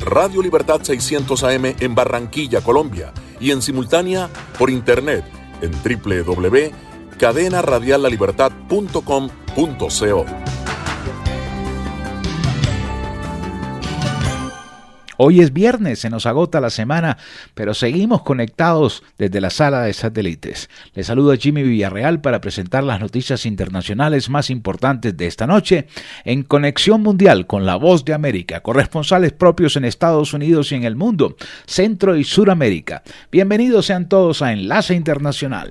Radio Libertad 600 AM en Barranquilla, Colombia y en simultánea por internet en www.cadenaradiallalibertad.com.co. Hoy es viernes, se nos agota la semana, pero seguimos conectados desde la sala de satélites. Le saludo a Jimmy Villarreal para presentar las noticias internacionales más importantes de esta noche en Conexión Mundial con la Voz de América, corresponsales propios en Estados Unidos y en el mundo, Centro y Suramérica. Bienvenidos sean todos a Enlace Internacional.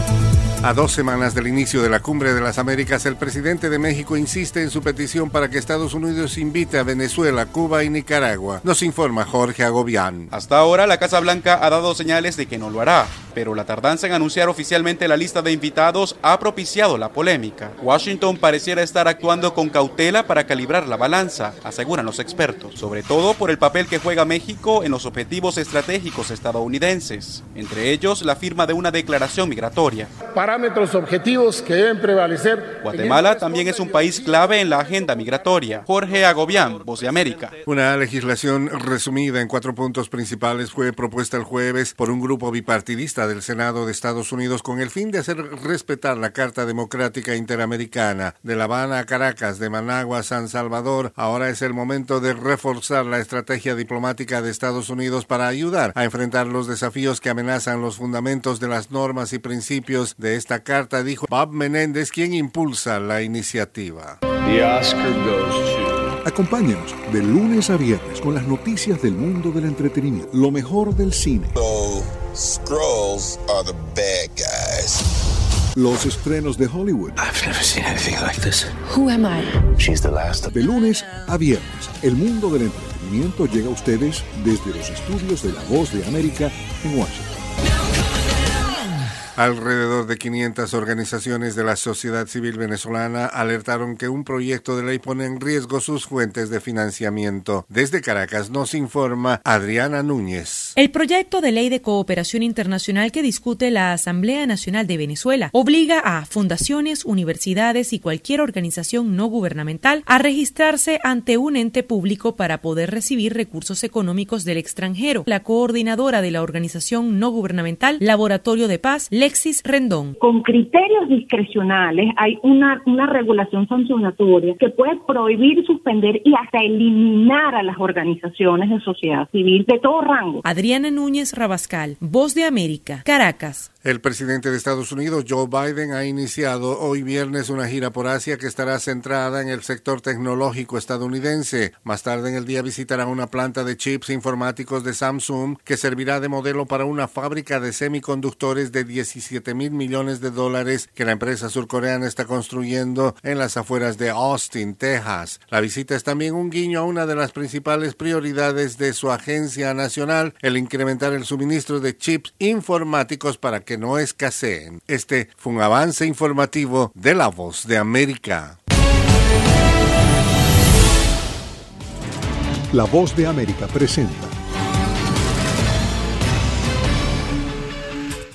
A dos semanas del inicio de la Cumbre de las Américas, el presidente de México insiste en su petición para que Estados Unidos invite a Venezuela, Cuba y Nicaragua. Nos informa Jorge Agobián. Hasta ahora, la Casa Blanca ha dado señales de que no lo hará, pero la tardanza en anunciar oficialmente la lista de invitados ha propiciado la polémica. Washington pareciera estar actuando con cautela para calibrar la balanza, aseguran los expertos, sobre todo por el papel que juega México en los objetivos estratégicos estadounidenses, entre ellos la firma de una declaración migratoria parámetros objetivos que deben prevalecer. Guatemala también es un país clave en la agenda migratoria. Jorge Agobián, Voz de América. Una legislación resumida en cuatro puntos principales fue propuesta el jueves por un grupo bipartidista del Senado de Estados Unidos con el fin de hacer respetar la Carta Democrática Interamericana. De La Habana a Caracas, de Managua a San Salvador, ahora es el momento de reforzar la estrategia diplomática de Estados Unidos para ayudar a enfrentar los desafíos que amenazan los fundamentos de las normas y principios de esta carta dijo Bob Menéndez, quien impulsa la iniciativa. Acompáñenos de lunes a viernes con las noticias del mundo del entretenimiento, lo mejor del cine. Los estrenos de Hollywood. De lunes a viernes, el mundo del entretenimiento llega a ustedes desde los estudios de La Voz de América en Washington. Alrededor de 500 organizaciones de la sociedad civil venezolana alertaron que un proyecto de ley pone en riesgo sus fuentes de financiamiento. Desde Caracas nos informa Adriana Núñez. El proyecto de ley de cooperación internacional que discute la Asamblea Nacional de Venezuela obliga a fundaciones, universidades y cualquier organización no gubernamental a registrarse ante un ente público para poder recibir recursos económicos del extranjero. La coordinadora de la organización no gubernamental Laboratorio de Paz, Alexis Rendón. Con criterios discrecionales hay una, una regulación sancionatoria que puede prohibir, suspender y hasta eliminar a las organizaciones de sociedad civil de todo rango. Adriana Núñez Rabascal, Voz de América, Caracas. El presidente de Estados Unidos, Joe Biden, ha iniciado hoy viernes una gira por Asia que estará centrada en el sector tecnológico estadounidense. Más tarde en el día visitará una planta de chips informáticos de Samsung que servirá de modelo para una fábrica de semiconductores de 17 mil millones de dólares que la empresa surcoreana está construyendo en las afueras de Austin, Texas. La visita es también un guiño a una de las principales prioridades de su agencia nacional, el incrementar el suministro de chips informáticos para que no escaseen. Este fue un avance informativo de La Voz de América. La Voz de América presenta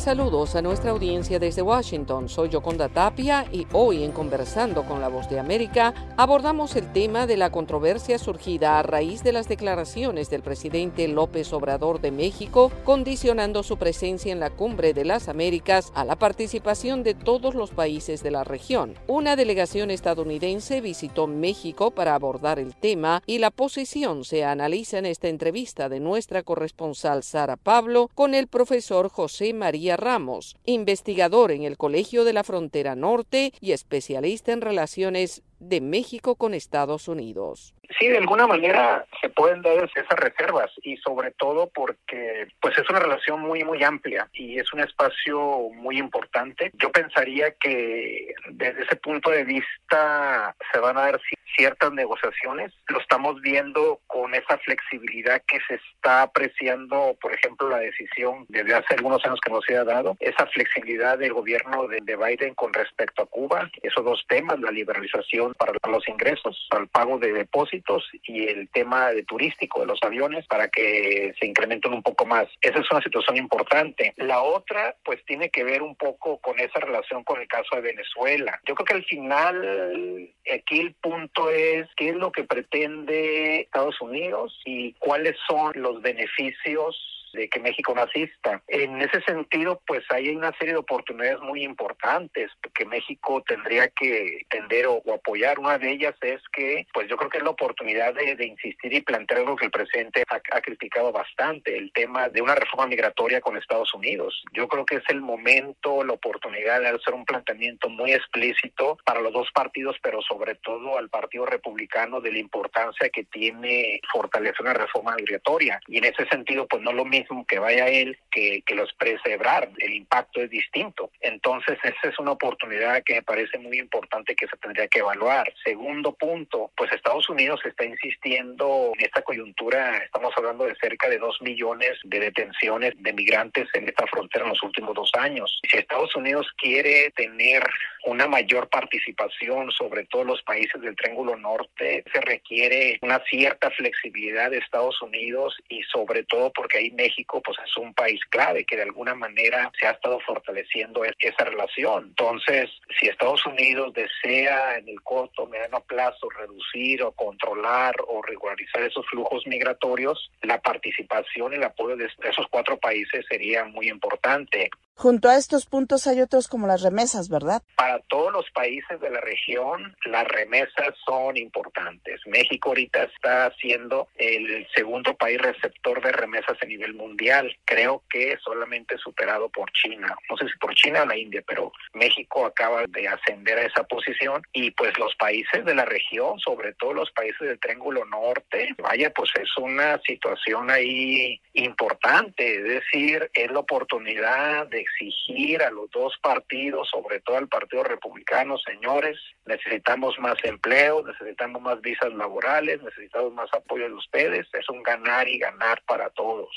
Saludos a nuestra audiencia desde Washington. Soy Yoconda Tapia y hoy en Conversando con la Voz de América abordamos el tema de la controversia surgida a raíz de las declaraciones del presidente López Obrador de México condicionando su presencia en la Cumbre de las Américas a la participación de todos los países de la región. Una delegación estadounidense visitó México para abordar el tema y la posición se analiza en esta entrevista de nuestra corresponsal Sara Pablo con el profesor José María Ramos, investigador en el Colegio de la Frontera Norte y especialista en relaciones de México con Estados Unidos. Sí, de alguna manera se pueden dar esas reservas y sobre todo porque pues es una relación muy muy amplia y es un espacio muy importante. Yo pensaría que desde ese punto de vista se van a dar ciertas negociaciones. Lo estamos viendo con esa flexibilidad que se está apreciando, por ejemplo, la decisión desde hace algunos años que nos se ha dado, esa flexibilidad del gobierno de, de Biden con respecto a Cuba, esos dos temas, la liberalización para los ingresos, para el pago de depósitos y el tema de turístico de los aviones para que se incrementen un poco más. Esa es una situación importante. La otra, pues tiene que ver un poco con esa relación con el caso de Venezuela. Yo creo que al final aquí el punto es qué es lo que pretende Estados Unidos y cuáles son los beneficios de que México no asista. En ese sentido, pues hay una serie de oportunidades muy importantes que México tendría que tender o, apoyar. Una de ellas es que, pues yo creo que es la oportunidad de, de insistir y plantear algo que el presidente ha, ha, criticado bastante, el tema de una reforma migratoria con Estados Unidos. Yo creo que es el momento, la oportunidad de hacer un planteamiento muy explícito para los dos partidos, pero sobre todo al Partido Republicano de la importancia que tiene fortalecer una reforma migratoria. Y en ese sentido, pues no lo mismo que vaya él que, que lo exprese Ebrard. El impacto es distinto. Entonces, esa es una oportunidad que me parece muy importante que se tendría que evaluar. Segundo punto, pues Estados Unidos está insistiendo en esta coyuntura, estamos hablando de cerca de dos millones de detenciones de migrantes en esta frontera en los últimos dos años. Si Estados Unidos quiere tener una mayor participación sobre todos los países del Triángulo Norte, se requiere una cierta flexibilidad de Estados Unidos y sobre todo porque ahí México pues es un país clave que de alguna manera se ha estado fortaleciendo esa relación. Entonces, si Estados Unidos desea en el corto, mediano plazo reducir o controlar o regularizar esos flujos migratorios, la participación y el apoyo de esos cuatro países sería muy importante. Junto a estos puntos hay otros como las remesas, ¿verdad? Para todos los países de la región, las remesas son importantes. México ahorita está siendo el segundo país receptor de remesas a nivel mundial. Creo que solamente superado por China. No sé si por China o la India, pero México acaba de ascender a esa posición y pues los países de la región, sobre todo los países del Triángulo Norte, vaya, pues es una situación ahí importante. Es decir, es la oportunidad de exigir a los dos partidos, sobre todo al Partido Republicano, señores, necesitamos más empleo, necesitamos más visas laborales, necesitamos más apoyo de ustedes, es un ganar y ganar para todos.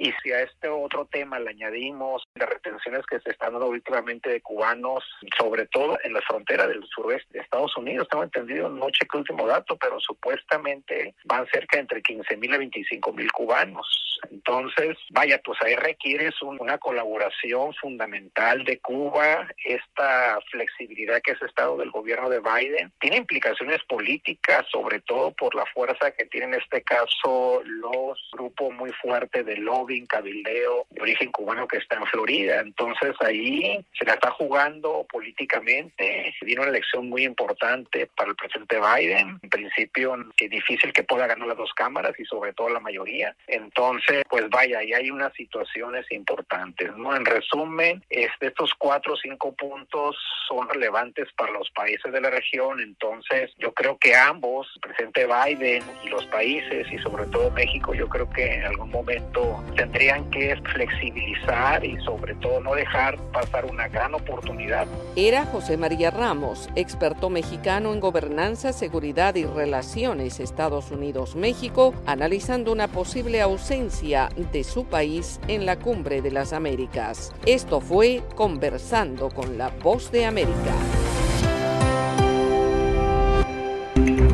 Y si a este otro tema le añadimos las retenciones que se están dando últimamente de cubanos, sobre todo en la frontera del suroeste de Estados Unidos, tengo entendido, no cheque último dato, pero supuestamente van cerca entre 15 mil a 25 mil cubanos. Entonces, vaya, pues ahí requieres una colaboración fundamental de Cuba, esta flexibilidad que es estado del gobierno de Biden. Tiene implicaciones políticas, sobre todo por la fuerza que tiene en este caso los grupos muy fuertes de lobby cabildeo de origen cubano que está en Florida. Entonces ahí se la está jugando políticamente. Viene una elección muy importante para el presidente Biden. En principio es difícil que pueda ganar las dos cámaras y sobre todo la mayoría. Entonces, pues vaya, ahí hay unas situaciones importantes. ¿no? En resumen, este, estos cuatro o cinco puntos son relevantes para los países de la región. Entonces, yo creo que ambos, el presidente Biden y los países y sobre todo México, yo creo que en algún momento tendrían que flexibilizar y sobre todo no dejar pasar una gran oportunidad. Era José María Ramos, experto mexicano en gobernanza, seguridad y relaciones Estados Unidos-México, analizando una posible ausencia de su país en la cumbre de las Américas. Esto fue Conversando con la Voz de América.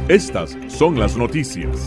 Estas son las noticias.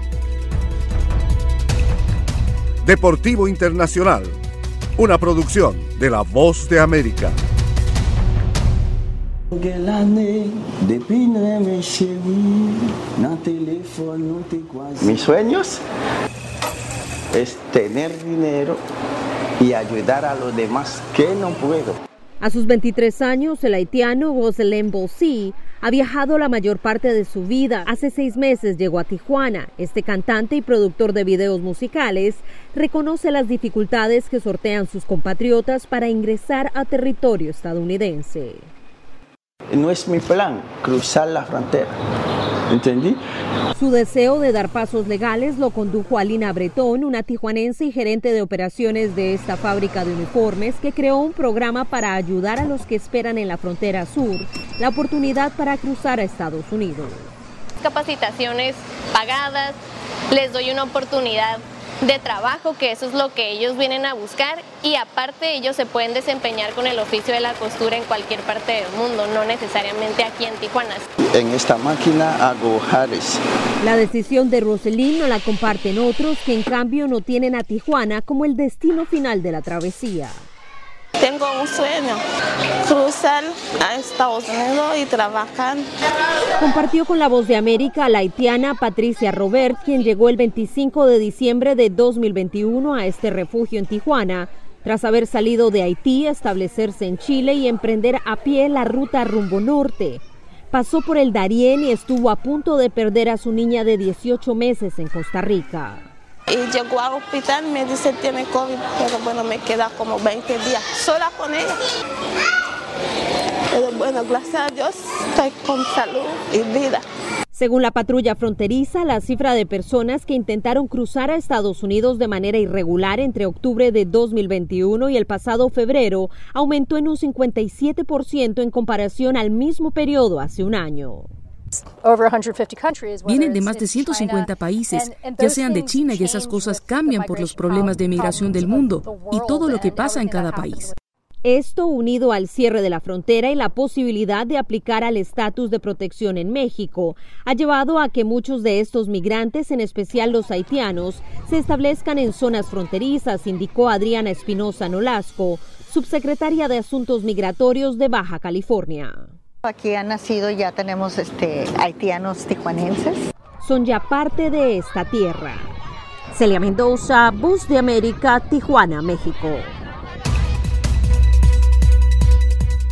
Deportivo Internacional, una producción de La Voz de América. Mis sueños es tener dinero y ayudar a los demás que no puedo. A sus 23 años, el haitiano Gosselin Bossi ha viajado la mayor parte de su vida. Hace seis meses llegó a Tijuana. Este cantante y productor de videos musicales reconoce las dificultades que sortean sus compatriotas para ingresar a territorio estadounidense. No es mi plan cruzar la frontera. ¿Entendí? Su deseo de dar pasos legales lo condujo a Lina Bretón, una tijuanense y gerente de operaciones de esta fábrica de uniformes, que creó un programa para ayudar a los que esperan en la frontera sur la oportunidad para cruzar a Estados Unidos. Capacitaciones pagadas, les doy una oportunidad de trabajo, que eso es lo que ellos vienen a buscar y aparte ellos se pueden desempeñar con el oficio de la costura en cualquier parte del mundo, no necesariamente aquí en Tijuana. En esta máquina hago jares. La decisión de Roselín no la comparten otros que en cambio no tienen a Tijuana como el destino final de la travesía. Tengo un sueño, cruzar a Estados Unidos y trabajar. Compartió con la voz de América la haitiana Patricia Robert, quien llegó el 25 de diciembre de 2021 a este refugio en Tijuana, tras haber salido de Haití, establecerse en Chile y emprender a pie la ruta rumbo norte. Pasó por el Darién y estuvo a punto de perder a su niña de 18 meses en Costa Rica. Y llegó al hospital, me dice tiene COVID, pero bueno, me queda como 20 días sola con ella. Pero bueno, gracias a Dios estoy con salud y vida. Según la patrulla fronteriza, la cifra de personas que intentaron cruzar a Estados Unidos de manera irregular entre octubre de 2021 y el pasado febrero aumentó en un 57% en comparación al mismo periodo hace un año. Vienen de más de 150 países, ya sean de China, y esas cosas cambian por los problemas de migración del mundo y todo lo que pasa en cada país. Esto, unido al cierre de la frontera y la posibilidad de aplicar al estatus de protección en México, ha llevado a que muchos de estos migrantes, en especial los haitianos, se establezcan en zonas fronterizas, indicó Adriana Espinosa Nolasco, subsecretaria de Asuntos Migratorios de Baja California. Aquí han nacido, ya tenemos este, haitianos tijuanenses. Son ya parte de esta tierra. Celia Mendoza, Bus de América, Tijuana, México.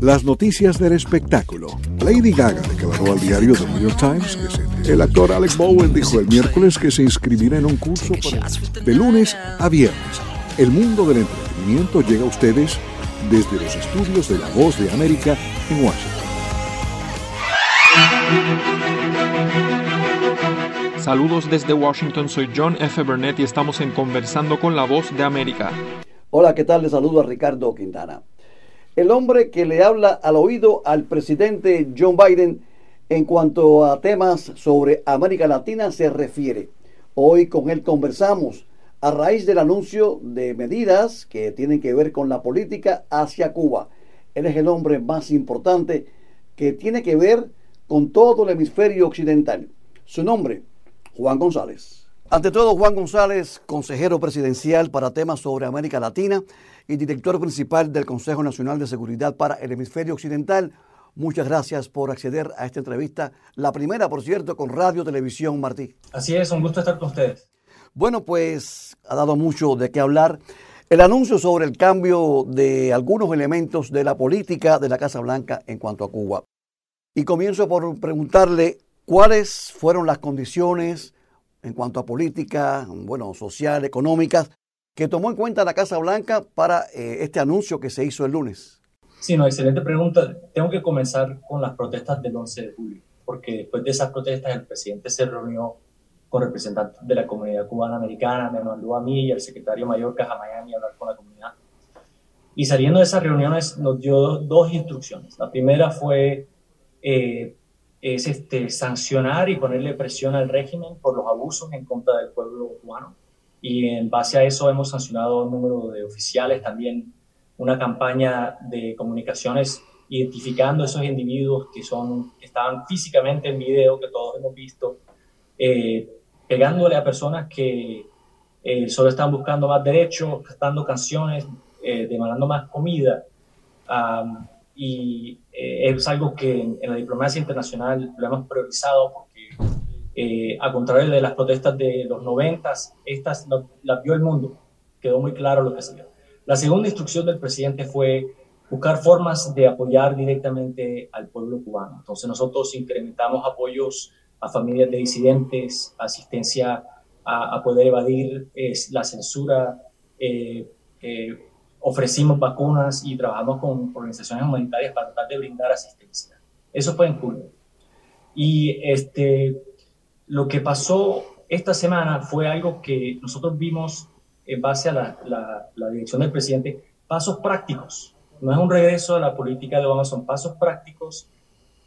Las noticias del espectáculo. Lady Gaga declaró al diario The New York Times que se- el actor Alex Bowen dijo el miércoles que se inscribirá en un curso para- de lunes a viernes. El mundo del entretenimiento llega a ustedes desde los estudios de La Voz de América en Washington. Saludos desde Washington, soy John F. Burnett y estamos en Conversando con la Voz de América. Hola, ¿qué tal? Les saludo a Ricardo Quintana. El hombre que le habla al oído al presidente John Biden en cuanto a temas sobre América Latina se refiere. Hoy con él conversamos a raíz del anuncio de medidas que tienen que ver con la política hacia Cuba. Él es el hombre más importante que tiene que ver con todo el hemisferio occidental. Su nombre, Juan González. Ante todo, Juan González, consejero presidencial para temas sobre América Latina y director principal del Consejo Nacional de Seguridad para el Hemisferio Occidental. muchas gracias por acceder a esta entrevista, la primera, por cierto, con Radio Televisión Martí. Así es, un gusto estar con ustedes. Bueno, pues ha dado mucho de qué hablar. El anuncio sobre el cambio de algunos elementos de la política de la Casa Blanca en cuanto a Cuba. Y comienzo por preguntarle cuáles fueron las condiciones en cuanto a política, bueno, social, económicas, que tomó en cuenta la Casa Blanca para eh, este anuncio que se hizo el lunes. Sí, no, excelente pregunta. Tengo que comenzar con las protestas del 11 de julio, porque después de esas protestas el presidente se reunió con representantes de la comunidad cubana americana, me mandó a mí y al secretario mayor a Miami a hablar con la comunidad. Y saliendo de esas reuniones nos dio dos instrucciones. La primera fue eh, es este, sancionar y ponerle presión al régimen por los abusos en contra del pueblo cubano. Y en base a eso hemos sancionado un número de oficiales, también una campaña de comunicaciones identificando esos individuos que, son, que estaban físicamente en video, que todos hemos visto, eh, pegándole a personas que eh, solo están buscando más derechos, cantando canciones, eh, demandando más comida. y es algo que en, la diplomacia internacional lo hemos priorizado porque, a contrario de las protestas de los noventas, estas las vio el mundo, quedó muy claro lo que vio. La segunda instrucción del presidente fue buscar formas de apoyar directamente al pueblo cubano. Entonces nosotros incrementamos apoyos a familias de disidentes, asistencia a, poder evadir la censura, eh, eh, ofrecimos vacunas y trabajamos con organizaciones humanitarias para tratar de brindar asistencia. Eso fue en julio. Y este, lo que pasó esta semana fue algo que nosotros vimos en base a la, dirección del presidente, pasos prácticos. No es un regreso a la política de Obama, son pasos prácticos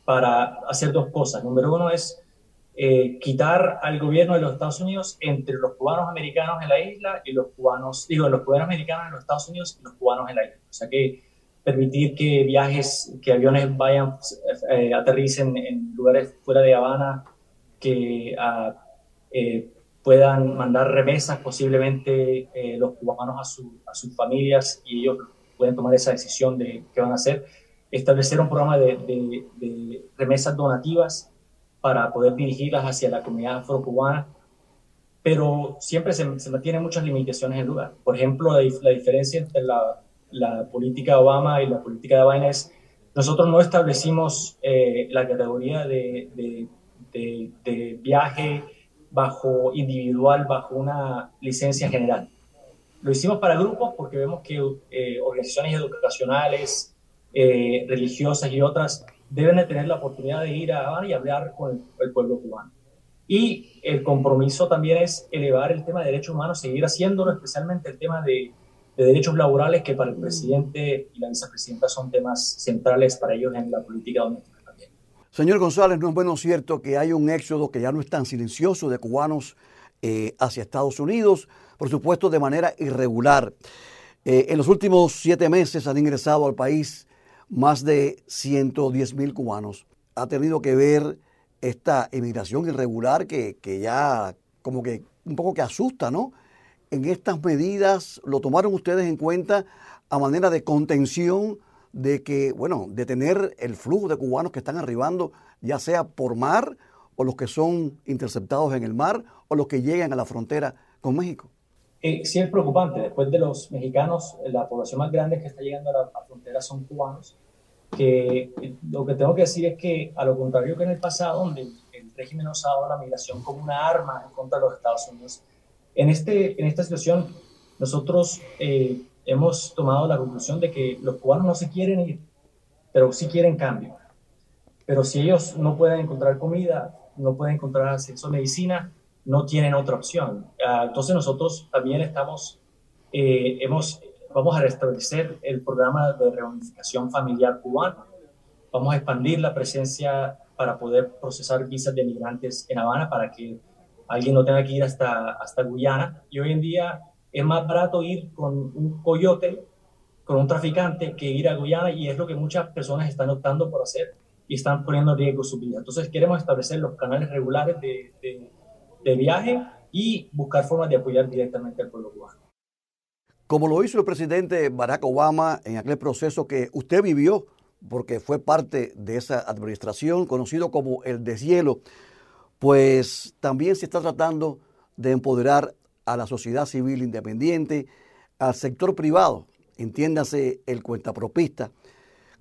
para hacer dos cosas. Número uno es eh, quitar al gobierno de los Estados Unidos entre los cubanos americanos en la isla y los cubanos, digo, los cubanos americanos en los Estados Unidos y los cubanos en la isla. O sea que permitir que viajes, que aviones vayan, eh, aterricen en lugares fuera de Habana, que uh, eh, puedan mandar remesas posiblemente los cubanos a, sus familias y ellos pueden tomar esa decisión de qué van a hacer. Establecer un programa de, remesas donativas para poder dirigirlas hacia la comunidad afrocubana, pero siempre se, se mantienen muchas limitaciones en lugar. Por ejemplo, la, diferencia entre la, política de Obama y la política de Biden es, nosotros no establecimos eh, la categoría de, de, viaje bajo individual, bajo una licencia general. Lo hicimos para grupos porque vemos que eh, organizaciones educacionales, eh, religiosas y otras deben de tener la oportunidad de ir a Habana y hablar con el, pueblo cubano. Y el compromiso también es elevar el tema de derechos humanos, seguir haciéndolo, especialmente el tema de, derechos laborales, que para el presidente y la vicepresidenta son temas centrales para ellos en la política doméstica. Señor González, no es bueno cierto que hay un éxodo que ya no es tan silencioso de cubanos eh, hacia Estados Unidos, por supuesto de manera irregular. Eh, en los últimos siete meses han ingresado al país más de 110 mil cubanos. Ha tenido que ver esta emigración irregular que, ya como que un poco que asusta, ¿no? En estas medidas lo tomaron ustedes en cuenta a manera de contención de que, bueno, detener el flujo de cubanos que están arribando, ya sea por mar o los que son interceptados en el mar o los que llegan a la frontera con México. Eh, sí es preocupante. Después de los mexicanos, la población más grande que está llegando a la, frontera son cubanos. Que eh, lo que tengo que decir es que, a lo contrario que en el pasado, donde el régimen ha usado la migración como una arma en contra de los Estados Unidos, en, este, en esta situación nosotros eh, hemos tomado la conclusión de que los cubanos no se quieren ir, pero sí quieren cambio. Pero si ellos no pueden encontrar comida, no pueden encontrar acceso a medicina, no tienen otra opción. Ah, entonces nosotros también estamos, eh, hemos, vamos a restablecer el programa de reunificación familiar cubano. Vamos a expandir la presencia para poder procesar visas de migrantes en Habana para que alguien no tenga que ir hasta, hasta Guyana. Y hoy en día es más barato ir con un coyote, con un traficante, que ir a Guyana y es lo que muchas personas están optando por hacer y están poniendo en riesgo su vida. Entonces queremos establecer los canales regulares de, de de viaje y buscar formas de apoyar directamente al pueblo cubano. Como lo hizo el presidente Barack Obama en aquel proceso que usted vivió porque fue parte de esa administración, conocido como el deshielo, pues también se está tratando de empoderar a la sociedad civil independiente, al sector privado, entiéndase el cuentapropista.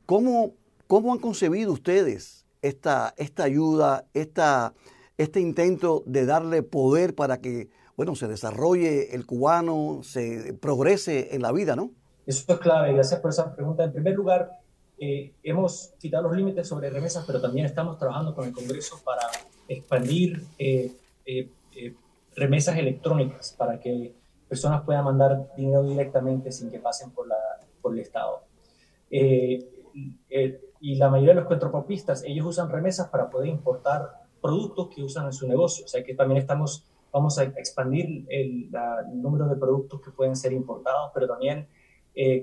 ¿Cómo, cómo han concebido ustedes esta, esta ayuda, esta, este intento de darle poder para que bueno, se desarrolle el cubano, se progrese en la vida, ¿no? Eso es clave, gracias por esa pregunta. En primer lugar, eh, hemos quitado los límites sobre remesas, pero también estamos trabajando con el Congreso para expandir eh, eh, remesas electrónicas para que personas puedan mandar dinero directamente sin que pasen por, la, por el Estado. y la mayoría de los cuentropopistas, ellos usan remesas para poder importar productos que usan en su negocio. O sea que también estamos, vamos a expandir el, número de productos que pueden ser importados, pero también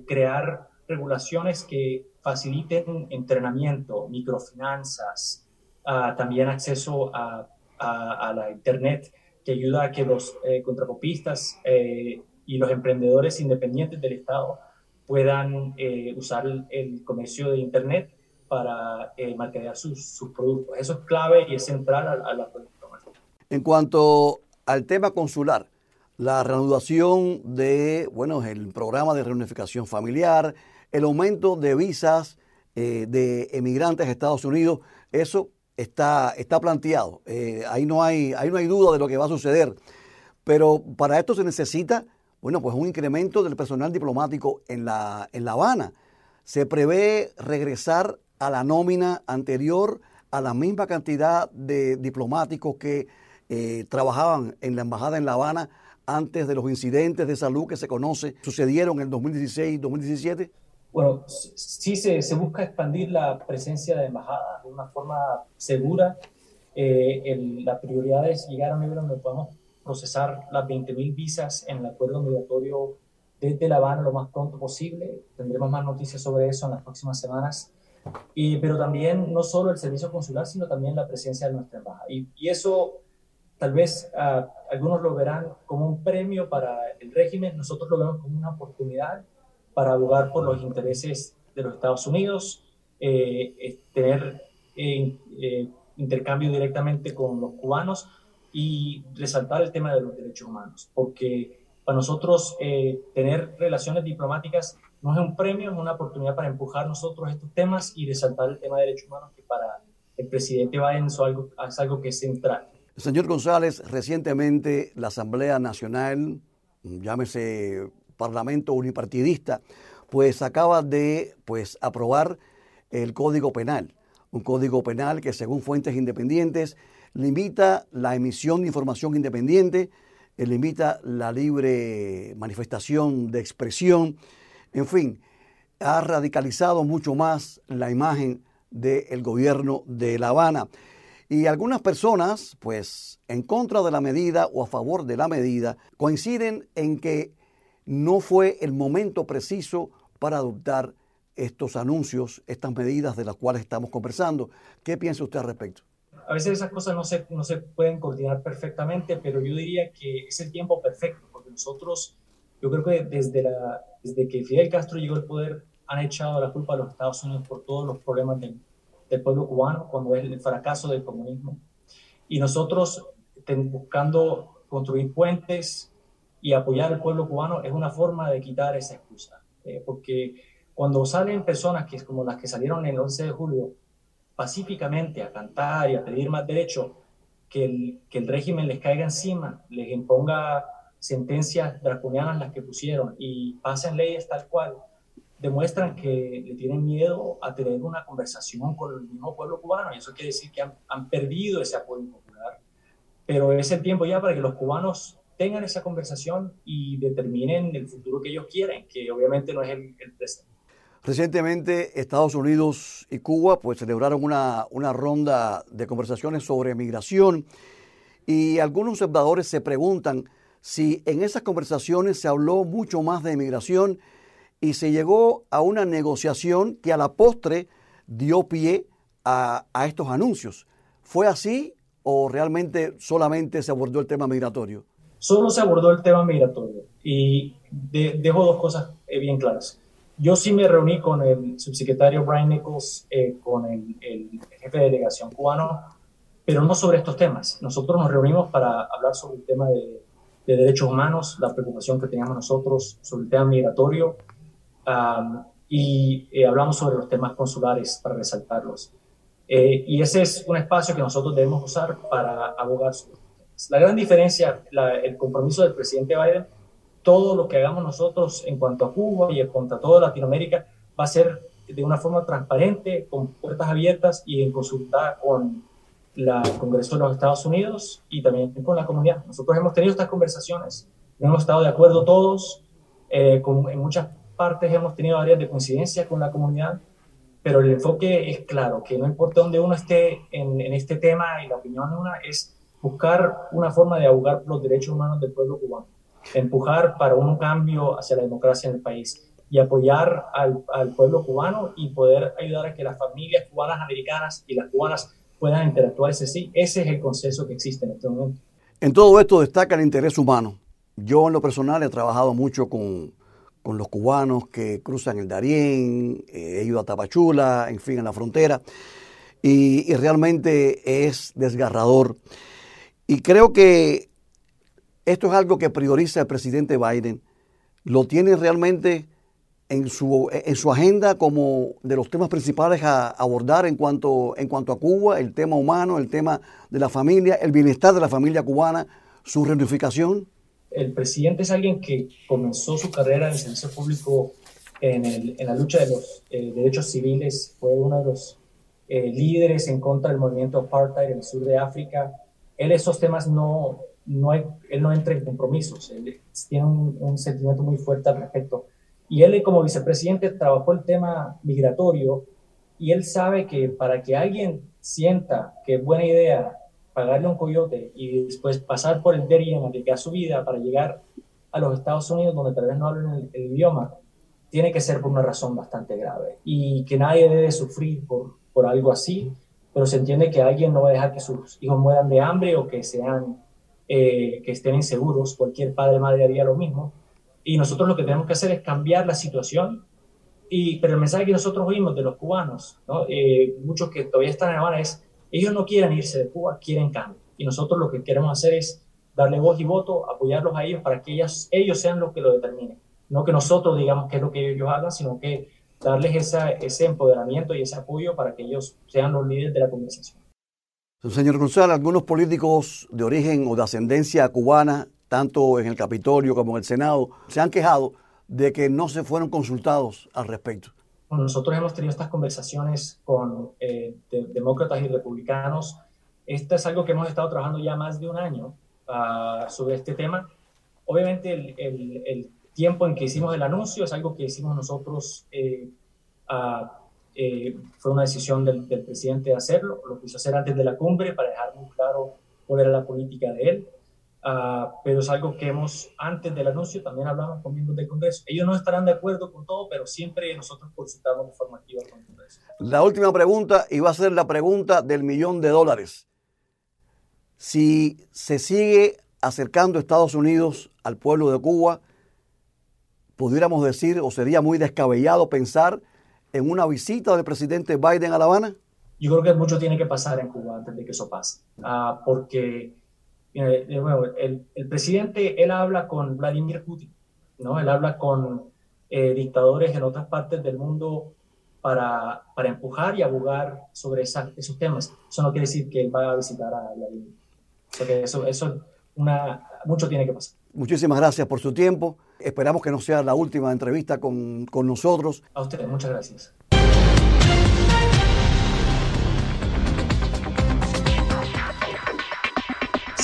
crear regulaciones que faciliten entrenamiento, microfinanzas, uh, también acceso a, a, la Internet, que ayuda a que los eh, contracopistas eh, y los emprendedores independientes del Estado puedan eh, usar el, comercio de Internet para eh, mercadear sus, productos. Eso es clave y es central a, a la. En cuanto al tema consular, la reanudación de, bueno, el programa de reunificación familiar, el aumento de visas de emigrantes a Estados Unidos, eso está, está planteado. Eh, ahí, no hay, ahí no hay duda de lo que va a suceder. Pero para esto se necesita, bueno, pues un incremento del personal diplomático en La, en la Habana. Se prevé regresar a la nómina anterior a la misma cantidad de diplomáticos que eh, trabajaban en la embajada en La Habana antes de los incidentes de salud que se conoce, sucedieron en 2016-2017? Bueno, sí se, se, busca expandir la presencia de embajadas de una forma segura. Eh, el, la prioridad es llegar a un nivel donde podamos procesar las 20.000 visas en el acuerdo migratorio desde La Habana lo más pronto posible. Tendremos más noticias sobre eso en las próximas semanas. Y, pero también no solo el servicio consular, sino también la presencia de nuestra embajada. Y, y eso tal vez uh, algunos lo verán como un premio para el régimen, nosotros lo vemos como una oportunidad para abogar por los intereses de los Estados Unidos, eh, tener eh, eh, intercambio directamente con los cubanos y resaltar el tema de los derechos humanos, porque para nosotros eh, tener relaciones diplomáticas no es un premio, es una oportunidad para empujar nosotros estos temas y resaltar el tema de derechos humanos, que para el presidente Biden es algo, es algo que es central. Señor González, recientemente la Asamblea Nacional, llámese Parlamento Unipartidista, pues acaba de pues, aprobar el Código Penal, un Código Penal que según fuentes independientes limita la emisión de información independiente, eh, limita la libre manifestación de expresión, en fin, ha radicalizado mucho más la imagen del gobierno de La Habana. Y algunas personas, pues, en contra de la medida o a favor de la medida, coinciden en que no fue el momento preciso para adoptar estos anuncios, estas medidas de las cuales estamos conversando. ¿Qué piensa usted al respecto? A veces esas cosas no se, no se pueden coordinar perfectamente, pero yo diría que es el tiempo perfecto, porque nosotros, yo creo que desde, la, desde que Fidel Castro llegó al poder, han echado la culpa a los Estados Unidos por todos los problemas del, del pueblo cubano, cuando es el fracaso del comunismo. Y nosotros, buscando construir puentes, y apoyar al pueblo cubano es una forma de quitar esa excusa. Eh, porque cuando salen personas que es como las que salieron el 11 de julio pacíficamente a cantar y a pedir más derechos, que el, que el régimen les caiga encima, les imponga sentencias draconianas las que pusieron y pasen leyes tal cual, demuestran que le tienen miedo a tener una conversación con el mismo pueblo cubano y eso quiere decir que han, han perdido ese apoyo popular. Pero es el tiempo ya para que los cubanos tengan esa conversación y determinen el futuro que ellos quieren, que obviamente no es el, el presente. Recientemente Estados Unidos y Cuba pues celebraron una, una ronda de conversaciones sobre migración y algunos observadores se preguntan si en esas conversaciones se habló mucho más de migración y se llegó a una negociación que a la postre dio pie a, a estos anuncios. ¿Fue así o realmente solamente se abordó el tema migratorio? Solo se abordó el tema migratorio y de, dejo dos cosas eh, bien claras. yo sí me reuní con el subsecretario Brian Nichols, eh, con el, jefe de delegación cubano, pero no sobre estos temas. Nosotros nos reunimos para hablar sobre el tema de, derechos humanos, la preocupación que teníamos nosotros sobre el tema migratorio, y eh, hablamos sobre los temas consulares para resaltarlos. Eh, y ese es un espacio que nosotros debemos usar para abogar sobre La gran diferencia, el compromiso del presidente Biden todo lo que hagamos nosotros en cuanto a Cuba y en cuanto a toda Latinoamérica va a ser de una forma transparente, con puertas abiertas y en consulta con la, el Congreso de los Estados Unidos y también con la comunidad. Nosotros hemos tenido estas conversaciones, hemos estado de acuerdo todos, eh, en muchas partes hemos tenido áreas de coincidencia con la comunidad, pero el enfoque es claro, que no importa dónde uno esté en, en este tema y la opinión de una es buscar una forma de abogar por los derechos humanos del pueblo cubano empujar para un cambio hacia la democracia en el país y apoyar al, pueblo cubano y poder ayudar a que las familias cubanas americanas y las cubanas puedan interactuar. Ese sí, ese es el consenso que existe en este momento. En todo esto destaca el interés humano. Yo en lo personal he trabajado mucho con, con los cubanos que cruzan el Darién, eh, he ido a Tapachula, en fin, en la frontera, y realmente es desgarrador. Y creo que esto es algo que prioriza el presidente Biden. Lo tiene realmente en su, en su agenda como de los temas principales a abordar en cuanto, en cuanto a Cuba, el tema humano, el tema de la familia, el bienestar de la familia cubana, su reunificación. El presidente es alguien que comenzó su carrera en el servicio público en, el, en la lucha de los eh, derechos civiles, fue uno de los eh, líderes en contra del movimiento apartheid en el sur de África. Él esos temas no, no él no entra en compromisos, él tiene un, sentimiento muy fuerte al respecto. Y él como vicepresidente trabajó el tema migratorio y él sabe que para que alguien sienta que es buena idea pagarle un coyote y después pasar por el Darien, arriesgar su vida para llegar a los Estados Unidos donde tal vez no hablen el, idioma, tiene que ser por una razón bastante grave y que nadie debe sufrir por, por algo así, pero se entiende que alguien no va a dejar que sus hijos mueran de hambre o que sean eh, que estén inseguros, cualquier padre madre haría lo mismo. Y nosotros lo que tenemos que hacer es cambiar la situación. Y, pero el mensaje que nosotros oímos de los cubanos, ¿no? Eh, muchos que todavía están en Habana, es, ellos no quieren irse de Cuba, quieren cambio. Y nosotros lo que queremos hacer es darle voz y voto, apoyarlos a ellos para que ellos, ellos sean los que lo determinen. No que nosotros digamos qué es lo que ellos hagan, sino que darles esa, ese empoderamiento y ese apoyo para que ellos sean los líderes de la conversación. Señor González, algunos políticos de origen o de ascendencia cubana, tanto en el Capitolio como en el Senado, se han quejado de que no se fueron consultados al respecto. nosotros hemos tenido estas conversaciones con eh, demócratas y republicanos. Esto es algo que hemos estado trabajando ya más de un año uh, sobre este tema. Obviamente el, el, el, tiempo en que hicimos el anuncio es algo que hicimos nosotros eh, eh, fue una decisión del, presidente de hacerlo, lo quiso hacer antes de la cumbre para dejar muy claro cuál era la política de él. Uh, pero es algo que hemos, antes del anuncio, también hablamos con miembros del Congreso. Ellos no estarán de acuerdo con todo, pero siempre nosotros consultamos informativa con el Congreso. La última pregunta, y a ser la pregunta del millón de dólares. Si se sigue acercando Estados Unidos al pueblo de Cuba, pudiéramos decir, o sería muy descabellado pensar en una visita del presidente Biden a La Habana? Yo creo que mucho tiene que pasar en Cuba antes de que eso pase, uh, porque eh, el, el, presidente, él habla con Vladimir Putin, ¿no? Él habla con eh, dictadores en otras partes del mundo para, para empujar y abogar sobre esa, esos temas. Eso no quiere decir que él va a visitar a Vladimir, porque eso, eso una, mucho tiene que pasar. Muchísimas gracias por su tiempo. Esperamos que no sea la última entrevista con, con nosotros. A ustedes, muchas gracias.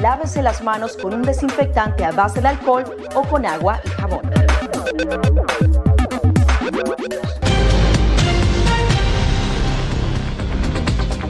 lávese las manos con un desinfectante a base de alcohol o con agua y jabón.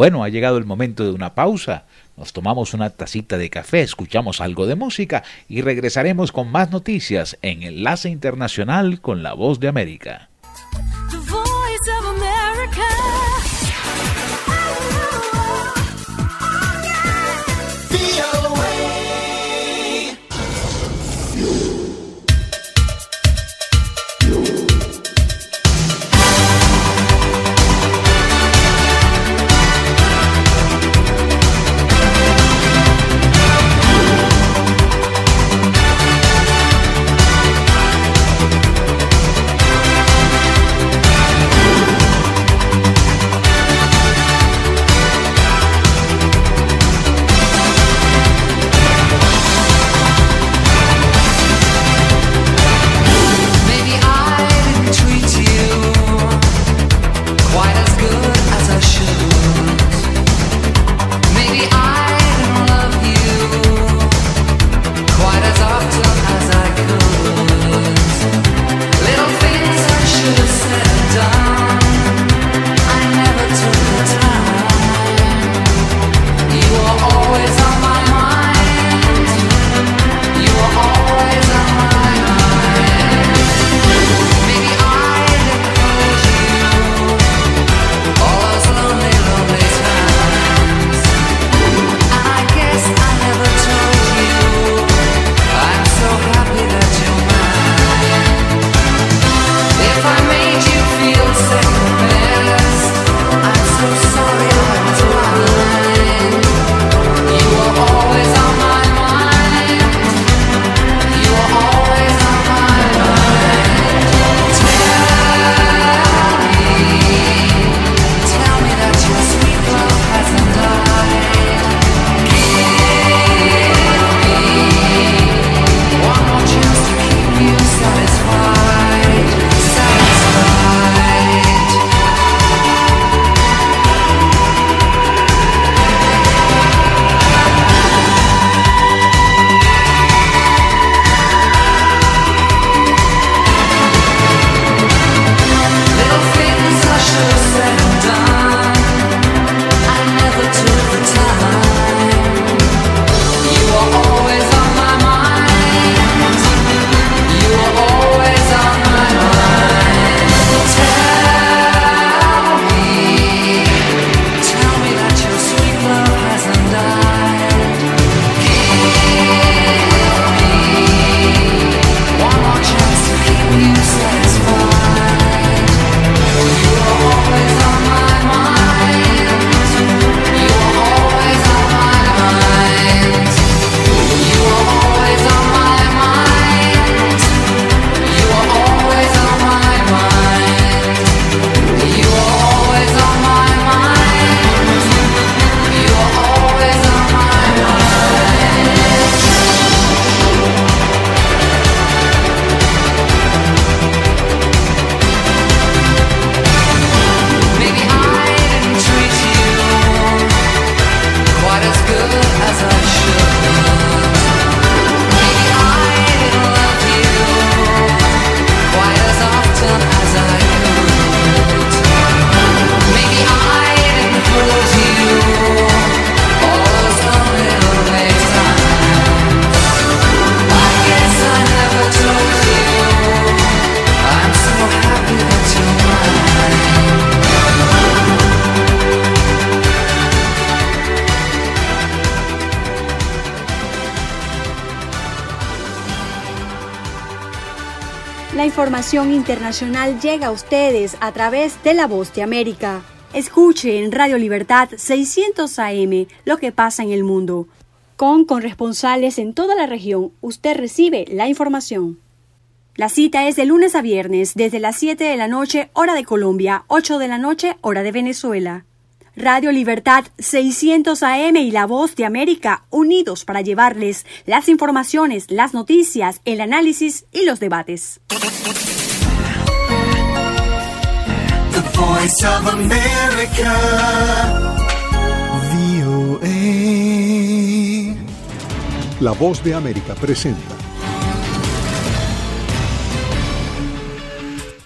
Bueno, ha llegado el momento de una pausa. Nos tomamos una tacita de café, escuchamos algo de música y regresaremos con más noticias en Enlace Internacional con la Voz de América. Información internacional llega a ustedes a través de la voz de América. Escuche en Radio Libertad 600 AM lo que pasa en el mundo. Con corresponsales en toda la región, usted recibe la información. La cita es de lunes a viernes, desde las 7 de la noche, hora de Colombia, 8 de la noche, hora de Venezuela. Radio Libertad 600 AM y La Voz de América unidos para llevarles las informaciones, las noticias, el análisis y los debates. La Voz de América presenta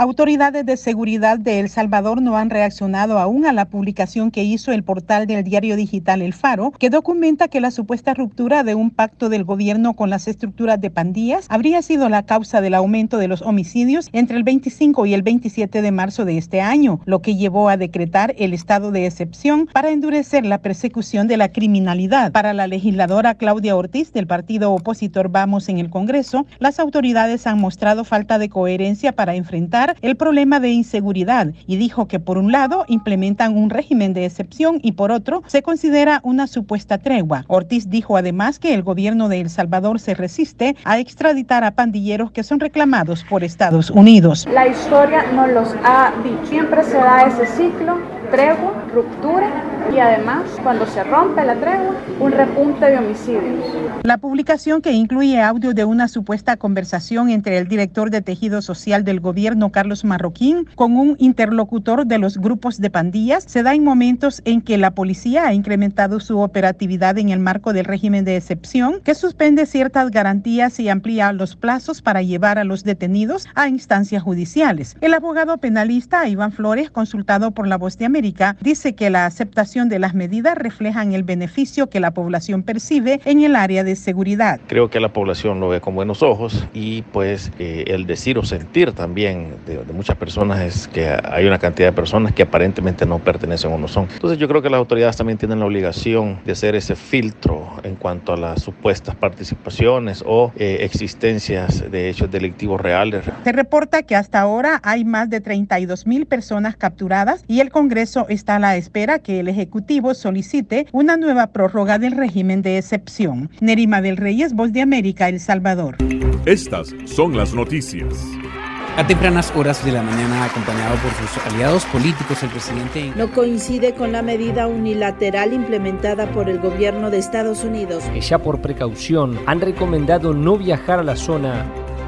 Autoridades de seguridad de El Salvador no han reaccionado aún a la publicación que hizo el portal del diario digital El Faro, que documenta que la supuesta ruptura de un pacto del gobierno con las estructuras de pandillas habría sido la causa del aumento de los homicidios entre el 25 y el 27 de marzo de este año, lo que llevó a decretar el estado de excepción para endurecer la persecución de la criminalidad. Para la legisladora Claudia Ortiz del partido opositor Vamos en el Congreso, las autoridades han mostrado falta de coherencia para enfrentar el problema de inseguridad y dijo que por un lado implementan un régimen de excepción y por otro se considera una supuesta tregua. Ortiz dijo además que el gobierno de El Salvador se resiste a extraditar a pandilleros que son reclamados por Estados Unidos. La historia nos los ha dicho. Siempre se da ese ciclo, tregua, ruptura y además cuando se rompe la tregua, un repunte de homicidios. La publicación que incluye audio de una supuesta conversación entre el director de tejido social del gobierno Carlos Marroquín con un interlocutor de los grupos de pandillas se da en momentos en que la policía ha incrementado su operatividad en el marco del régimen de excepción que suspende ciertas garantías y amplía los plazos para llevar a los detenidos a instancias judiciales. El abogado penalista Iván Flores, consultado por La Voz de América, dice que la aceptación de las medidas reflejan el beneficio que la población percibe en el área de seguridad. Creo que la población lo ve con buenos ojos y pues eh, el decir o sentir también de, de, muchas personas es que hay una cantidad de personas que aparentemente no pertenecen o no son. Entonces yo creo que las autoridades también tienen la obligación de hacer ese filtro en cuanto a las supuestas participaciones o eh, existencias de hechos delictivos reales. Se reporta que hasta ahora hay más de 32 mil personas capturadas y el Congreso está a la espera que el Ejecutivo solicite una nueva prórroga del régimen de excepción. Nerima del Reyes, Voz de América, El Salvador. Estas son las noticias. A tempranas horas de la mañana, acompañado por sus aliados políticos, el presidente no coincide con la medida unilateral implementada por el gobierno de Estados Unidos. Que ya por precaución han recomendado no viajar a la zona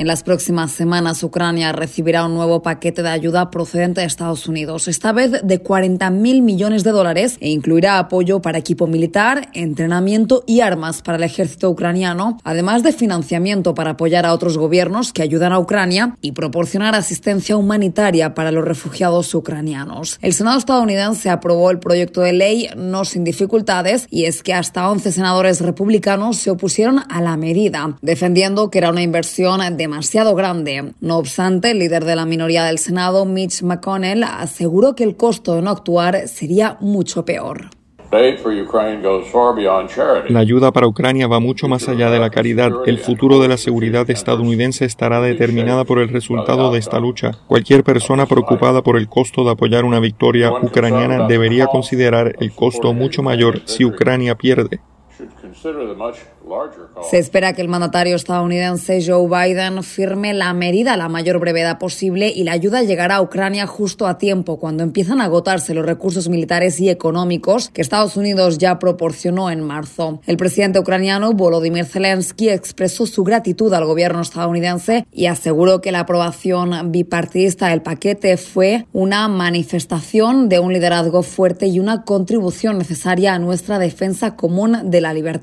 En las próximas semanas, Ucrania recibirá un nuevo paquete de ayuda procedente de Estados Unidos, esta vez de 40 mil millones de dólares, e incluirá apoyo para equipo militar, entrenamiento y armas para el ejército ucraniano, además de financiamiento para apoyar a otros gobiernos que ayudan a Ucrania y proporcionar asistencia humanitaria para los refugiados ucranianos. El Senado estadounidense aprobó el proyecto de ley no sin dificultades, y es que hasta 11 senadores republicanos se opusieron a la medida, defendiendo que era una inversión de demasiado grande. No obstante, el líder de la minoría del Senado, Mitch McConnell, aseguró que el costo de no actuar sería mucho peor. La ayuda para Ucrania va mucho más allá de la caridad. El futuro de la seguridad estadounidense estará determinada por el resultado de esta lucha. Cualquier persona preocupada por el costo de apoyar una victoria ucraniana debería considerar el costo mucho mayor si Ucrania pierde. Se espera que el mandatario estadounidense Joe Biden firme la medida a la mayor brevedad posible y la ayuda llegará a Ucrania justo a tiempo, cuando empiezan a agotarse los recursos militares y económicos que Estados Unidos ya proporcionó en marzo. El presidente ucraniano Volodymyr Zelensky expresó su gratitud al gobierno estadounidense y aseguró que la aprobación bipartidista del paquete fue una manifestación de un liderazgo fuerte y una contribución necesaria a nuestra defensa común de la libertad,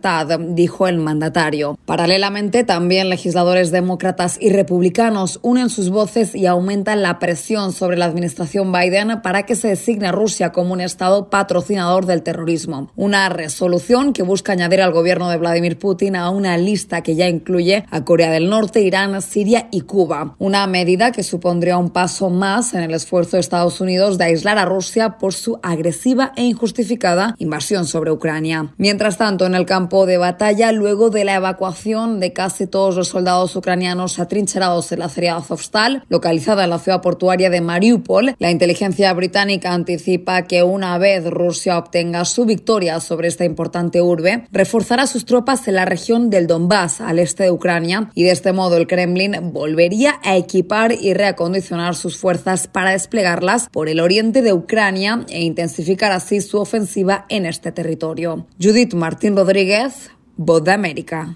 dijo el mandatario. Paralelamente, también legisladores demócratas y republicanos unen sus voces y aumentan la presión sobre la administración Biden para que se designe a Rusia como un Estado patrocinador del terrorismo. Una resolución que busca añadir al gobierno de Vladimir Putin a una lista que ya incluye a Corea del Norte, Irán, Siria y Cuba. Una medida que supondría un paso más en el esfuerzo de Estados Unidos de aislar a Rusia por su agresiva e injustificada invasión sobre Ucrania. Mientras tanto, en el campo de batalla, luego de la evacuación de casi todos los soldados ucranianos atrincherados en la ciudad Azovstal, localizada en la ciudad portuaria de Mariupol, la inteligencia británica anticipa que una vez Rusia obtenga su victoria sobre esta importante urbe, reforzará sus tropas en la región del Donbass, al este de Ucrania, y de este modo el Kremlin volvería a equipar y reacondicionar sus fuerzas para desplegarlas por el oriente de Ucrania e intensificar así su ofensiva en este territorio. Judith Martín Rodríguez, Voz de América.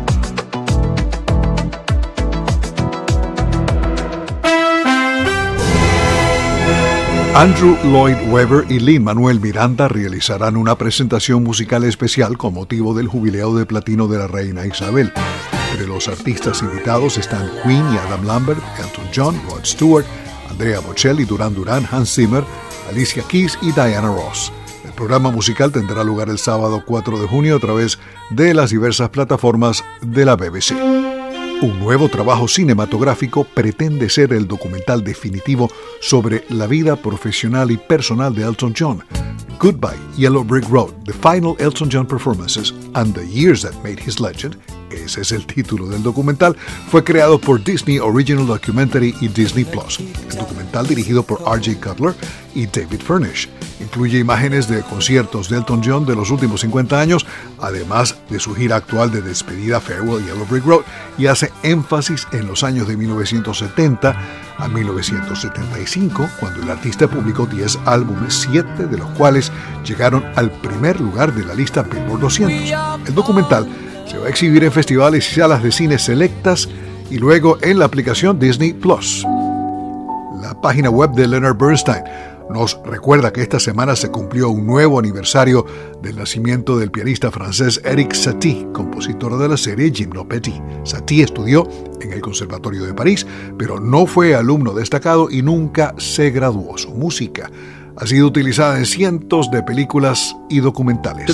Andrew Lloyd Webber y Lin Manuel Miranda realizarán una presentación musical especial con motivo del jubileo de platino de la reina Isabel. Entre los artistas invitados están Queen y Adam Lambert, Elton John, Rod Stewart, Andrea Bocelli, Duran Duran, Hans Zimmer, Alicia Keys y Diana Ross. El programa musical tendrá lugar el sábado 4 de junio a través de las diversas plataformas de la BBC. Un nuevo trabajo cinematográfico pretende ser el documental definitivo sobre la vida profesional y personal de Elton John. Goodbye, Yellow Brick Road, The Final Elton John Performances and the Years That Made His Legend, ese es el título del documental, fue creado por Disney Original Documentary y Disney Plus. El documental dirigido por R.J. Cutler y David Furnish. Incluye imágenes de conciertos de Elton John de los últimos 50 años, además de su gira actual de despedida Farewell Yellow Brick Road, y hace énfasis en los años de 1970 a 1975, cuando el artista publicó 10 álbumes, 7 de los cuales llegaron al primer lugar de la lista Billboard 200. El documental se va a exhibir en festivales y salas de cine selectas y luego en la aplicación Disney Plus. La página web de Leonard Bernstein nos recuerda que esta semana se cumplió un nuevo aniversario del nacimiento del pianista francés Eric Satie, compositor de la serie Gymnopédie. Satie estudió en el Conservatorio de París, pero no fue alumno destacado y nunca se graduó. Su música ha sido utilizada en cientos de películas y documentales.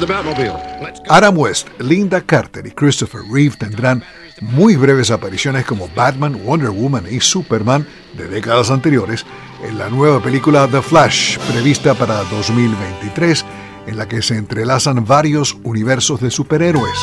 Adam West, Linda Carter y Christopher Reeve tendrán muy breves apariciones como Batman, Wonder Woman y Superman de décadas anteriores en la nueva película The Flash, prevista para 2023, en la que se entrelazan varios universos de superhéroes.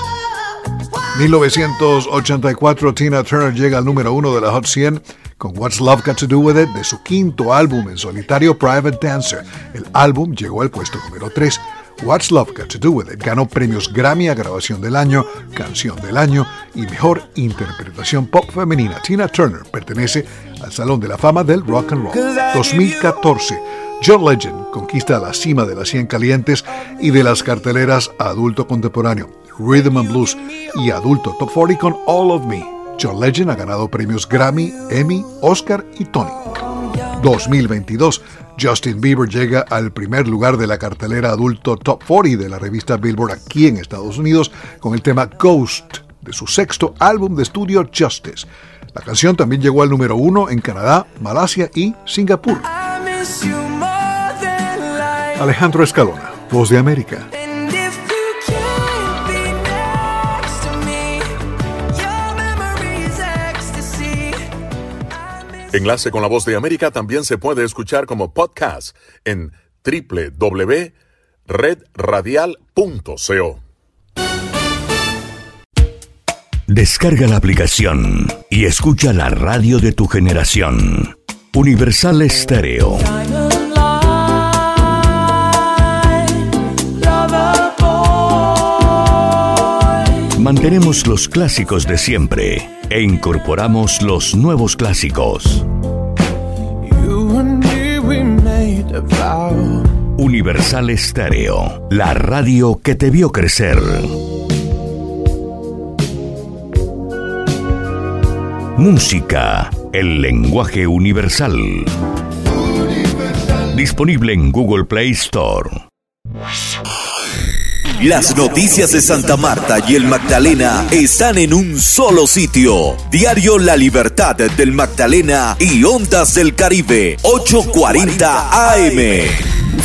1984, Tina Turner llega al número uno de la Hot 100 con What's Love Got to Do With It de su quinto álbum en solitario Private Dancer. El álbum llegó al puesto número 3. What's Love Got to Do With It ganó premios Grammy a Grabación del Año, Canción del Año y Mejor Interpretación Pop Femenina. Tina Turner pertenece al Salón de la Fama del Rock and Roll. 2014. John Legend conquista la cima de las 100 calientes y de las carteleras adulto contemporáneo, Rhythm and Blues y adulto Top 40 con All of Me. John Legend ha ganado premios Grammy, Emmy, Oscar y Tony. 2022. Justin Bieber llega al primer lugar de la cartelera adulto Top 40 de la revista Billboard aquí en Estados Unidos con el tema Ghost de su sexto álbum de estudio Justice. La canción también llegó al número uno en Canadá, Malasia y Singapur. Alejandro Escalona, Voz de América. Enlace con la Voz de América también se puede escuchar como podcast en www.redradial.co. Descarga la aplicación y escucha la radio de tu generación. Universal Estéreo. Mantenemos los clásicos de siempre e incorporamos los nuevos clásicos. Universal Estéreo, la radio que te vio crecer. Música, el lenguaje universal. Disponible en Google Play Store. Las noticias de Santa Marta y el Magdalena están en un solo sitio. Diario La Libertad del Magdalena y Ondas del Caribe, 840 AM.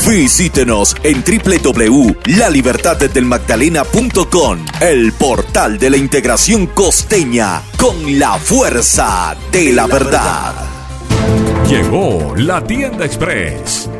Visítenos en www.lalibertaddelmagdalena.com, el portal de la integración costeña con la fuerza de la verdad. Llegó la tienda express,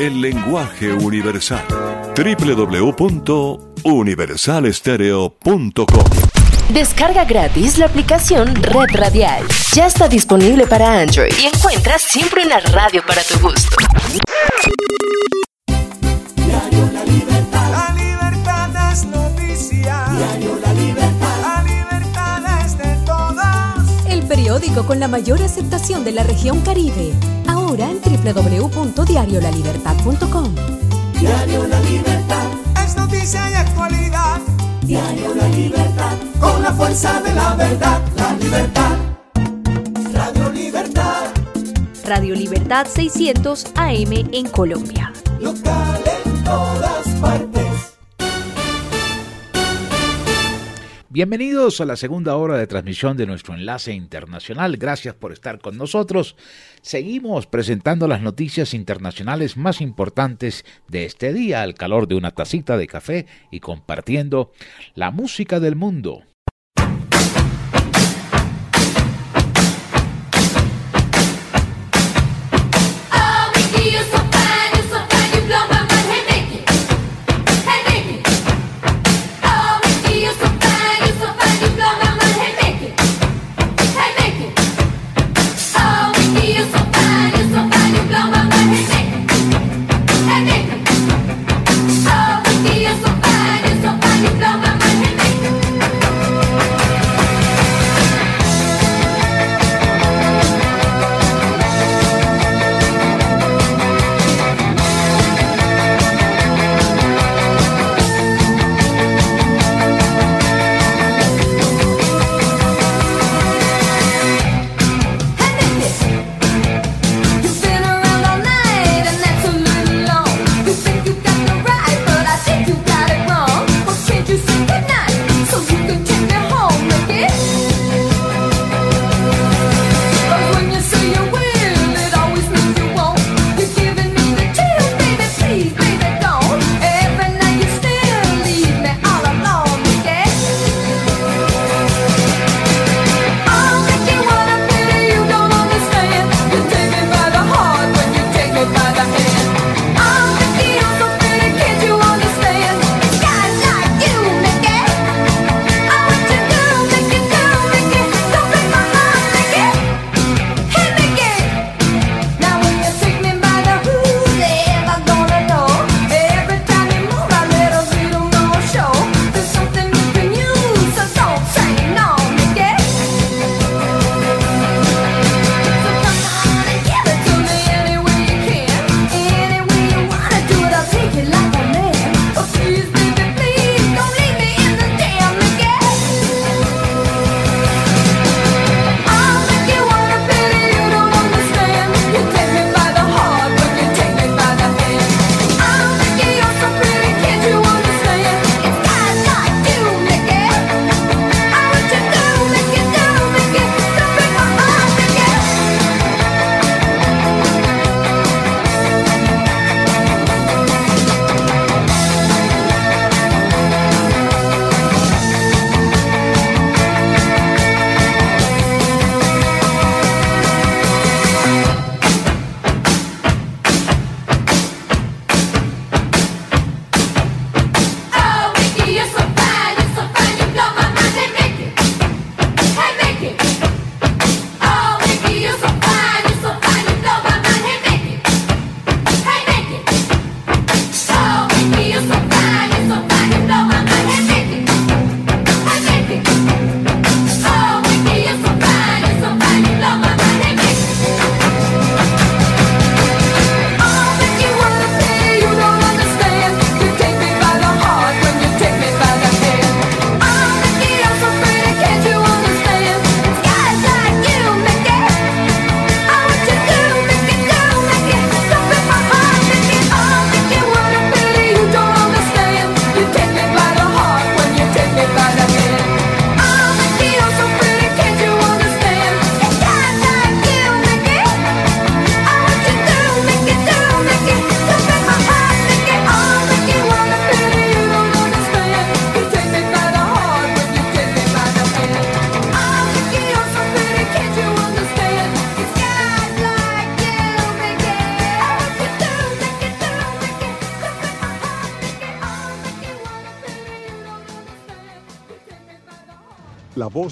el lenguaje universal. www.universalestereo.com Descarga gratis la aplicación Red Radial. Ya está disponible para Android y encuentras siempre una radio para tu gusto. Diario La Libertad. La libertad es noticia. Diario La Libertad. La libertad es de todos. El periódico con la mayor aceptación de la región Caribe ahora en www.diariolalibertad.com. Diario La Libertad es noticia y actualidad. Diario La Libertad con la fuerza de la verdad, la libertad. Radio Libertad. Radio Libertad 600 AM en Colombia. Local en todas partes. Bienvenidos a la segunda hora de transmisión de nuestro enlace internacional. Gracias por estar con nosotros. Seguimos presentando las noticias internacionales más importantes de este día al calor de una tacita de café y compartiendo la música del mundo.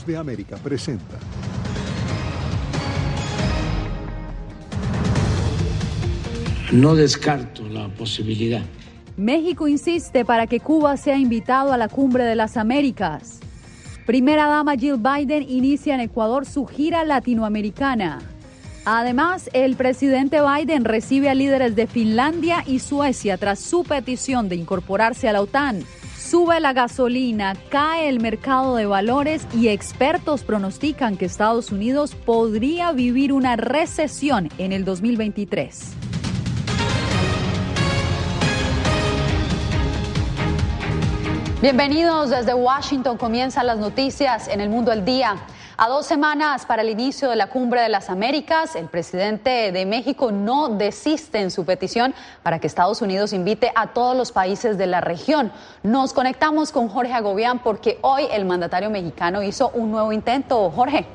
De América presenta. No descarto la posibilidad. México insiste para que Cuba sea invitado a la Cumbre de las Américas. Primera dama Jill Biden inicia en Ecuador su gira latinoamericana. Además, el presidente Biden recibe a líderes de Finlandia y Suecia tras su petición de incorporarse a la OTAN. Sube la gasolina, cae el mercado de valores y expertos pronostican que Estados Unidos podría vivir una recesión en el 2023. Bienvenidos desde Washington. Comienzan las noticias en el mundo al día. A dos semanas para el inicio de la Cumbre de las Américas, el presidente de México no desiste en su petición para que Estados Unidos invite a todos los países de la región. Nos conectamos con Jorge Agobián porque hoy el mandatario mexicano hizo un nuevo intento. Jorge.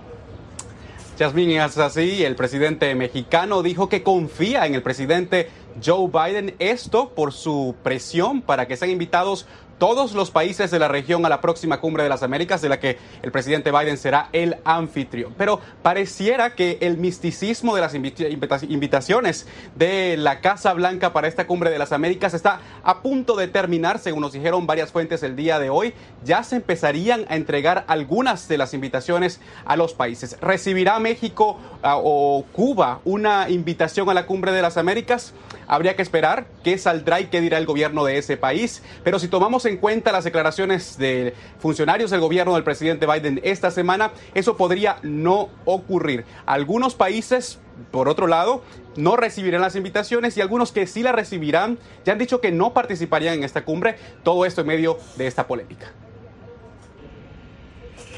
Yasmín, es así. El presidente mexicano dijo que confía en el presidente Joe Biden, esto por su presión para que sean invitados todos los países de la región a la próxima cumbre de las Américas, de la que el presidente Biden será el anfitrión. Pero pareciera que el misticismo de las invitaciones de la Casa Blanca para esta cumbre de las Américas está a punto de terminar, según nos dijeron varias fuentes el día de hoy. Ya se empezarían a entregar algunas de las invitaciones a los países. ¿Recibirá México ah, o Cuba una invitación a la cumbre de las Américas? Habría que esperar qué saldrá y qué dirá el gobierno de ese país. Pero si tomamos en cuenta las declaraciones de funcionarios del gobierno del presidente Biden esta semana, eso podría no ocurrir. Algunos países por otro lado, no recibirán las invitaciones y algunos que sí las recibirán ya han dicho que no participarían en esta cumbre. Todo esto en medio de esta polémica.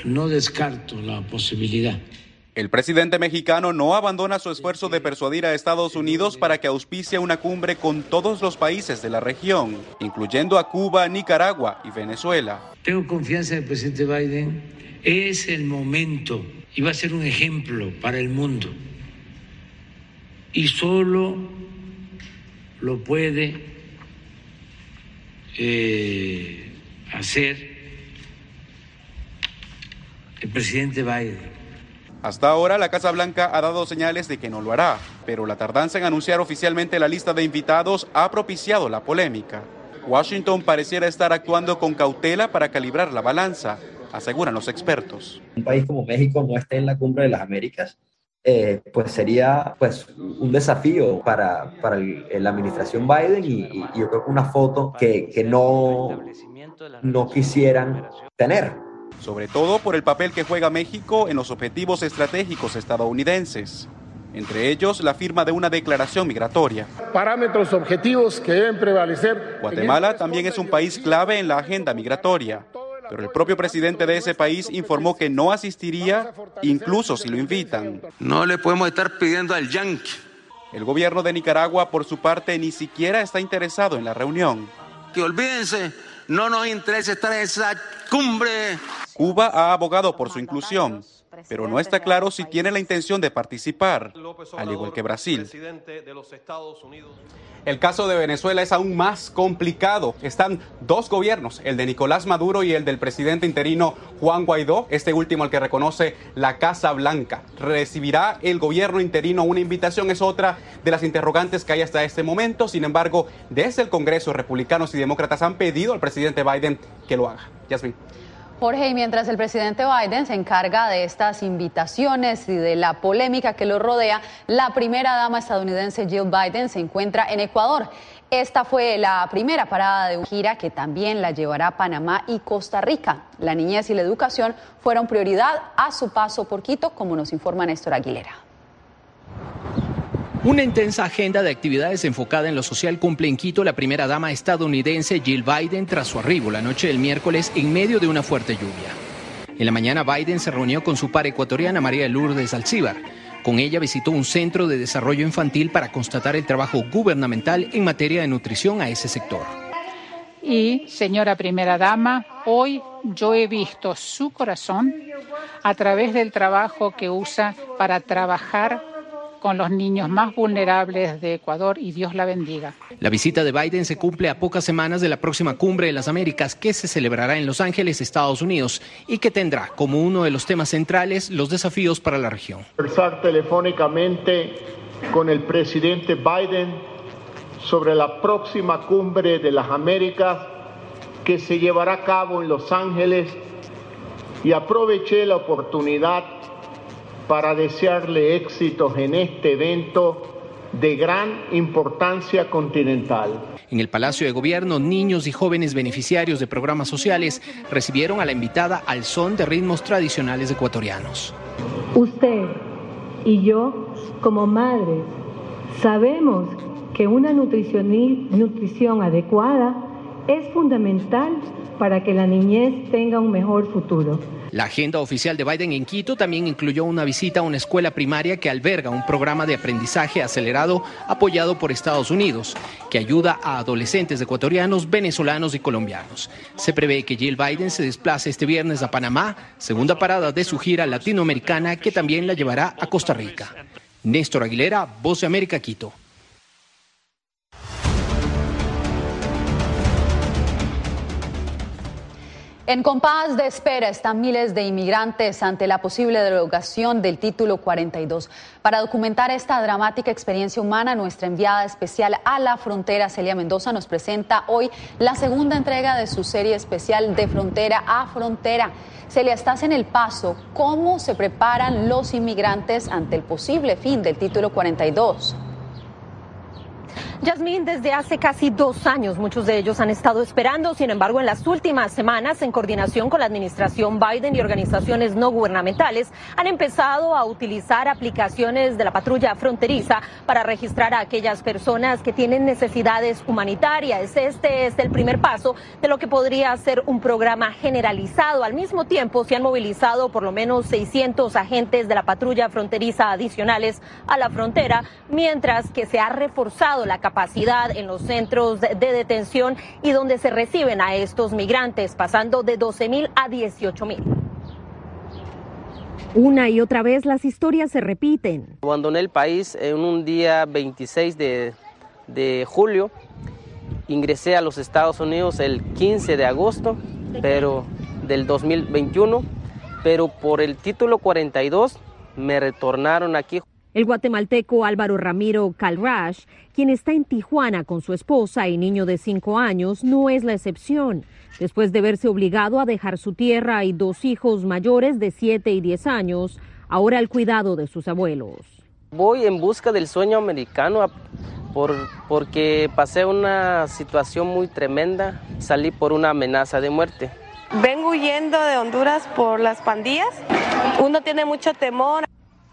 No descarto la posibilidad el presidente mexicano no abandona su esfuerzo de persuadir a Estados Unidos para que auspicie una cumbre con todos los países de la región, incluyendo a Cuba, Nicaragua y Venezuela. Tengo confianza en el presidente Biden. Es el momento y va a ser un ejemplo para el mundo. Y solo lo puede eh, hacer el presidente Biden. Hasta ahora, la Casa Blanca ha dado señales de que no lo hará, pero la tardanza en anunciar oficialmente la lista de invitados ha propiciado la polémica. Washington pareciera estar actuando con cautela para calibrar la balanza, aseguran los expertos. Un país como México no esté en la cumbre de las Américas, eh, pues sería pues, un desafío para, para la administración Biden y, yo creo que una foto que, que no, no quisieran tener sobre todo por el papel que juega México en los objetivos estratégicos estadounidenses, entre ellos la firma de una declaración migratoria. Parámetros objetivos que deben prevalecer. Guatemala también es un país clave en la agenda migratoria, pero el propio presidente de ese país informó que no asistiría incluso si lo invitan. No le podemos estar pidiendo al yankee. El gobierno de Nicaragua, por su parte, ni siquiera está interesado en la reunión. Que olvídense, no nos interesa estar en esa cumbre. Cuba ha abogado por su inclusión, pero no está claro si tiene la intención de participar, al igual que Brasil. El caso de Venezuela es aún más complicado. Están dos gobiernos, el de Nicolás Maduro y el del presidente interino Juan Guaidó, este último el que reconoce la Casa Blanca. ¿Recibirá el gobierno interino una invitación? Es otra de las interrogantes que hay hasta este momento. Sin embargo, desde el Congreso, republicanos y demócratas han pedido al presidente Biden que lo haga. Yasmin. Jorge, y mientras el presidente Biden se encarga de estas invitaciones y de la polémica que lo rodea, la primera dama estadounidense Jill Biden se encuentra en Ecuador. Esta fue la primera parada de una gira que también la llevará a Panamá y Costa Rica. La niñez y la educación fueron prioridad a su paso por Quito, como nos informa Néstor Aguilera. Una intensa agenda de actividades enfocada en lo social cumple en Quito la primera dama estadounidense Jill Biden tras su arribo la noche del miércoles en medio de una fuerte lluvia. En la mañana Biden se reunió con su par ecuatoriana María Lourdes Alcíbar. Con ella visitó un centro de desarrollo infantil para constatar el trabajo gubernamental en materia de nutrición a ese sector. Y, señora primera dama, hoy yo he visto su corazón a través del trabajo que usa para trabajar con los niños más vulnerables de Ecuador y Dios la bendiga. La visita de Biden se cumple a pocas semanas de la próxima cumbre de las Américas que se celebrará en Los Ángeles, Estados Unidos, y que tendrá como uno de los temas centrales los desafíos para la región. Conversar telefónicamente con el presidente Biden sobre la próxima cumbre de las Américas que se llevará a cabo en Los Ángeles y aproveché la oportunidad para desearle éxitos en este evento de gran importancia continental. En el Palacio de Gobierno, niños y jóvenes beneficiarios de programas sociales recibieron a la invitada al son de ritmos tradicionales ecuatorianos. Usted y yo, como madres, sabemos que una nutrición, nutrición adecuada es fundamental para que la niñez tenga un mejor futuro. La agenda oficial de Biden en Quito también incluyó una visita a una escuela primaria que alberga un programa de aprendizaje acelerado apoyado por Estados Unidos, que ayuda a adolescentes ecuatorianos, venezolanos y colombianos. Se prevé que Jill Biden se desplace este viernes a Panamá, segunda parada de su gira latinoamericana que también la llevará a Costa Rica. Néstor Aguilera, Voz de América, Quito. En compás de espera están miles de inmigrantes ante la posible derogación del título 42. Para documentar esta dramática experiencia humana, nuestra enviada especial a la frontera, Celia Mendoza, nos presenta hoy la segunda entrega de su serie especial de frontera a frontera. Celia, estás en el paso. ¿Cómo se preparan los inmigrantes ante el posible fin del título 42? Yasmín, desde hace casi dos años muchos de ellos han estado esperando, sin embargo, en las últimas semanas, en coordinación con la administración Biden y organizaciones no gubernamentales, han empezado a utilizar aplicaciones de la patrulla fronteriza para registrar a aquellas personas que tienen necesidades humanitarias. Este es el primer paso de lo que podría ser un programa generalizado. Al mismo tiempo, se han movilizado por lo menos 600 agentes de la patrulla fronteriza adicionales a la frontera, mientras que se ha reforzado la capacidad en los centros de detención y donde se reciben a estos migrantes, pasando de 12 mil a 18 mil. Una y otra vez las historias se repiten. Abandoné el país en un día 26 de, de julio. Ingresé a los Estados Unidos el 15 de agosto pero del 2021, pero por el título 42 me retornaron aquí. El guatemalteco Álvaro Ramiro Calrash, quien está en Tijuana con su esposa y niño de cinco años, no es la excepción. Después de verse obligado a dejar su tierra y dos hijos mayores de siete y diez años, ahora al cuidado de sus abuelos. Voy en busca del sueño americano por, porque pasé una situación muy tremenda, salí por una amenaza de muerte. Vengo huyendo de Honduras por las pandillas. Uno tiene mucho temor.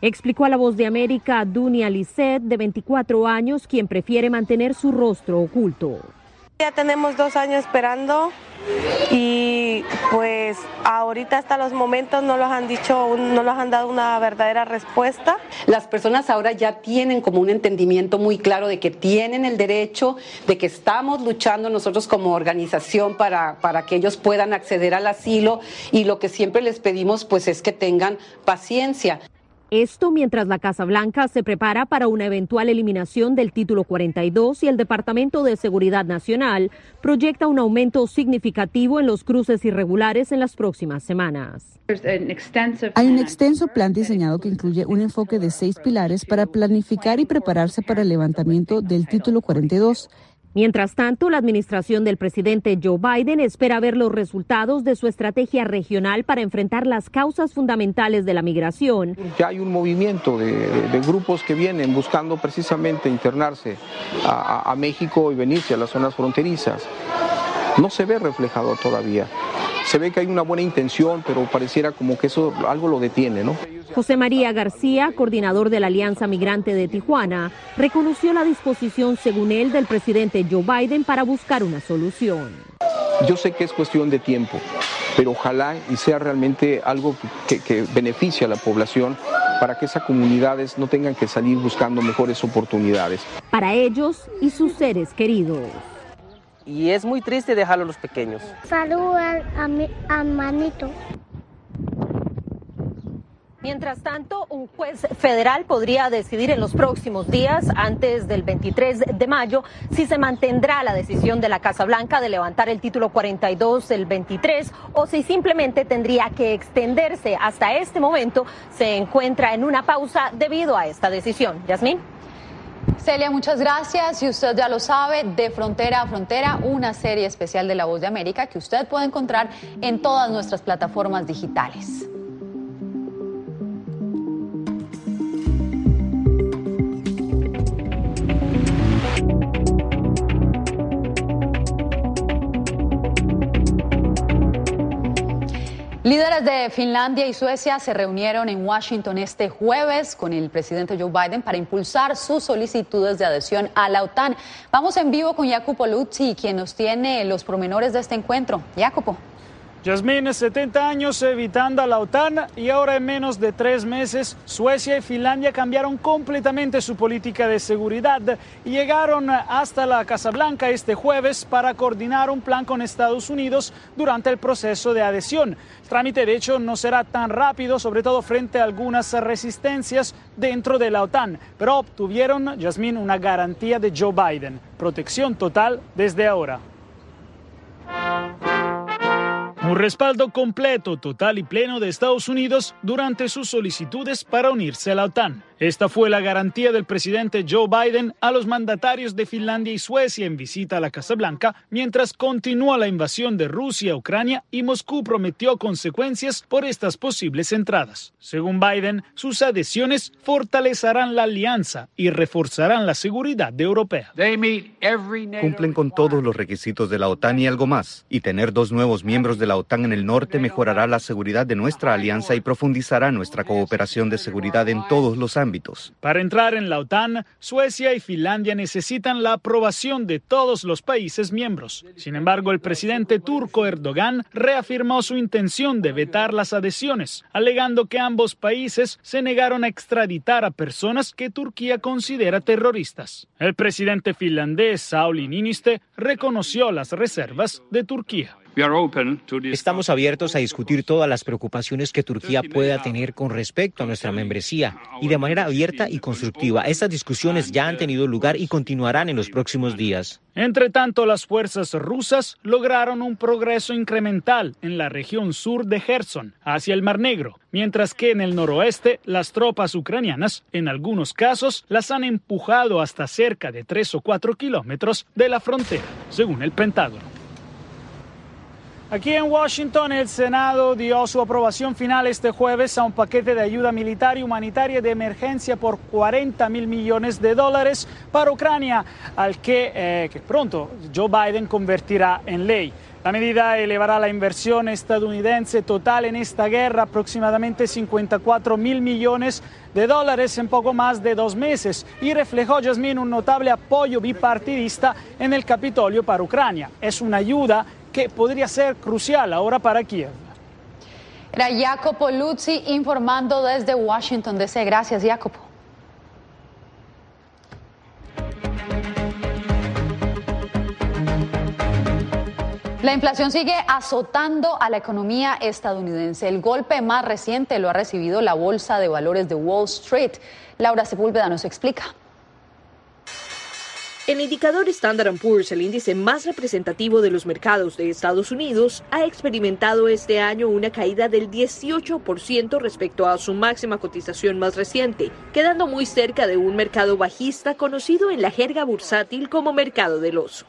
Explicó a la voz de América Dunia Lisset, de 24 años, quien prefiere mantener su rostro oculto. Ya tenemos dos años esperando y pues ahorita hasta los momentos no los han dicho, no los han dado una verdadera respuesta. Las personas ahora ya tienen como un entendimiento muy claro de que tienen el derecho, de que estamos luchando nosotros como organización para, para que ellos puedan acceder al asilo y lo que siempre les pedimos pues es que tengan paciencia. Esto mientras la Casa Blanca se prepara para una eventual eliminación del título 42 y el Departamento de Seguridad Nacional proyecta un aumento significativo en los cruces irregulares en las próximas semanas. Hay un extenso plan diseñado que incluye un enfoque de seis pilares para planificar y prepararse para el levantamiento del título 42 Mientras tanto, la administración del presidente Joe Biden espera ver los resultados de su estrategia regional para enfrentar las causas fundamentales de la migración. Ya hay un movimiento de, grupos que vienen buscando precisamente internarse a, a México y venirse a las zonas fronterizas. No se ve reflejado todavía. Se ve que hay una buena intención, pero pareciera como que eso algo lo detiene, ¿no? José María García, coordinador de la Alianza Migrante de Tijuana, reconoció la disposición, según él, del presidente Joe Biden para buscar una solución. Yo sé que es cuestión de tiempo, pero ojalá y sea realmente algo que, que beneficie a la población para que esas comunidades no tengan que salir buscando mejores oportunidades. Para ellos y sus seres queridos. Y es muy triste dejarlo a los pequeños. Saludos a, mi, a Manito. Mientras tanto, un juez federal podría decidir en los próximos días, antes del 23 de mayo, si se mantendrá la decisión de la Casa Blanca de levantar el título 42 el 23 o si simplemente tendría que extenderse. Hasta este momento se encuentra en una pausa debido a esta decisión. Yasmín. Celia, muchas gracias. Y usted ya lo sabe, de frontera a frontera, una serie especial de La Voz de América que usted puede encontrar en todas nuestras plataformas digitales. Líderes de Finlandia y Suecia se reunieron en Washington este jueves con el presidente Joe Biden para impulsar sus solicitudes de adhesión a la OTAN. Vamos en vivo con Jacopo Luzzi, quien nos tiene los promenores de este encuentro. Jacopo. Yasmín, 70 años evitando a la OTAN y ahora en menos de tres meses Suecia y Finlandia cambiaron completamente su política de seguridad y llegaron hasta la Casa Blanca este jueves para coordinar un plan con Estados Unidos durante el proceso de adhesión. El trámite de hecho no será tan rápido, sobre todo frente a algunas resistencias dentro de la OTAN, pero obtuvieron, Yasmín, una garantía de Joe Biden, protección total desde ahora. Un respaldo completo, total y pleno de Estados Unidos durante sus solicitudes para unirse a la OTAN. Esta fue la garantía del presidente Joe Biden a los mandatarios de Finlandia y Suecia en visita a la Casa Blanca, mientras continúa la invasión de Rusia a Ucrania y Moscú prometió consecuencias por estas posibles entradas. Según Biden, sus adhesiones fortalecerán la alianza y reforzarán la seguridad europea. Cumplen con todos los requisitos de la OTAN y algo más, y tener dos nuevos miembros de la OTAN en el norte mejorará la seguridad de nuestra alianza y profundizará nuestra cooperación de seguridad en todos los ámbitos para entrar en la OTAN, Suecia y Finlandia necesitan la aprobación de todos los países miembros. Sin embargo, el presidente turco Erdogan reafirmó su intención de vetar las adhesiones, alegando que ambos países se negaron a extraditar a personas que Turquía considera terroristas. El presidente finlandés Sauli Niinistö reconoció las reservas de Turquía. Estamos abiertos a discutir todas las preocupaciones que Turquía pueda tener con respecto a nuestra membresía y de manera abierta y constructiva. Estas discusiones ya han tenido lugar y continuarán en los próximos días. Entre tanto, las fuerzas rusas lograron un progreso incremental en la región sur de Gerson, hacia el Mar Negro, mientras que en el noroeste las tropas ucranianas, en algunos casos, las han empujado hasta cerca de tres o cuatro kilómetros de la frontera, según el Pentágono. Aquí en Washington, el Senado dio su aprobación final este jueves a un paquete de ayuda militar y humanitaria de emergencia por 40 mil millones de dólares para Ucrania, al que, eh, que pronto Joe Biden convertirá en ley. La medida elevará la inversión estadounidense total en esta guerra aproximadamente 54 mil millones de dólares en poco más de dos meses y reflejó, Jasmine, un notable apoyo bipartidista en el Capitolio para Ucrania. Es una ayuda que podría ser crucial ahora para Kiev. Era Jacopo Luzzi informando desde Washington DC. Gracias, Jacopo. La inflación sigue azotando a la economía estadounidense. El golpe más reciente lo ha recibido la Bolsa de Valores de Wall Street. Laura Sepúlveda nos explica. El indicador Standard Poor's, el índice más representativo de los mercados de Estados Unidos, ha experimentado este año una caída del 18% respecto a su máxima cotización más reciente, quedando muy cerca de un mercado bajista conocido en la jerga bursátil como mercado del oso.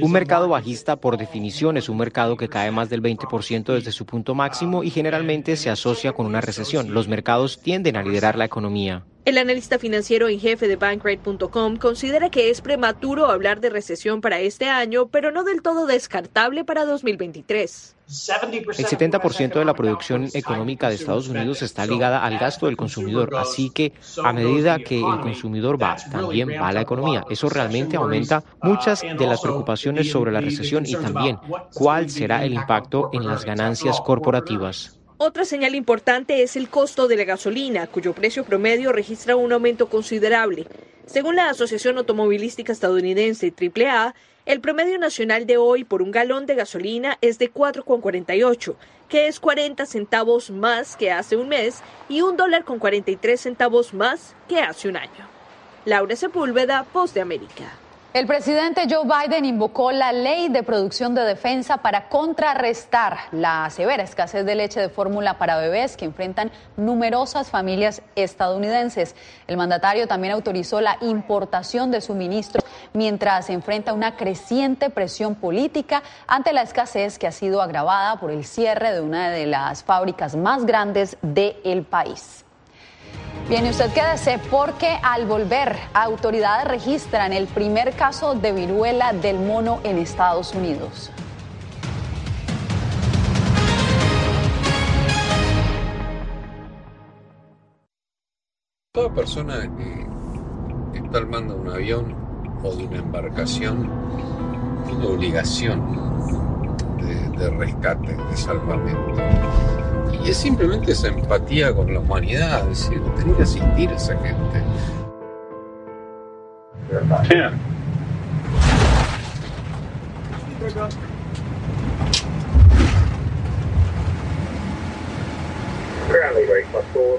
Un mercado bajista, por definición, es un mercado que cae más del 20% desde su punto máximo y generalmente se asocia con una recesión. Los mercados tienden a liderar la economía. El analista financiero en jefe de Bankrate.com considera que es prematuro hablar de recesión para este año, pero no del todo descartable para 2023. El 70% de la producción económica de Estados Unidos está ligada al gasto del consumidor, así que a medida que el consumidor va, también va la economía. Eso realmente aumenta muchas de las preocupaciones sobre la recesión y también cuál será el impacto en las ganancias corporativas. Otra señal importante es el costo de la gasolina, cuyo precio promedio registra un aumento considerable. Según la Asociación Automovilística Estadounidense AAA, el promedio nacional de hoy por un galón de gasolina es de 4,48, que es 40 centavos más que hace un mes y un dólar con 43 centavos más que hace un año. Laura Sepúlveda, Post de América. El presidente Joe Biden invocó la ley de producción de defensa para contrarrestar la severa escasez de leche de fórmula para bebés que enfrentan numerosas familias estadounidenses. El mandatario también autorizó la importación de suministros mientras se enfrenta una creciente presión política ante la escasez que ha sido agravada por el cierre de una de las fábricas más grandes del país. Bien, y usted quédese porque al volver, autoridades registran el primer caso de viruela del mono en Estados Unidos. Toda persona que está armando un avión o de una embarcación tiene obligación de, de rescate, de salvamento. Y es simplemente esa empatía con la humanidad, es decir, tener que asistir a esa gente. Yeah. Currently, very plus four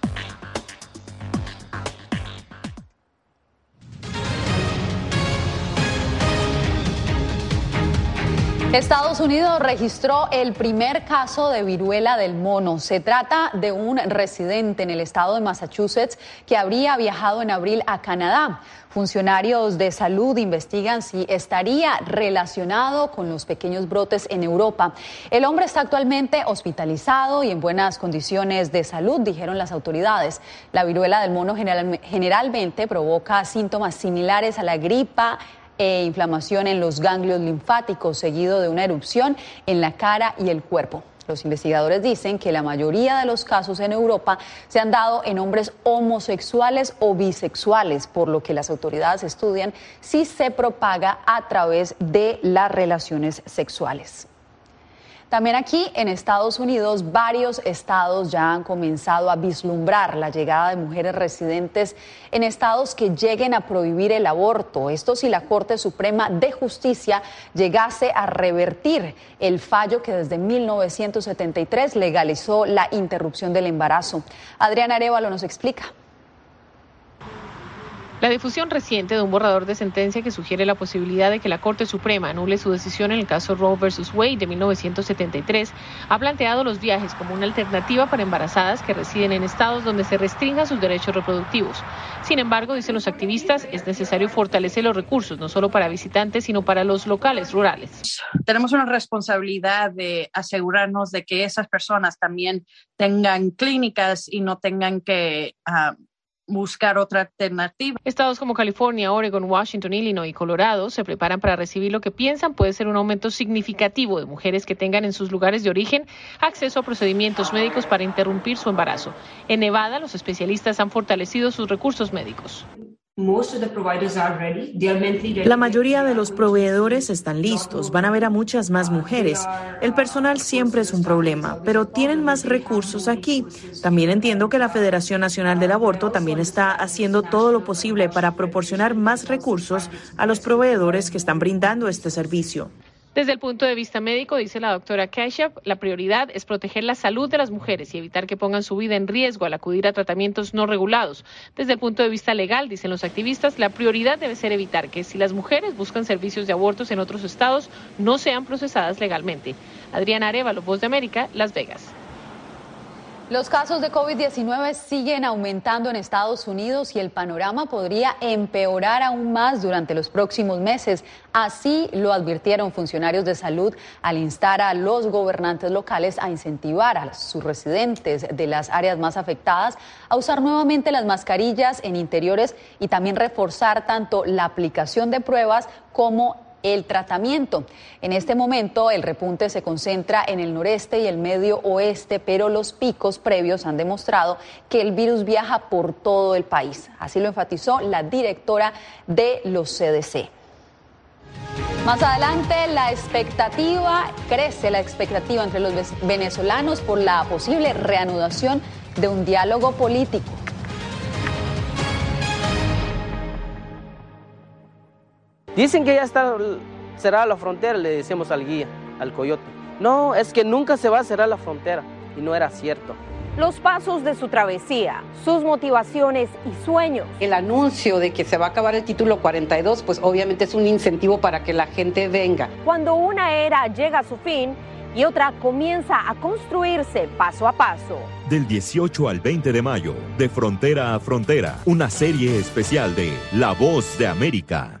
Estados Unidos registró el primer caso de viruela del mono. Se trata de un residente en el estado de Massachusetts que habría viajado en abril a Canadá. Funcionarios de salud investigan si estaría relacionado con los pequeños brotes en Europa. El hombre está actualmente hospitalizado y en buenas condiciones de salud, dijeron las autoridades. La viruela del mono generalmente provoca síntomas similares a la gripa e inflamación en los ganglios linfáticos, seguido de una erupción en la cara y el cuerpo. Los investigadores dicen que la mayoría de los casos en Europa se han dado en hombres homosexuales o bisexuales, por lo que las autoridades estudian si se propaga a través de las relaciones sexuales. También aquí en Estados Unidos, varios estados ya han comenzado a vislumbrar la llegada de mujeres residentes en estados que lleguen a prohibir el aborto. Esto si la Corte Suprema de Justicia llegase a revertir el fallo que desde 1973 legalizó la interrupción del embarazo. Adriana Arevalo nos explica. La difusión reciente de un borrador de sentencia que sugiere la posibilidad de que la Corte Suprema anule su decisión en el caso Roe versus Wade de 1973 ha planteado los viajes como una alternativa para embarazadas que residen en estados donde se restringan sus derechos reproductivos. Sin embargo, dicen los activistas, es necesario fortalecer los recursos, no solo para visitantes, sino para los locales rurales. Tenemos una responsabilidad de asegurarnos de que esas personas también tengan clínicas y no tengan que uh, buscar otra alternativa. Estados como California, Oregon, Washington, Illinois y Colorado se preparan para recibir lo que piensan puede ser un aumento significativo de mujeres que tengan en sus lugares de origen acceso a procedimientos médicos para interrumpir su embarazo. En Nevada, los especialistas han fortalecido sus recursos médicos. La mayoría de los proveedores están listos, van a ver a muchas más mujeres. El personal siempre es un problema, pero tienen más recursos aquí. También entiendo que la Federación Nacional del Aborto también está haciendo todo lo posible para proporcionar más recursos a los proveedores que están brindando este servicio. Desde el punto de vista médico, dice la doctora Kashyap, la prioridad es proteger la salud de las mujeres y evitar que pongan su vida en riesgo al acudir a tratamientos no regulados. Desde el punto de vista legal, dicen los activistas, la prioridad debe ser evitar que si las mujeres buscan servicios de abortos en otros estados, no sean procesadas legalmente. Adriana Arevalo, Voz de América, Las Vegas. Los casos de COVID-19 siguen aumentando en Estados Unidos y el panorama podría empeorar aún más durante los próximos meses. Así lo advirtieron funcionarios de salud al instar a los gobernantes locales a incentivar a sus residentes de las áreas más afectadas a usar nuevamente las mascarillas en interiores y también reforzar tanto la aplicación de pruebas como el tratamiento. En este momento el repunte se concentra en el noreste y el medio oeste, pero los picos previos han demostrado que el virus viaja por todo el país. Así lo enfatizó la directora de los CDC. Más adelante, la expectativa, crece la expectativa entre los venezolanos por la posible reanudación de un diálogo político. Dicen que ya está cerrada la frontera, le decimos al guía, al coyote. No, es que nunca se va a cerrar la frontera. Y no era cierto. Los pasos de su travesía, sus motivaciones y sueños. El anuncio de que se va a acabar el título 42, pues obviamente es un incentivo para que la gente venga. Cuando una era llega a su fin y otra comienza a construirse paso a paso. Del 18 al 20 de mayo, de frontera a frontera, una serie especial de La Voz de América.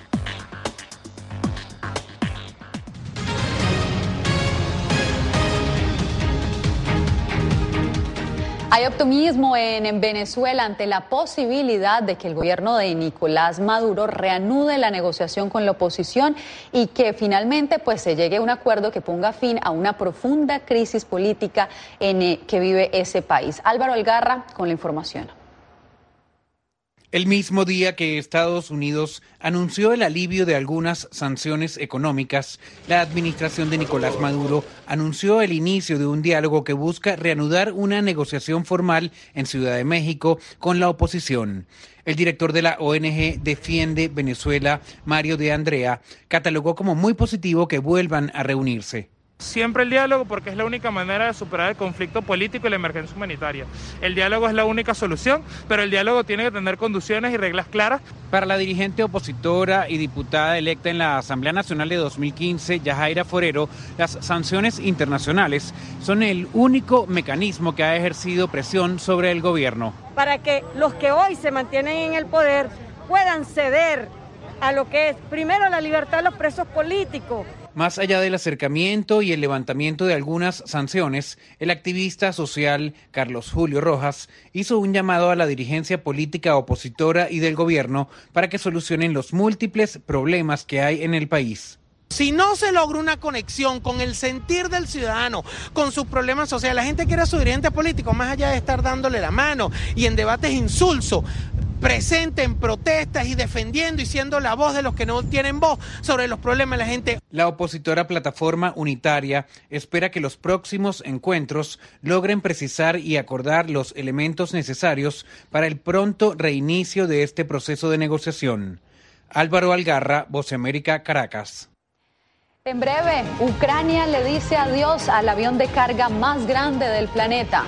Hay optimismo en, Venezuela ante la posibilidad de que el gobierno de Nicolás Maduro reanude la negociación con la oposición y que finalmente pues se llegue a un acuerdo que ponga fin a una profunda crisis política en eh, que vive ese país. Álvaro Algarra con la información. El mismo día que Estados Unidos anunció el alivio de algunas sanciones económicas, la administración de Nicolás Maduro anunció el inicio de un diálogo que busca reanudar una negociación formal en Ciudad de México con la oposición. El director de la ONG Defiende Venezuela, Mario de Andrea, catalogó como muy positivo que vuelvan a reunirse. Siempre el diálogo porque es la única manera de superar el conflicto político y la emergencia humanitaria. El diálogo es la única solución, pero el diálogo tiene que tener conducciones y reglas claras. Para la dirigente opositora y diputada electa en la Asamblea Nacional de 2015, Yajaira Forero, las sanciones internacionales son el único mecanismo que ha ejercido presión sobre el gobierno. Para que los que hoy se mantienen en el poder puedan ceder a lo que es primero la libertad de los presos políticos. Más allá del acercamiento y el levantamiento de algunas sanciones, el activista social Carlos Julio Rojas hizo un llamado a la dirigencia política opositora y del gobierno para que solucionen los múltiples problemas que hay en el país. Si no se logra una conexión con el sentir del ciudadano, con sus problemas sociales, la gente quiere a su dirigente político, más allá de estar dándole la mano y en debates insulsos, presente en protestas y defendiendo y siendo la voz de los que no tienen voz sobre los problemas de la gente. La opositora Plataforma Unitaria espera que los próximos encuentros logren precisar y acordar los elementos necesarios para el pronto reinicio de este proceso de negociación. Álvaro Algarra, Voce América, Caracas. En breve, Ucrania le dice adiós al avión de carga más grande del planeta.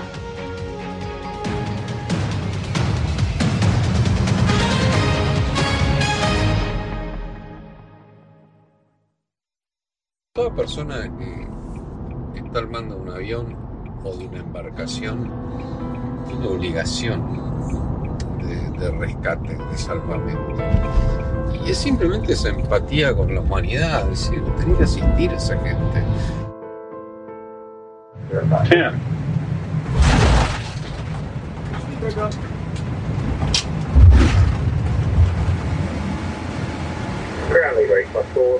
Toda persona que está armando un avión o de una embarcación tiene obligación de, de rescate, de salvamento. Y es simplemente esa empatía con la humanidad, es decir, tener que asistir a esa gente. Plus four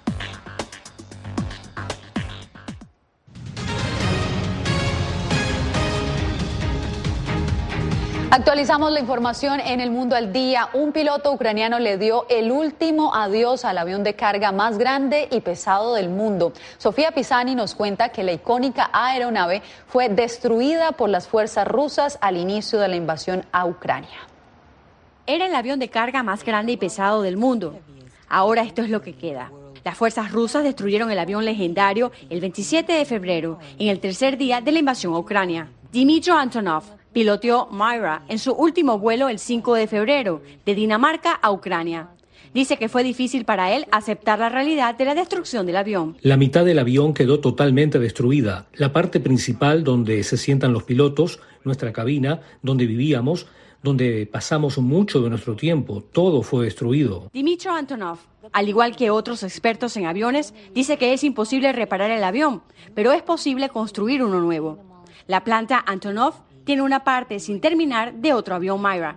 Actualizamos la información en el mundo al día. Un piloto ucraniano le dio el último adiós al avión de carga más grande y pesado del mundo. Sofía Pisani nos cuenta que la icónica aeronave fue destruida por las fuerzas rusas al inicio de la invasión a Ucrania. Era el avión de carga más grande y pesado del mundo. Ahora esto es lo que queda. Las fuerzas rusas destruyeron el avión legendario el 27 de febrero, en el tercer día de la invasión a Ucrania. Dmitry Antonov piloteó Myra en su último vuelo el 5 de febrero, de Dinamarca a Ucrania. Dice que fue difícil para él aceptar la realidad de la destrucción del avión. La mitad del avión quedó totalmente destruida. La parte principal donde se sientan los pilotos, nuestra cabina, donde vivíamos, donde pasamos mucho de nuestro tiempo, todo fue destruido. Dmitry Antonov, al igual que otros expertos en aviones, dice que es imposible reparar el avión, pero es posible construir uno nuevo. La planta Antonov tiene una parte sin terminar de otro avión Myra.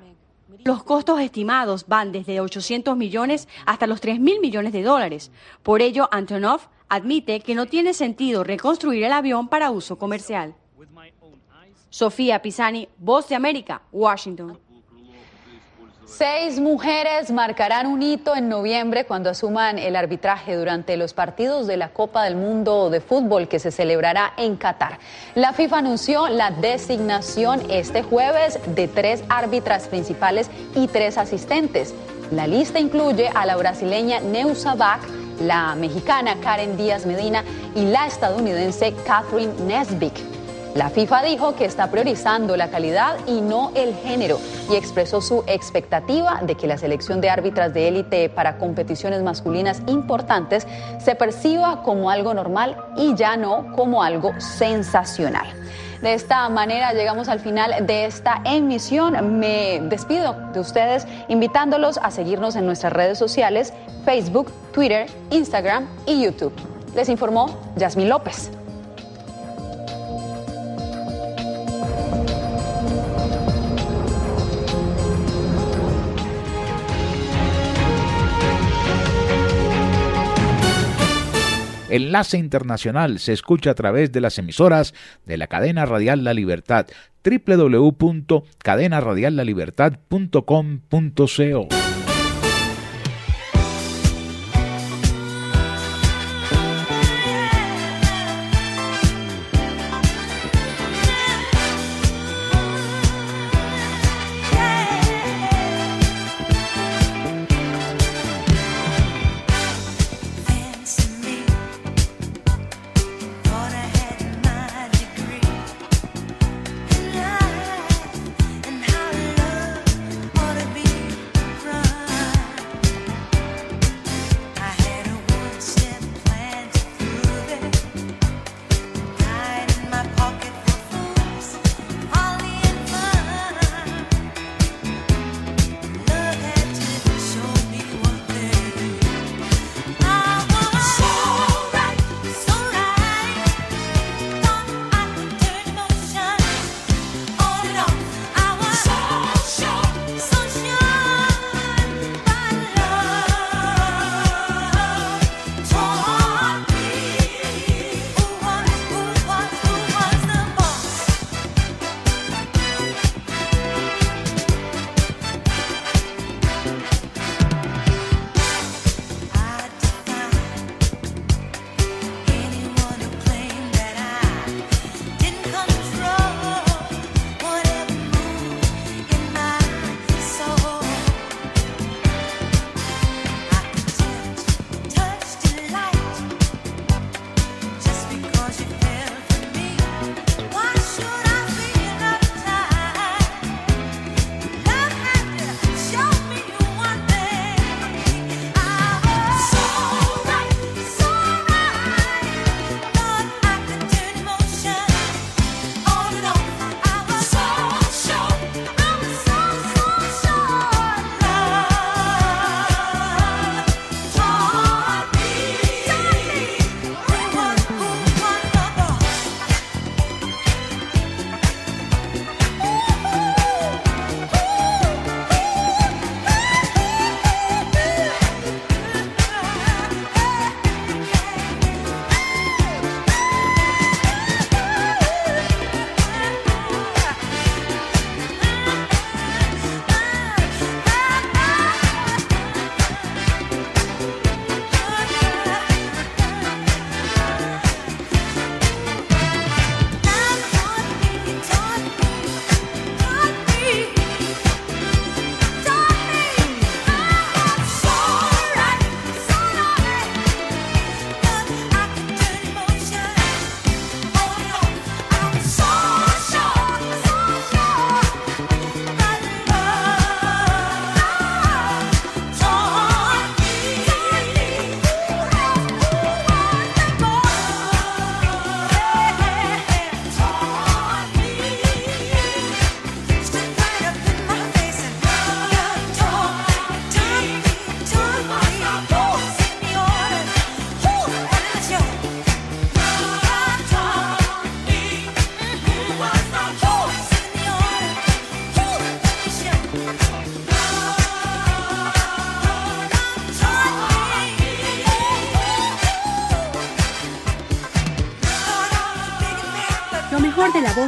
Los costos estimados van desde 800 millones hasta los 3 mil millones de dólares. Por ello, Antonov admite que no tiene sentido reconstruir el avión para uso comercial. Sofía Pisani, Voz de América, Washington. Seis mujeres marcarán un hito en noviembre cuando asuman el arbitraje durante los partidos de la Copa del Mundo de Fútbol que se celebrará en Qatar. La FIFA anunció la designación este jueves de tres árbitras principales y tres asistentes. La lista incluye a la brasileña Neusa Bach, la mexicana Karen Díaz Medina y la estadounidense Catherine Nesbitt. La FIFA dijo que está priorizando la calidad y no el género y expresó su expectativa de que la selección de árbitras de élite para competiciones masculinas importantes se perciba como algo normal y ya no como algo sensacional. De esta manera llegamos al final de esta emisión. Me despido de ustedes invitándolos a seguirnos en nuestras redes sociales, Facebook, Twitter, Instagram y YouTube. Les informó Yasmín López. Enlace Internacional se escucha a través de las emisoras de la cadena radial La Libertad www.cadenaradiallalibertad.com.co.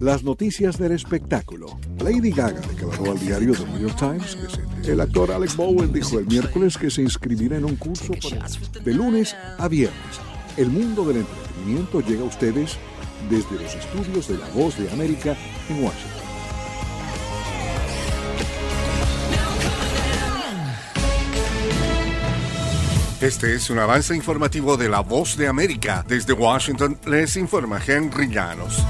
Las noticias del espectáculo. Lady Gaga declaró al diario The New York Times que se, el actor Alex Bowen dijo el miércoles que se inscribirá en un curso para, de lunes a viernes. El mundo del entretenimiento llega a ustedes desde los estudios de La Voz de América en Washington. Este es un avance informativo de La Voz de América. Desde Washington les informa Henry Llanos.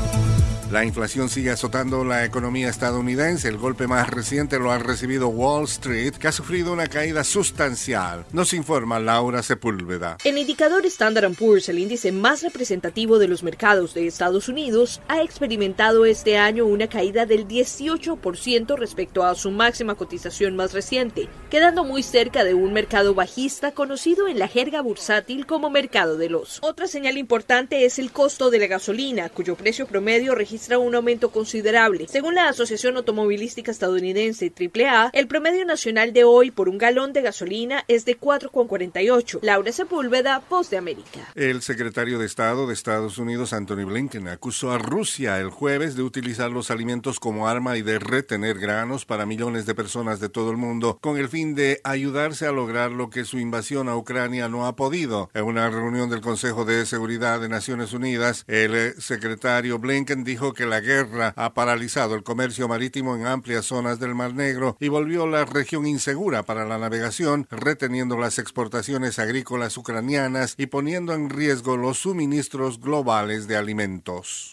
La inflación sigue azotando la economía estadounidense. El golpe más reciente lo ha recibido Wall Street, que ha sufrido una caída sustancial. Nos informa Laura Sepúlveda. El indicador Standard Poor's, el índice más representativo de los mercados de Estados Unidos, ha experimentado este año una caída del 18% respecto a su máxima cotización más reciente, quedando muy cerca de un mercado bajista conocido en la jerga bursátil como mercado de los. Otra señal importante es el costo de la gasolina, cuyo precio promedio registra un aumento considerable. Según la Asociación Automovilística Estadounidense AAA, el promedio nacional de hoy por un galón de gasolina es de 4,48. Laura Sepúlveda, Voz de América. El secretario de Estado de Estados Unidos, Anthony Blinken, acusó a Rusia el jueves de utilizar los alimentos como arma y de retener granos para millones de personas de todo el mundo con el fin de ayudarse a lograr lo que su invasión a Ucrania no ha podido. En una reunión del Consejo de Seguridad de Naciones Unidas, el secretario Blinken dijo que la guerra ha paralizado el comercio marítimo en amplias zonas del Mar Negro y volvió la región insegura para la navegación, reteniendo las exportaciones agrícolas ucranianas y poniendo en riesgo los suministros globales de alimentos.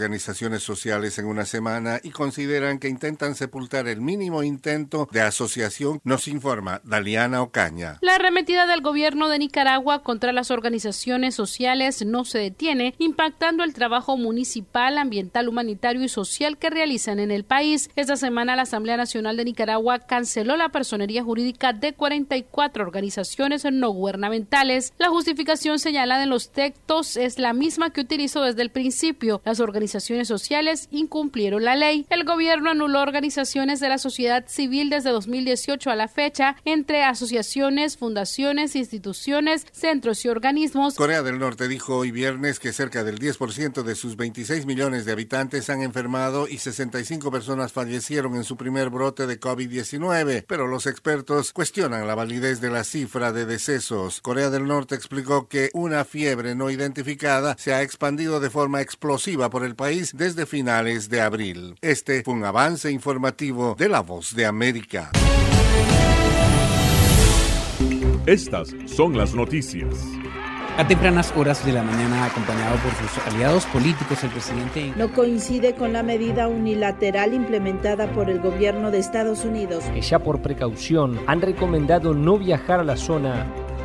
sociales en una semana y consideran que intentan sepultar el mínimo intento de asociación, nos informa Daliana Ocaña. La arremetida del gobierno de Nicaragua contra las organizaciones sociales no se detiene, impactando el trabajo municipal, ambiental, humanitario y social que realizan en el país. Esta semana la Asamblea Nacional de Nicaragua canceló la personería jurídica de 44 organizaciones no gubernamentales. La justificación señalada en los textos es la misma que utilizó desde el principio. Las organizaciones sociales incumplieron la ley. El gobierno anuló organizaciones de la sociedad civil desde 2018 a la fecha, entre asociaciones, fundaciones, instituciones, centros y organismos. Corea del Norte dijo hoy viernes que cerca del 10% de sus 26 millones de habitantes han enfermado y 65 personas fallecieron en su primer brote de COVID-19, pero los expertos cuestionan la validez de la cifra de decesos. Corea del Norte explicó que una fiebre no identificada se ha expandido de forma explosiva por el país desde finales de abril. Este fue un avance informativo de La Voz de América. Estas son las noticias. A tempranas horas de la mañana, acompañado por sus aliados políticos, el presidente... No coincide con la medida unilateral implementada por el gobierno de Estados Unidos. Que ya por precaución han recomendado no viajar a la zona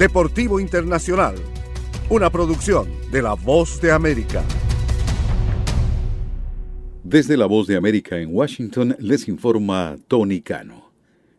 Deportivo Internacional, una producción de La Voz de América. Desde La Voz de América en Washington les informa Tony Cano.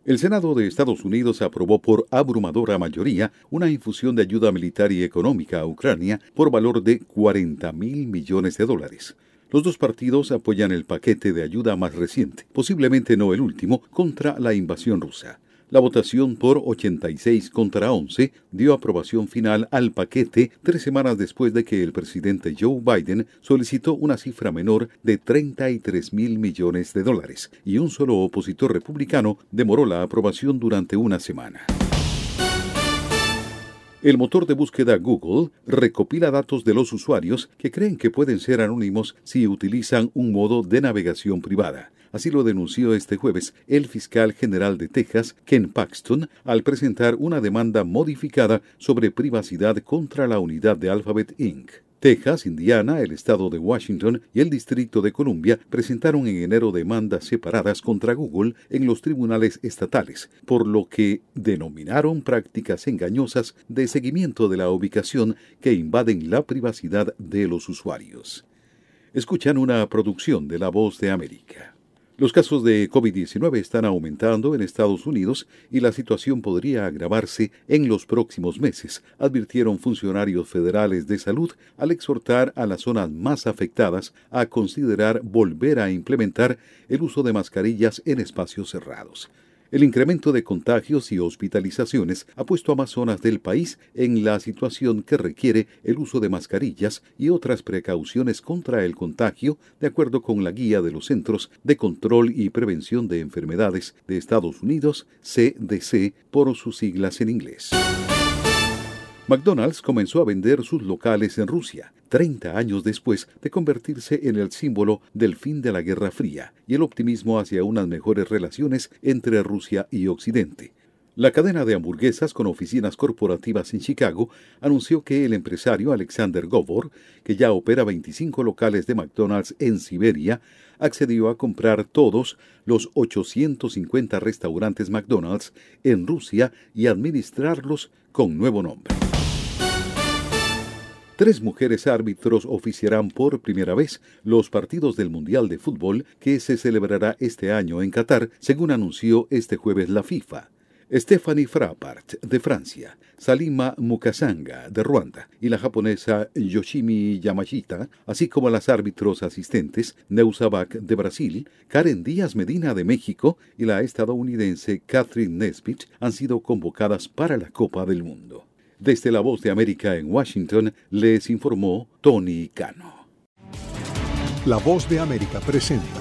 El Senado de Estados Unidos aprobó por abrumadora mayoría una infusión de ayuda militar y económica a Ucrania por valor de 40 mil millones de dólares. Los dos partidos apoyan el paquete de ayuda más reciente, posiblemente no el último, contra la invasión rusa. La votación por 86 contra 11 dio aprobación final al paquete tres semanas después de que el presidente Joe Biden solicitó una cifra menor de 33 mil millones de dólares y un solo opositor republicano demoró la aprobación durante una semana. El motor de búsqueda Google recopila datos de los usuarios que creen que pueden ser anónimos si utilizan un modo de navegación privada. Así lo denunció este jueves el fiscal general de Texas, Ken Paxton, al presentar una demanda modificada sobre privacidad contra la unidad de Alphabet Inc. Texas, Indiana, el estado de Washington y el Distrito de Columbia presentaron en enero demandas separadas contra Google en los tribunales estatales, por lo que denominaron prácticas engañosas de seguimiento de la ubicación que invaden la privacidad de los usuarios. Escuchan una producción de La Voz de América. Los casos de COVID-19 están aumentando en Estados Unidos y la situación podría agravarse en los próximos meses, advirtieron funcionarios federales de salud al exhortar a las zonas más afectadas a considerar volver a implementar el uso de mascarillas en espacios cerrados. El incremento de contagios y hospitalizaciones ha puesto a más zonas del país en la situación que requiere el uso de mascarillas y otras precauciones contra el contagio, de acuerdo con la guía de los Centros de Control y Prevención de Enfermedades de Estados Unidos, CDC, por sus siglas en inglés. McDonald's comenzó a vender sus locales en Rusia, 30 años después de convertirse en el símbolo del fin de la Guerra Fría y el optimismo hacia unas mejores relaciones entre Rusia y Occidente. La cadena de hamburguesas con oficinas corporativas en Chicago anunció que el empresario Alexander Govor, que ya opera 25 locales de McDonald's en Siberia, accedió a comprar todos los 850 restaurantes McDonald's en Rusia y administrarlos con nuevo nombre. Tres mujeres árbitros oficiarán por primera vez los partidos del Mundial de Fútbol que se celebrará este año en Qatar, según anunció este jueves la FIFA. Stephanie Frappart, de Francia, Salima Mukasanga, de Ruanda, y la japonesa Yoshimi Yamashita, así como las árbitros asistentes Neusabak, de Brasil, Karen Díaz Medina, de México, y la estadounidense Catherine Nesbitt, han sido convocadas para la Copa del Mundo. Desde la Voz de América en Washington les informó Tony Cano. La Voz de América presenta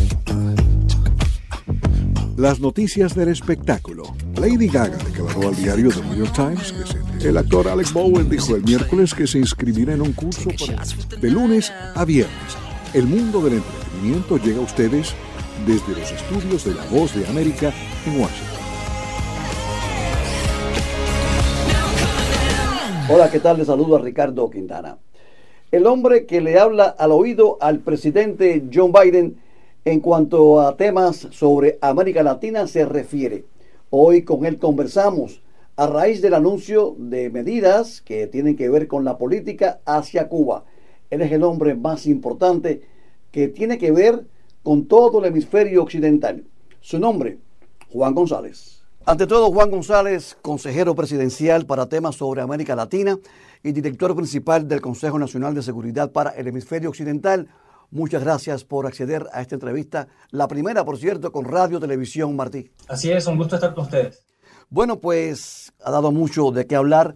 Las noticias del espectáculo. Lady Gaga declaró al diario The New York Times que el actor Alex Bowen dijo el miércoles que se inscribirá en un curso para, de lunes a viernes. El mundo del entretenimiento llega a ustedes desde los estudios de La Voz de América en Washington. Hola, ¿qué tal? Les saludo a Ricardo Quintana. El hombre que le habla al oído al presidente John Biden en cuanto a temas sobre América Latina se refiere. Hoy con él conversamos a raíz del anuncio de medidas que tienen que ver con la política hacia Cuba. Él es el hombre más importante que tiene que ver con todo el hemisferio occidental. Su nombre, Juan González. Ante todo, Juan González, consejero presidencial para temas sobre América Latina y director principal del Consejo Nacional de Seguridad para el Hemisferio Occidental. Muchas gracias por acceder a esta entrevista, la primera, por cierto, con Radio Televisión Martí. Así es, un gusto estar con ustedes. Bueno, pues ha dado mucho de qué hablar.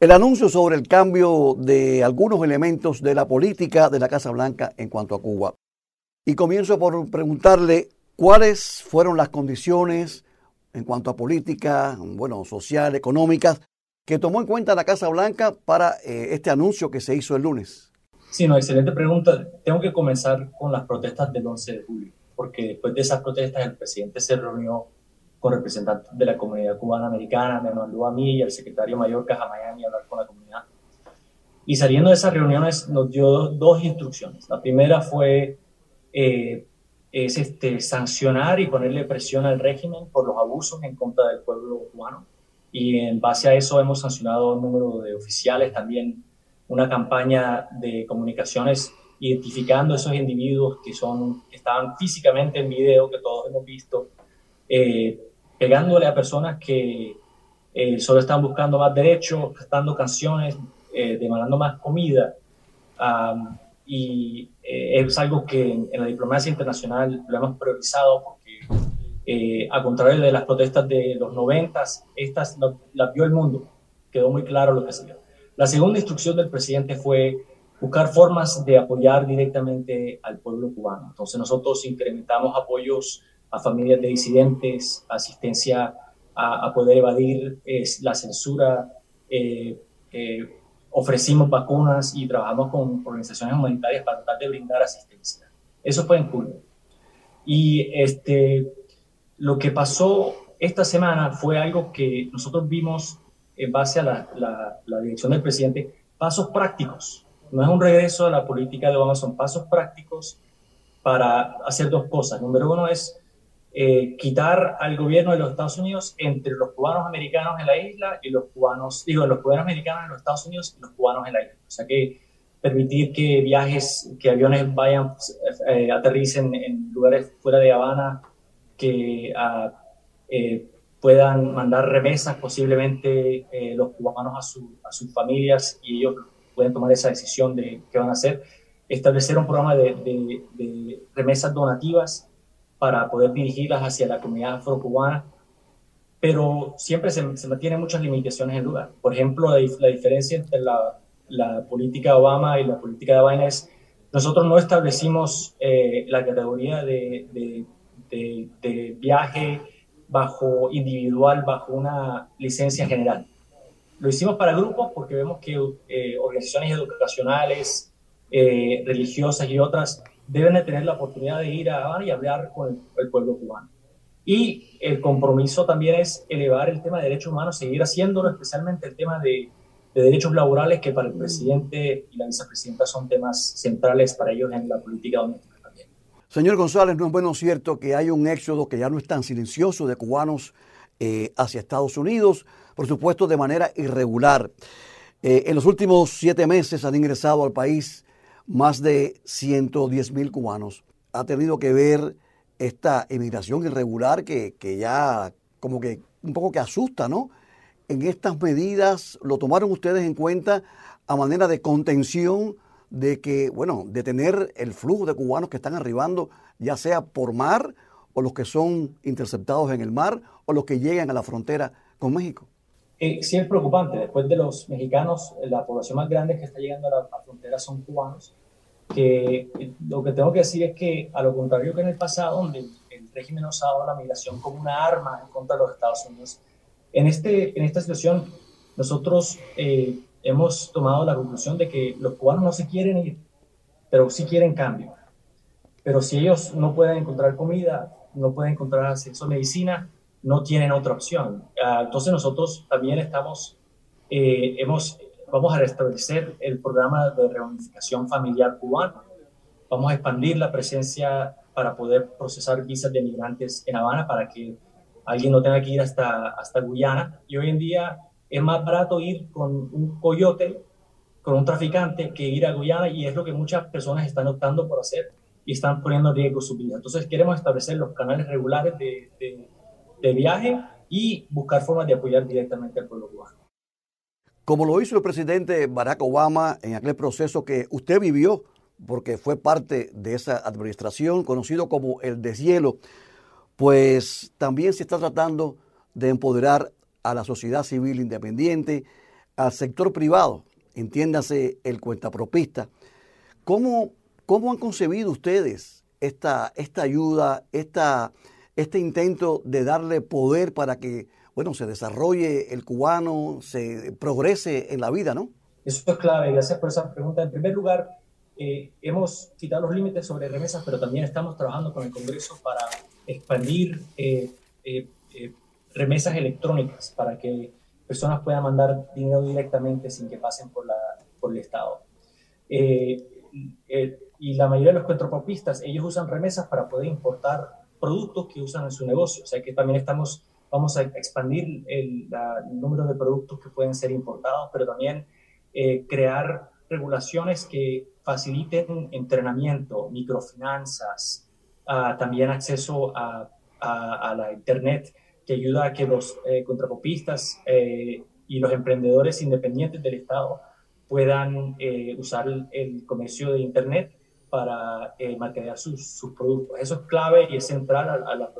El anuncio sobre el cambio de algunos elementos de la política de la Casa Blanca en cuanto a Cuba. Y comienzo por preguntarle cuáles fueron las condiciones en cuanto a política, bueno, social, económicas, que tomó en cuenta la Casa Blanca para eh, este anuncio que se hizo el lunes. Sí, no, excelente pregunta. Tengo que comenzar con las protestas del 11 de julio, porque después de esas protestas el presidente se reunió con representantes de la comunidad cubana americana, me mandó a mí y al secretario mayor Caja Miami a hablar con la comunidad. Y saliendo de esas reuniones nos dio dos instrucciones. La primera fue eh, es este, sancionar y ponerle presión al régimen por los abusos en contra del pueblo cubano. Y en base a eso hemos sancionado un número de oficiales, también una campaña de comunicaciones identificando esos individuos que, son, que estaban físicamente en video, que todos hemos visto, eh, pegándole a personas que eh, solo están buscando más derechos, cantando canciones, eh, demandando más comida. Um, y eh, es algo que en, en, la diplomacia internacional lo hemos priorizado porque, eh, a contrario de las protestas de los noventas, estas las la vio el mundo, quedó muy claro lo que se. La segunda instrucción del presidente fue buscar formas de apoyar directamente al pueblo cubano. Entonces nosotros incrementamos apoyos a familias de disidentes, asistencia a, poder evadir la censura, eh, eh, ofrecimos vacunas y trabajamos con organizaciones humanitarias para tratar de brindar asistencia. Eso fue en julio. Y este, lo que pasó esta semana fue algo que nosotros vimos en base a la, la, la dirección del presidente, pasos prácticos. No es un regreso a la política de Obama, son pasos prácticos para hacer dos cosas. Número uno es eh, quitar al gobierno de los Estados Unidos entre los cubanos americanos en la isla y los cubanos, digo, los cubanos americanos en los Estados Unidos y los cubanos en la isla. O sea que permitir que viajes, que aviones vayan, eh, aterricen en lugares fuera de Habana, que uh, eh, puedan mandar remesas posiblemente eh, los cubanos a, su, a, sus familias y ellos pueden tomar esa decisión de qué van a hacer. Establecer un programa de, remesas donativas para poder dirigirlas hacia la comunidad afrocubana pero siempre se, se mantienen muchas limitaciones en lugar. Por ejemplo, la, diferencia entre la, política de Obama y la política de Biden es, nosotros no establecimos eh, la categoría de, viaje bajo individual, bajo una licencia general. Lo hicimos para grupos porque vemos que eh, organizaciones educacionales, eh, religiosas y otras deben de tener la oportunidad de ir a Habana y hablar con el, el pueblo cubano. Y el compromiso también es elevar el tema de derechos humanos, seguir haciéndolo, especialmente el tema de, de, derechos laborales, que para el presidente y la vicepresidenta son temas centrales para ellos en la política doméstica. Señor González, no es bueno cierto que hay un éxodo que ya no es tan silencioso de cubanos eh, hacia Estados Unidos, por supuesto de manera irregular. Eh, en los últimos siete meses han ingresado al país más de 110 mil cubanos. Ha tenido que ver esta emigración irregular que, que, ya como que un poco que asusta, ¿no? En estas medidas lo tomaron ustedes en cuenta a manera de contención de que, bueno, detener el flujo de cubanos que están arribando, ya sea por mar o los que son interceptados en el mar o los que llegan a la frontera con México. Eh, sí es preocupante. Después de los mexicanos, la población más grande que está llegando a la, la frontera son cubanos que lo que tengo que decir es que, a lo contrario que en el pasado, donde el régimen ha la migración como una arma en contra de los Estados Unidos, en, este, en esta situación nosotros eh, hemos tomado la conclusión de que los cubanos no se quieren ir, pero sí quieren cambio. Pero si ellos no pueden encontrar comida, no pueden encontrar acceso a medicina, no tienen otra opción. Uh, entonces nosotros también estamos, eh, hemos Vamos a restablecer el programa de reunificación familiar cubano. Vamos a expandir la presencia para poder procesar visas de migrantes en Habana para que alguien no tenga que ir hasta, hasta Guyana. Y hoy en día es más barato ir con un coyote, con un traficante, que ir a Guyana y es lo que muchas personas están optando por hacer y están poniendo en riesgo su vida. Entonces queremos establecer los canales regulares de, de, de viaje y buscar formas de apoyar directamente al pueblo cubano como lo hizo el presidente Barack Obama en aquel proceso que usted vivió, porque fue parte de esa administración, conocido como el deshielo, pues también se está tratando de empoderar a la sociedad civil independiente, al sector privado, entiéndase el cuentapropista. ¿Cómo, cómo han concebido ustedes esta, esta ayuda, esta, este intento de darle poder para que bueno, se desarrolle el cubano, se progrese en la vida, ¿no? Eso es clave, gracias por esa pregunta. En primer lugar, eh, hemos quitado los límites sobre remesas, pero también estamos trabajando con el Congreso para expandir eh, eh, remesas electrónicas para que personas puedan mandar dinero directamente sin que pasen por, la, por el Estado. Eh, y la mayoría de los cuentropopistas, ellos usan remesas para poder importar productos que usan en su negocio. O sea que también estamos vamos a expandir el, número de productos que pueden ser importados, pero también eh, crear regulaciones que faciliten entrenamiento, microfinanzas, uh, también acceso a, a, la Internet, que ayuda a que los eh, contracopistas eh, y los emprendedores independientes del Estado puedan eh, usar el, comercio de Internet para eh, mercadear sus, productos. Eso es clave y es central a, a la.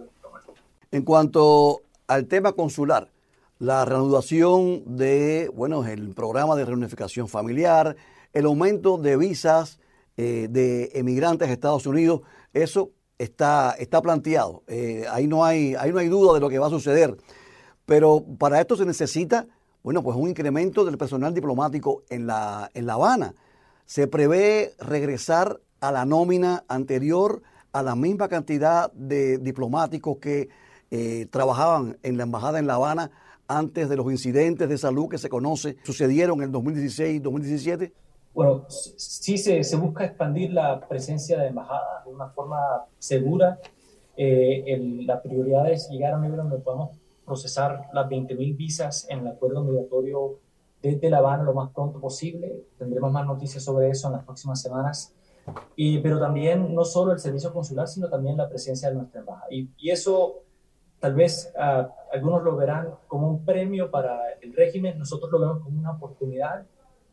En cuanto al tema consular, la reanudación de, bueno, el programa de reunificación familiar, el aumento de visas de emigrantes a Estados Unidos, eso está, está planteado. Eh, ahí, no hay, ahí no hay duda de lo que va a suceder. Pero para esto se necesita, bueno, pues un incremento del personal diplomático en La, en la Habana. Se prevé regresar a la nómina anterior a la misma cantidad de diplomáticos que eh, trabajaban en la embajada en La Habana antes de los incidentes de salud que se conoce, sucedieron en 2016-2017? Bueno, sí se, se, busca expandir la presencia de embajada de una forma segura. Eh, el, la prioridad es llegar a un nivel donde podamos procesar las 20.000 visas en el acuerdo migratorio desde La Habana lo más pronto posible. Tendremos más noticias sobre eso en las próximas semanas. Y, pero también no solo el servicio consular, sino también la presencia de nuestra embajada. Y, y eso Tal vez uh, algunos lo verán como un premio para el régimen, nosotros lo vemos como una oportunidad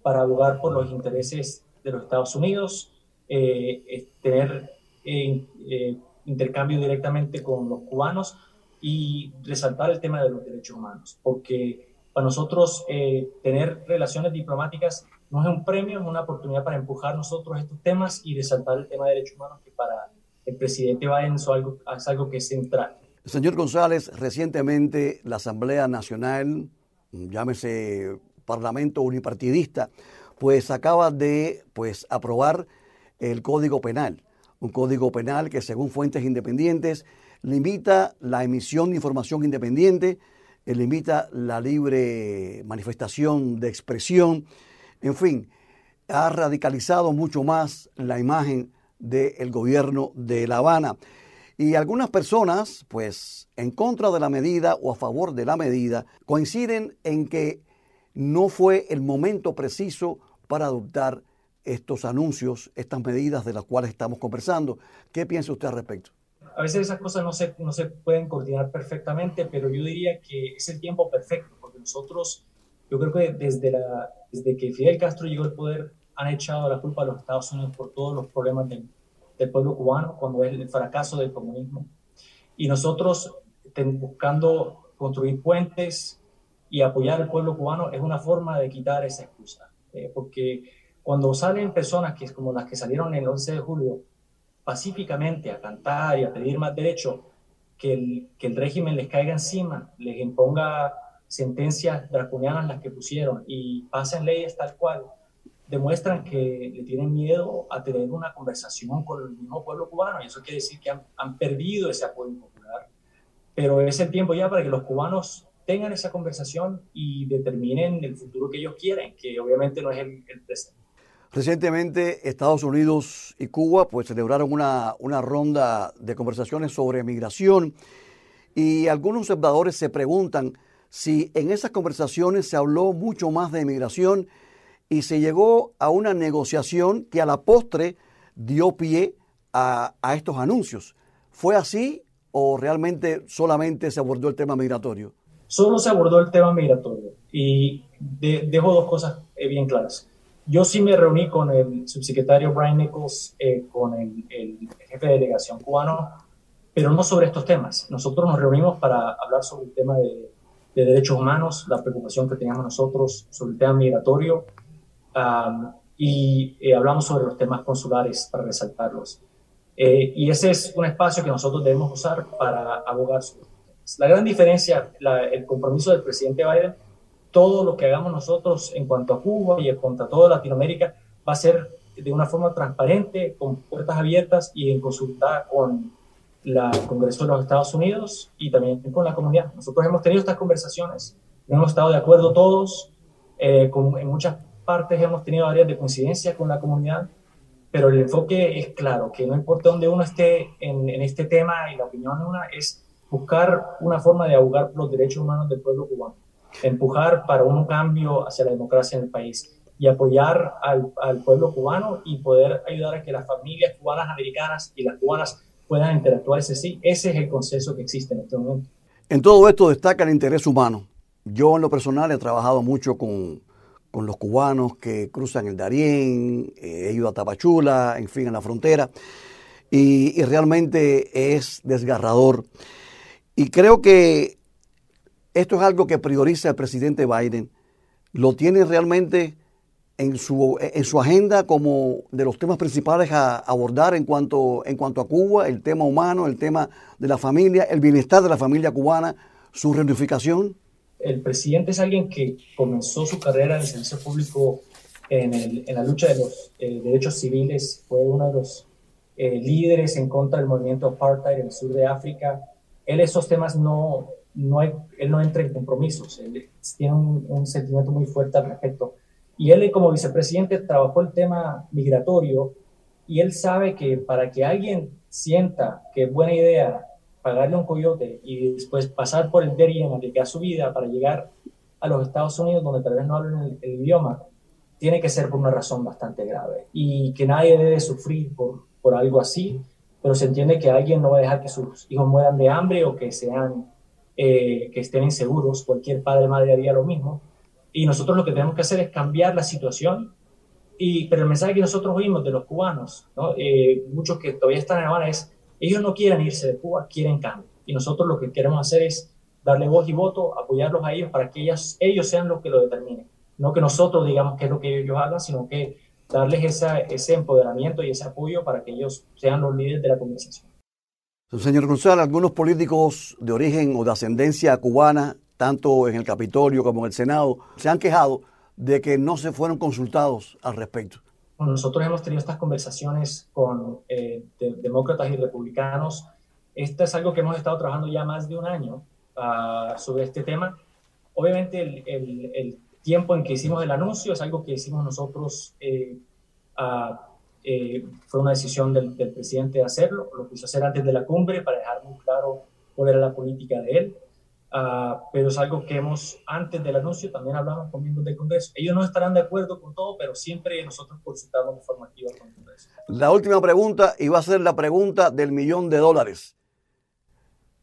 para abogar por los intereses de los Estados Unidos, eh, tener eh, eh, intercambio directamente con los cubanos y resaltar el tema de los derechos humanos, porque para nosotros eh, tener relaciones diplomáticas no es un premio, es una oportunidad para empujar nosotros estos temas y resaltar el tema de derechos humanos que para el presidente Biden es algo, es algo que es central. Señor González, recientemente la Asamblea Nacional, llámese Parlamento Unipartidista, pues acaba de pues, aprobar el Código Penal, un código penal que según fuentes independientes limita la emisión de información independiente, eh, limita la libre manifestación de expresión, en fin, ha radicalizado mucho más la imagen del gobierno de La Habana. Y algunas personas, pues, en contra de la medida o a favor de la medida, coinciden en que no fue el momento preciso para adoptar estos anuncios, estas medidas de las cuales estamos conversando. ¿Qué piensa usted al respecto? A veces esas cosas no se, no se pueden coordinar perfectamente, pero yo diría que es el tiempo perfecto, porque nosotros, yo creo que desde, la, desde que Fidel Castro llegó al poder, han echado la culpa a los Estados Unidos por todos los problemas del, del pueblo cubano, cuando es el fracaso del comunismo. Y nosotros, buscando construir puentes y apoyar al pueblo cubano, es una forma de quitar esa excusa. Eh, porque cuando salen personas que es como las que salieron el 11 de julio pacíficamente a cantar y a pedir más derecho, que el, que el régimen les caiga encima, les imponga sentencias draconianas las que pusieron y pasen leyes tal cual, demuestran que le tienen miedo a tener una conversación con el mismo pueblo cubano y eso quiere decir que han perdido ese apoyo popular. Pero es el tiempo ya para que los cubanos tengan esa conversación y determinen el futuro que ellos quieren, que obviamente no es el, presente. Recientemente Estados Unidos y Cuba pues celebraron una, una ronda de conversaciones sobre migración y algunos observadores se preguntan si en esas conversaciones se habló mucho más de migración y se llegó a una negociación que a la postre dio pie a, a estos anuncios. ¿Fue así o realmente solamente se abordó el tema migratorio? Solo se abordó el tema migratorio y de, dejo dos cosas eh, bien claras. Yo sí me reuní con el subsecretario Brian Nichols, eh, con el, jefe de delegación cubano, pero no sobre estos temas. Nosotros nos reunimos para hablar sobre el tema de, de derechos humanos, la preocupación que teníamos nosotros sobre el tema migratorio, y eh, hablamos sobre los temas consulares para resaltarlos. Eh, y ese es un espacio que nosotros debemos usar para abogar sobre La gran diferencia, el compromiso del presidente Biden todo lo que hagamos nosotros en cuanto a Cuba y en cuanto a toda Latinoamérica va a ser de una forma transparente, con puertas abiertas y en consulta con la, el Congreso de los Estados Unidos y también con la comunidad. Nosotros hemos tenido estas conversaciones, hemos estado de acuerdo todos, eh, en muchas partes hemos tenido áreas de coincidencia con la comunidad, pero el enfoque es claro, que no importa dónde uno esté en, en este tema y la opinión de una es buscar una forma de abogar por los derechos humanos del pueblo cubano empujar para un cambio hacia la democracia en el país y apoyar al, al, pueblo cubano y poder ayudar a que las familias cubanas americanas y las cubanas puedan interactuar. Ese sí, ese es el consenso que existe en este momento. En todo esto destaca el interés humano. Yo en lo personal he trabajado mucho con, con los cubanos que cruzan el Darién, eh, he ido a Tapachula, en fin, en la frontera, y, y realmente es desgarrador. Y creo que esto es algo que prioriza el presidente Biden. ¿Lo tiene realmente en su, en su agenda como de los temas principales a abordar en cuanto, en cuanto a Cuba, el tema humano, el tema de la familia, el bienestar de la familia cubana, su reunificación? El presidente es alguien que comenzó su carrera en el servicio público en, el, en la lucha de los eh, derechos civiles, fue uno de los eh, líderes en contra del movimiento apartheid en el sur de África. Él esos temas no, no él no entra en compromisos, él tiene un, sentimiento muy fuerte al respecto. Y él como vicepresidente trabajó el tema migratorio y él sabe que para que alguien sienta que es buena idea pagarle un coyote y después pasar por el Darien, arriesgar su vida para llegar a los Estados Unidos donde tal vez no hablen el, el, idioma, tiene que ser por una razón bastante grave y que nadie debe sufrir por, por algo así, pero se entiende que alguien no va a dejar que sus hijos mueran de hambre o que sean eh, que estén inseguros, cualquier padre madre haría lo mismo. Y nosotros lo que tenemos que hacer es cambiar la situación. Y, pero el mensaje que nosotros oímos de los cubanos, ¿no? eh, muchos que todavía están en Habana, es, ellos no quieren irse de Cuba, quieren cambio. y nosotros lo que queremos hacer es darle voz y voto, apoyarlos a ellos para que ellos, ellos sean los que lo determinen. No que nosotros digamos qué es lo que ellos hagan, sino que darles esa, ese empoderamiento y ese apoyo para que ellos sean los líderes de la conversación. Señor González, algunos políticos de origen o de ascendencia cubana, tanto en el Capitolio como en el Senado, se han quejado de que no se fueron consultados al respecto. nosotros hemos tenido estas conversaciones con eh, demócratas y republicanos. Esto es algo que hemos estado trabajando ya más de un año uh, sobre este tema. Obviamente el, el, el, tiempo en que hicimos el anuncio es algo que hicimos nosotros, eh, eh, fue una decisión del, presidente de hacerlo, lo quiso hacer antes de la cumbre para dejar muy claro cuál era la política de él. Uh, pero es algo que hemos, antes del anuncio, también hablamos con miembros del Congreso. Ellos no estarán de acuerdo con todo, pero siempre nosotros consultamos de con el Congreso. La última pregunta, y va a ser la pregunta del millón de dólares.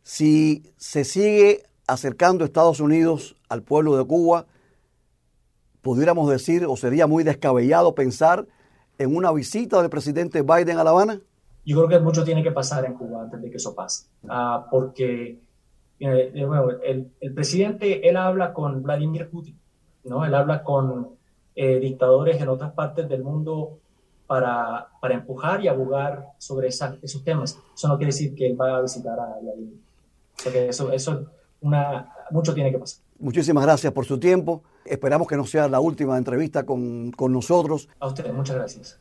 Si se sigue acercando Estados Unidos al pueblo de Cuba, pudiéramos decir, o sería muy descabellado pensar en una visita del presidente Biden a La Habana? Yo creo que mucho tiene que pasar en Cuba antes de que eso pase, uh, porque de nuevo, el, el, presidente, él habla con Vladimir Putin, ¿no? Él habla con eh, dictadores en otras partes del mundo para, para empujar y abogar sobre esa, esos temas. Eso no quiere decir que él va a visitar a Vladimir. Porque eso, eso una, mucho tiene que pasar. Muchísimas gracias por su tiempo. Esperamos que no sea la última entrevista con, con nosotros. A ustedes, muchas gracias.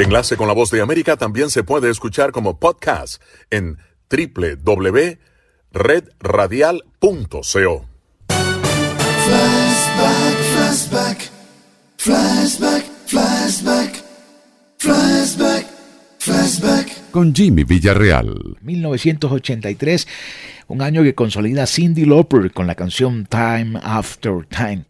Enlace con la voz de América también se puede escuchar como podcast en www.redradial.co. Flashback, flashback, flashback, flashback, flashback, flashback. Con Jimmy Villarreal. 1983, un año que consolida Cindy Lauper con la canción Time After Time.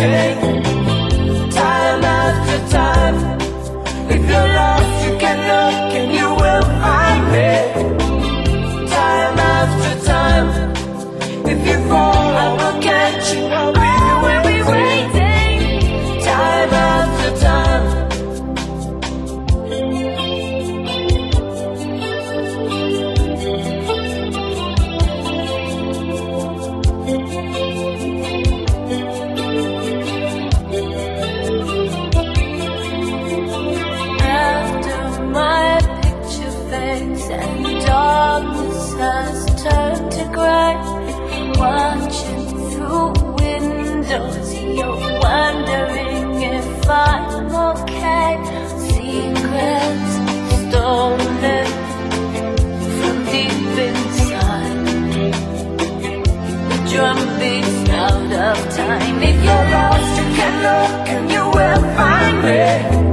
take time after time. us turn to gray. Watching through windows, you're wondering if I'm okay. Secrets stolen from deep inside. The drum beats out of time. If you're lost, you can look and you will find me.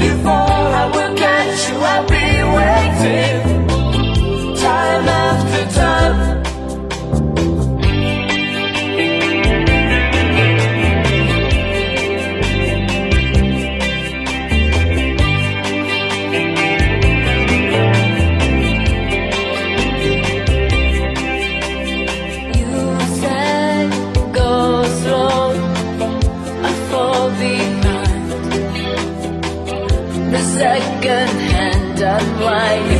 Before I will catch you, I'll be waiting. Time after time. not.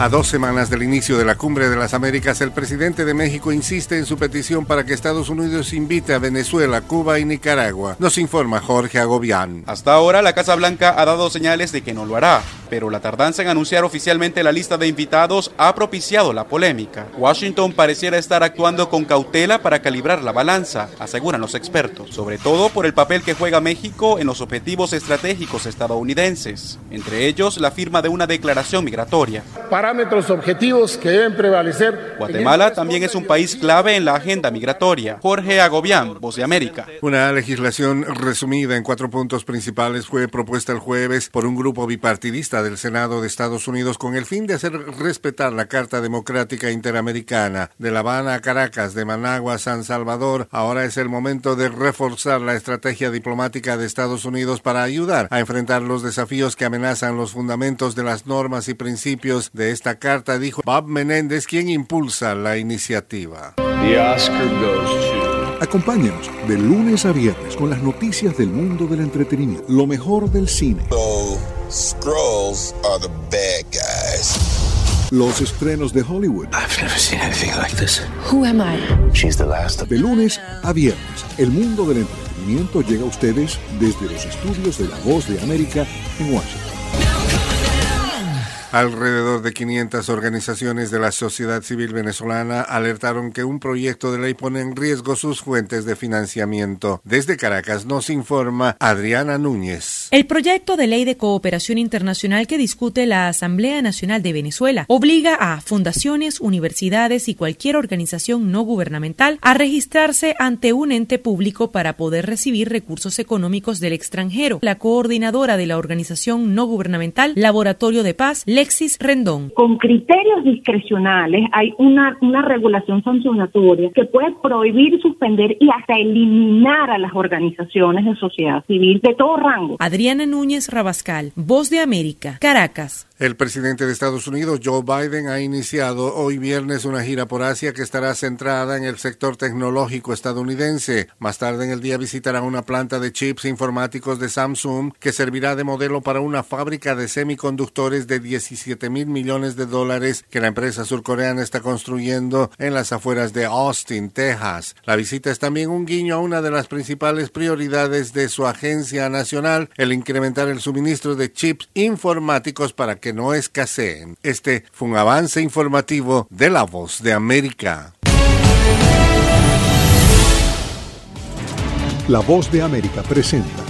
A dos semanas del inicio de la Cumbre de las Américas, el presidente de México insiste en su petición para que Estados Unidos invite a Venezuela, Cuba y Nicaragua. Nos informa Jorge Agobián. Hasta ahora, la Casa Blanca ha dado señales de que no lo hará, pero la tardanza en anunciar oficialmente la lista de invitados ha propiciado la polémica. Washington pareciera estar actuando con cautela para calibrar la balanza, aseguran los expertos, sobre todo por el papel que juega México en los objetivos estratégicos estadounidenses, entre ellos la firma de una declaración migratoria. Parámetros objetivos que deben prevalecer. Guatemala también es un país clave en la agenda migratoria. Jorge Agobián, Voz de América. Una legislación resumida en cuatro puntos principales fue propuesta el jueves por un grupo bipartidista del Senado de Estados Unidos con el fin de hacer respetar la Carta Democrática Interamericana de La Habana a Caracas, de Managua a San Salvador. Ahora es el momento de reforzar la estrategia diplomática de Estados Unidos para ayudar a enfrentar los desafíos que amenazan los fundamentos de las normas y principios de esta carta, dijo Bob Menéndez, quien impulsa la iniciativa. The Oscar goes to... Acompáñenos de lunes a viernes con las noticias del mundo del entretenimiento, lo mejor del cine. So, Skrulls are the bad guys. Los estrenos de Hollywood. I've never seen anything like this. Who am I? She's the last of... De lunes a viernes, el mundo del entretenimiento llega a ustedes desde los estudios de La Voz de América en Washington. Alrededor de 500 organizaciones de la sociedad civil venezolana alertaron que un proyecto de ley pone en riesgo sus fuentes de financiamiento. Desde Caracas nos informa Adriana Núñez. El proyecto de ley de cooperación internacional que discute la Asamblea Nacional de Venezuela obliga a fundaciones, universidades y cualquier organización no gubernamental a registrarse ante un ente público para poder recibir recursos económicos del extranjero. La coordinadora de la organización no gubernamental Laboratorio de Paz, Alexis Rendón. Con criterios discrecionales hay una, una regulación sancionatoria que puede prohibir, suspender y hasta eliminar a las organizaciones de sociedad civil de todo rango. Adriana Núñez Rabascal, Voz de América, Caracas. El presidente de Estados Unidos, Joe Biden, ha iniciado hoy viernes una gira por Asia que estará centrada en el sector tecnológico estadounidense. Más tarde en el día visitará una planta de chips informáticos de Samsung que servirá de modelo para una fábrica de semiconductores de 17 mil millones de dólares que la empresa surcoreana está construyendo en las afueras de Austin, Texas. La visita es también un guiño a una de las principales prioridades de su agencia nacional, el incrementar el suministro de chips informáticos para que no escaseen. Este fue un avance informativo de La Voz de América. La Voz de América presenta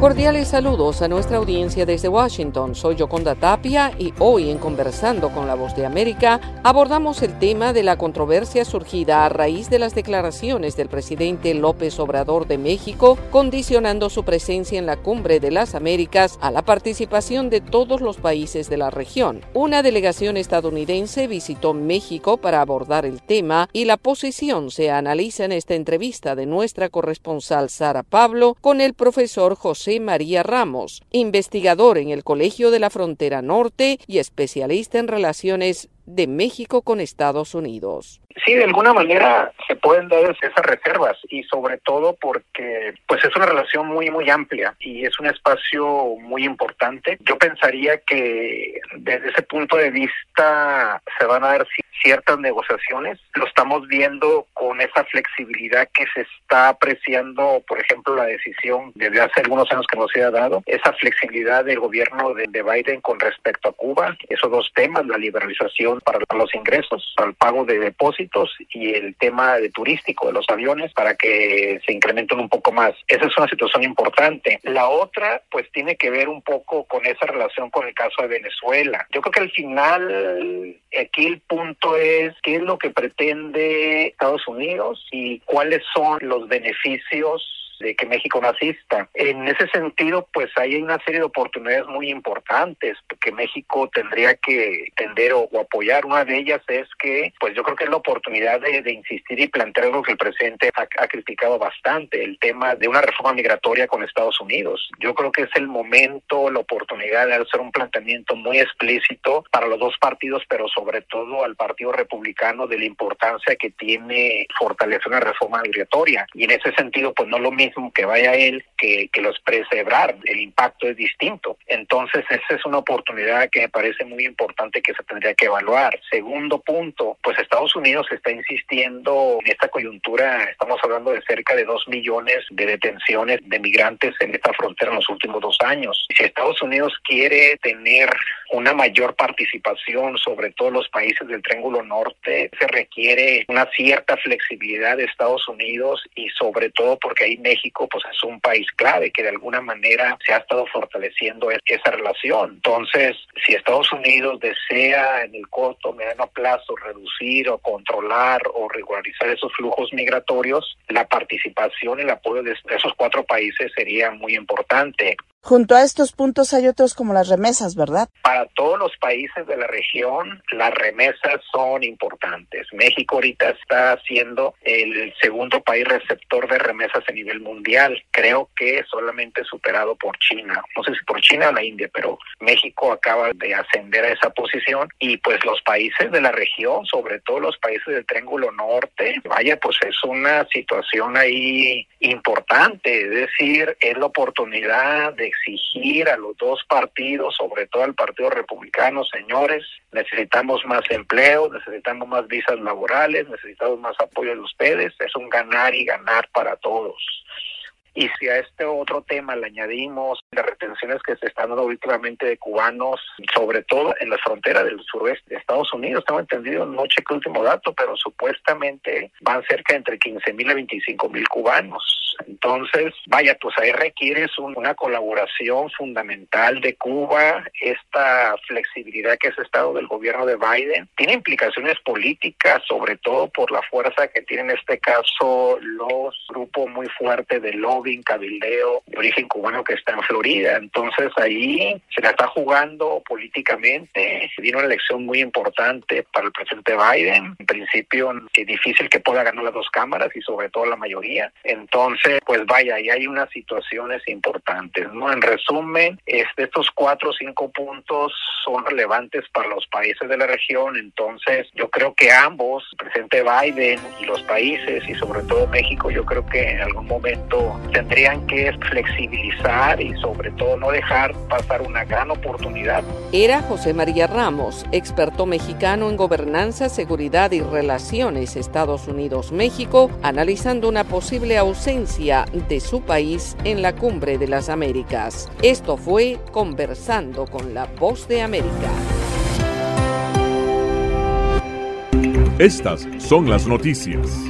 Cordiales saludos a nuestra audiencia desde Washington. Soy Yoconda Tapia y hoy en Conversando con la Voz de América abordamos el tema de la controversia surgida a raíz de las declaraciones del presidente López Obrador de México condicionando su presencia en la Cumbre de las Américas a la participación de todos los países de la región. Una delegación estadounidense visitó México para abordar el tema y la posición se analiza en esta entrevista de nuestra corresponsal Sara Pablo con el profesor José María Ramos, investigador en el Colegio de la Frontera Norte y especialista en relaciones de México con Estados Unidos. Sí, de alguna manera se pueden dar esas reservas y sobre todo porque pues es una relación muy muy amplia y es un espacio muy importante. Yo pensaría que desde ese punto de vista se van a dar ci- ciertas negociaciones. Lo estamos viendo con esa flexibilidad que se está apreciando, por ejemplo, la decisión desde hace algunos años que no se ha dado, esa flexibilidad del gobierno de Biden con respecto a Cuba, esos dos temas, la liberalización para los ingresos, al pago de depósitos y el tema de turístico de los aviones para que se incrementen un poco más. Esa es una situación importante. La otra, pues tiene que ver un poco con esa relación con el caso de Venezuela. Yo creo que al final aquí el punto es qué es lo que pretende Estados Unidos y cuáles son los beneficios de que México no. En ese sentido, pues hay una serie de oportunidades muy importantes que México tendría que tender o, apoyar. Una de ellas es que, pues yo creo que es la oportunidad de, de insistir y plantear algo que el presidente ha, ha criticado bastante, el tema de una reforma migratoria con Estados Unidos. Yo creo que es el momento, la oportunidad de hacer un planteamiento muy explícito para los dos partidos, pero sobre todo al Partido Republicano de la importancia que tiene fortalecer una reforma migratoria. Y en ese sentido, pues no lo mismo que vaya él que, que lo exprese. El impacto es distinto. Entonces, esa es una oportunidad que me parece muy importante que se tendría que evaluar. Segundo punto, pues Estados Unidos está insistiendo en esta coyuntura, estamos hablando de cerca de dos millones de detenciones de migrantes en esta frontera en los últimos dos años. Si Estados Unidos quiere tener una mayor participación sobre todos los países del Triángulo Norte, se requiere una cierta flexibilidad de Estados Unidos y sobre todo porque ahí México pues es un país clave que de alguna manera se ha estado fortaleciendo es- esa relación. Entonces, si Estados Unidos desea en el corto, mediano plazo reducir o controlar o regularizar esos flujos migratorios, la participación y el apoyo de esos cuatro países sería muy importante. Junto a estos puntos hay otros como las remesas, ¿verdad? Para todos los países de la región, las remesas son importantes. México ahorita está siendo el segundo país receptor de remesas a nivel mundial. Creo que solamente superado por China. No sé si por China o la India, pero México acaba de ascender a esa posición y pues los países de la región, sobre todo los países del Triángulo Norte, vaya, pues es una situación ahí importante. Es decir, es la oportunidad de exigir a los dos partidos, sobre todo al Partido Republicano, señores, necesitamos más empleo, necesitamos más visas laborales, necesitamos más apoyo de ustedes, es un ganar y ganar para todos. Y si a este otro tema le añadimos las retenciones que se están dando últimamente de cubanos, sobre todo en la frontera del suroeste de Estados Unidos, tengo entendido, no chequé el último dato, pero supuestamente van cerca entre 15 mil a 25 mil cubanos. Entonces, vaya, pues ahí requieres un- una colaboración fundamental de Cuba, esta flexibilidad que es estado del gobierno de Biden. Tiene implicaciones políticas, sobre todo por la fuerza que tienen en este caso los grupos muy fuertes de lobbying, cabildeo, de origen cubano que está en Florida. Entonces ahí se la está jugando políticamente. Viene una elección muy importante para el presidente Biden. En principio es difícil que pueda ganar las dos cámaras y sobre todo la mayoría. Entonces, pues vaya, ahí hay unas situaciones importantes, ¿no? En resumen, este, estos cuatro o cinco puntos son relevantes para los países de la región, entonces yo creo que ambos, el presidente Biden y los países, y sobre todo México, yo creo que en algún momento tendrían que flexibilizar y sobre todo no dejar pasar una gran oportunidad. Era José María Ramos, experto mexicano en gobernanza, seguridad y relaciones Estados Unidos-México, analizando una posible ausencia de su país en la cumbre de las Américas. Esto fue Conversando con la Voz de América. Estas son las noticias.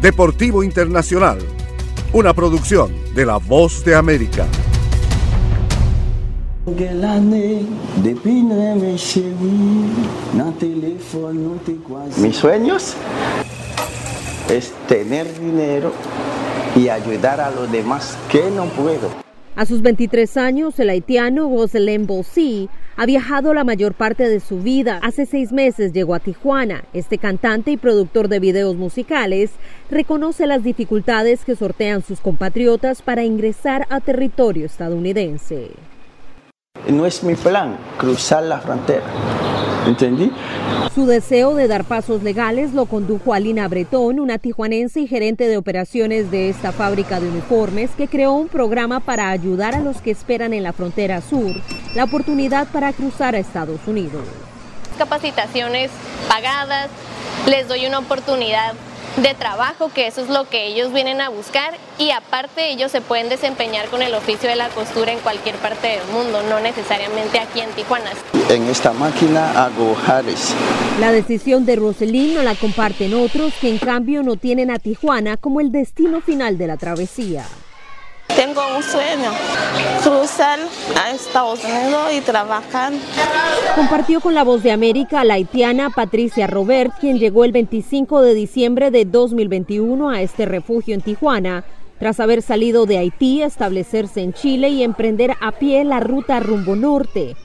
Deportivo Internacional, una producción de La Voz de América. Mis sueños es tener dinero y ayudar a los demás que no puedo. A sus 23 años, el haitiano Roselem Bossi ha viajado la mayor parte de su vida. Hace seis meses llegó a Tijuana. Este cantante y productor de videos musicales reconoce las dificultades que sortean sus compatriotas para ingresar a territorio estadounidense. No es mi plan cruzar la frontera. ¿Entendí? Su deseo de dar pasos legales lo condujo a Lina Bretón, una tijuanense y gerente de operaciones de esta fábrica de uniformes, que creó un programa para ayudar a los que esperan en la frontera sur la oportunidad para cruzar a Estados Unidos. Capacitaciones pagadas, les doy una oportunidad de trabajo, que eso es lo que ellos vienen a buscar y aparte ellos se pueden desempeñar con el oficio de la costura en cualquier parte del mundo, no necesariamente aquí en Tijuana. En esta máquina hago jares. La decisión de Roselín no la comparten otros que en cambio no tienen a Tijuana como el destino final de la travesía. Tengo un sueño, cruzar a Estados Unidos y trabajar. Compartió con la voz de América la haitiana Patricia Robert, quien llegó el 25 de diciembre de 2021 a este refugio en Tijuana, tras haber salido de Haití, establecerse en Chile y emprender a pie la ruta rumbo norte.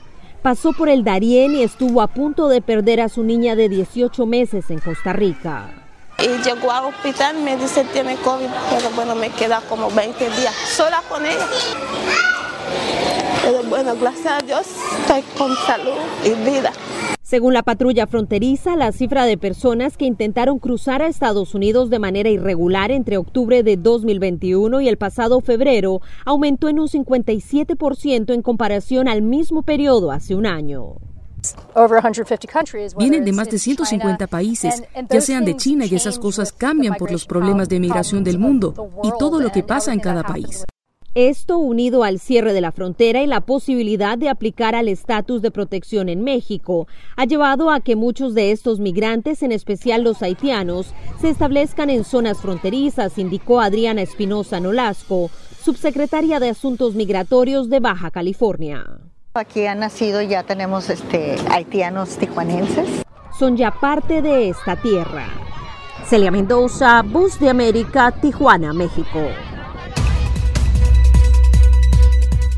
Pasó por el Darién y estuvo a punto de perder a su niña de 18 meses en Costa Rica. Y llegó al hospital, me dice tiene COVID, pero bueno, me queda como 20 días sola con ella. Pero bueno, gracias a Dios estoy con salud y vida. Según la patrulla fronteriza, la cifra de personas que intentaron cruzar a Estados Unidos de manera irregular entre octubre de 2021 y el pasado febrero aumentó en un 57% en comparación al mismo periodo hace un año. Vienen de más de 150 países, ya sean de China, y esas cosas cambian por los problemas de migración del mundo y todo lo que pasa en cada país. Esto unido al cierre de la frontera y la posibilidad de aplicar al estatus de protección en México ha llevado a que muchos de estos migrantes, en especial los haitianos, se establezcan en zonas fronterizas, indicó Adriana Espinosa Nolasco, subsecretaria de Asuntos Migratorios de Baja California. Aquí han nacido, ya tenemos este, haitianos tijuanenses. Son ya parte de esta tierra. Celia Mendoza, Bus de América, Tijuana, México.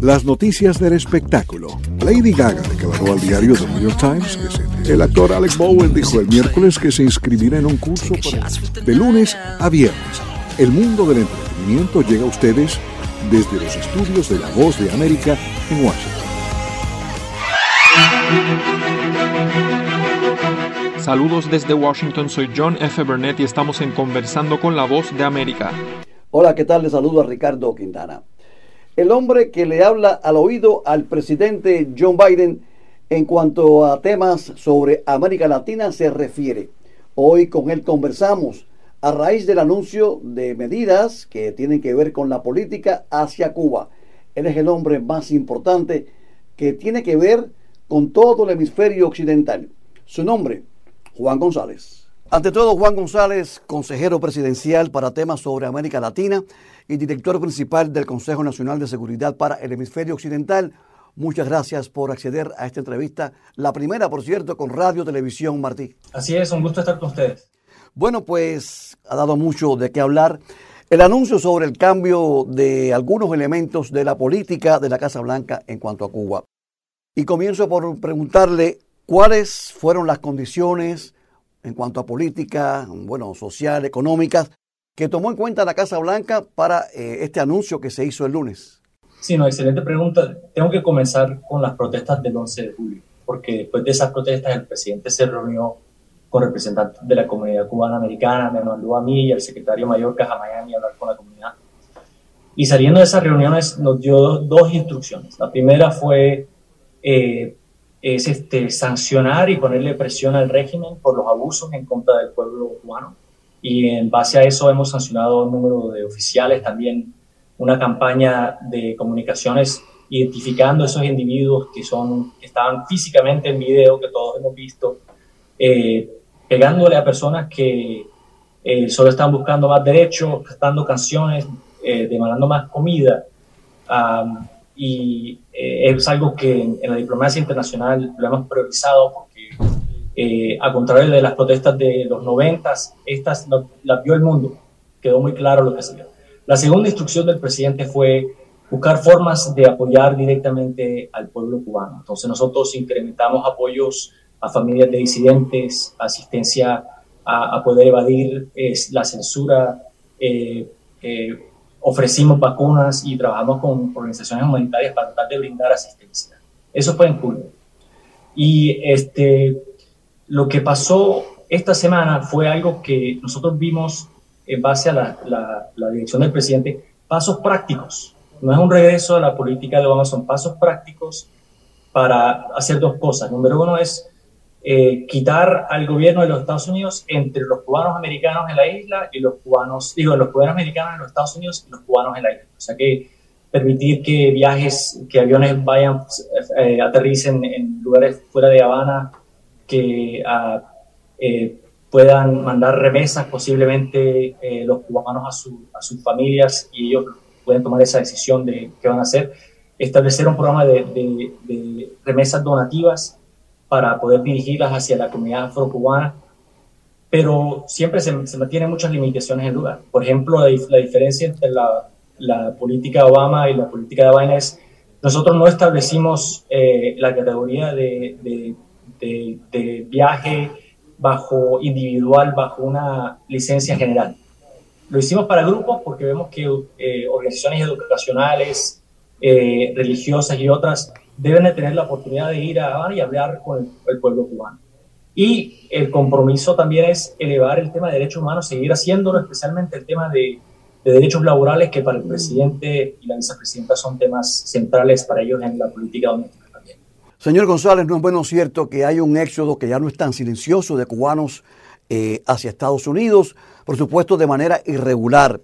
Las noticias del espectáculo. Lady Gaga declaró al diario The New York Times que se, el actor Alex Bowen dijo el miércoles que se inscribirá en un curso para, de lunes a viernes. El mundo del entretenimiento llega a ustedes desde los estudios de La Voz de América en Washington. Saludos desde Washington, soy John F. Burnett y estamos en Conversando con la Voz de América. Hola, ¿qué tal? Les saludo a Ricardo Quintana. El hombre que le habla al oído al presidente John Biden en cuanto a temas sobre América Latina se refiere. Hoy con él conversamos a raíz del anuncio de medidas que tienen que ver con la política hacia Cuba. Él es el hombre más importante que tiene que ver con todo el hemisferio occidental. Su nombre, Juan González. Ante todo, Juan González, consejero presidencial para temas sobre América Latina y director principal del Consejo Nacional de Seguridad para el Hemisferio Occidental. Muchas gracias por acceder a esta entrevista, la primera, por cierto, con Radio Televisión Martí. Así es, un gusto estar con ustedes. Bueno, pues ha dado mucho de qué hablar. El anuncio sobre el cambio de algunos elementos de la política de la Casa Blanca en cuanto a Cuba. Y comienzo por preguntarle cuáles fueron las condiciones, en cuanto a política, bueno, social, económicas, que tomó en cuenta la Casa Blanca para eh, este anuncio que se hizo el lunes? Sí, no, excelente pregunta. Tengo que comenzar con las protestas del 11 de julio, porque después de esas protestas el presidente se reunió con representantes de la comunidad cubana americana, me mandó a mí y al secretario mayor a Miami a hablar con la comunidad. Y saliendo de esas reuniones nos dio dos, instrucciones. La primera fue eh, es este, sancionar y ponerle presión al régimen por los abusos en contra del pueblo cubano. Y en base a eso hemos sancionado un número de oficiales, también una campaña de comunicaciones identificando esos individuos que, son, estaban físicamente en video, que todos hemos visto, eh, pegándole a personas que eh, solo están buscando más derechos, cantando canciones, eh, demandando más comida y eh, es algo que en, la diplomacia internacional lo hemos priorizado porque, eh, a contrario de las protestas de los noventas, estas las vio el mundo quedó muy claro lo que dio. La segunda instrucción del presidente fue buscar formas de apoyar directamente al pueblo cubano. Entonces nosotros incrementamos apoyos a familias de disidentes, asistencia a, poder evadir la censura, eh, eh, ofrecimos vacunas y trabajamos con organizaciones humanitarias para tratar de brindar asistencia. Eso fue en julio. Y este, lo que pasó esta semana fue algo que nosotros vimos en base a la, la dirección del presidente, pasos prácticos no es un regreso a la política de Obama, son pasos prácticos para hacer dos cosas. Número uno es eh, quitar al gobierno de los Estados Unidos entre los cubanos americanos en la isla y los cubanos, digo, los cubanos americanos en los Estados Unidos y los cubanos en la isla. O sea que permitir que viajes, que aviones vayan, eh, aterricen en lugares fuera de Habana, que ah, eh, puedan mandar remesas posiblemente los cubanos a, a sus familias y ellos pueden tomar esa decisión de qué van a hacer. Establecer un programa de, remesas donativas para poder dirigirlas hacia la comunidad afrocubana, pero siempre se, se mantienen muchas limitaciones en lugar. Por ejemplo, la, diferencia entre la, política de Obama y la política de Biden es, nosotros no establecimos eh, la categoría de, de, de viaje bajo individual, bajo una licencia general. Lo hicimos para grupos porque vemos que eh, organizaciones educacionales, eh, religiosas y otras deben de tener la oportunidad de ir a Habana y hablar con el, pueblo cubano. Y el compromiso también es elevar el tema de derechos humanos, seguir haciéndolo, especialmente el tema de, de derechos laborales, que para el presidente y la vicepresidenta son temas centrales para ellos en la política doméstica también. Señor González, no es bueno cierto que hay un éxodo que ya no es tan silencioso de cubanos eh, hacia Estados Unidos, por supuesto de manera irregular.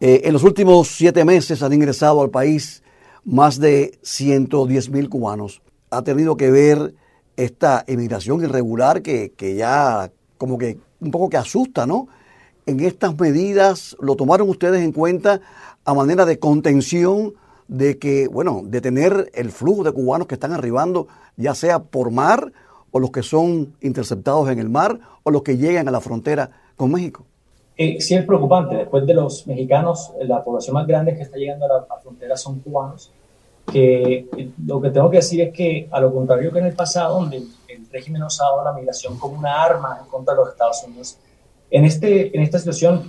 Eh, en los últimos siete meses han ingresado al país más de 110 mil cubanos. Ha tenido que ver esta emigración irregular que, que ya como que un poco que asusta, ¿no? En estas medidas lo tomaron ustedes en cuenta a manera de contención de que, bueno, detener el flujo de cubanos que están arribando, ya sea por mar o los que son interceptados en el mar o los que llegan a la frontera con México? Eh, sí es preocupante. Después de los mexicanos, la población más grande que está llegando a la, frontera son cubanos. Que eh, lo que tengo que decir es que, a lo contrario que en el pasado, donde el régimen ha usado la migración como una arma en contra de los Estados Unidos, en, este, en esta situación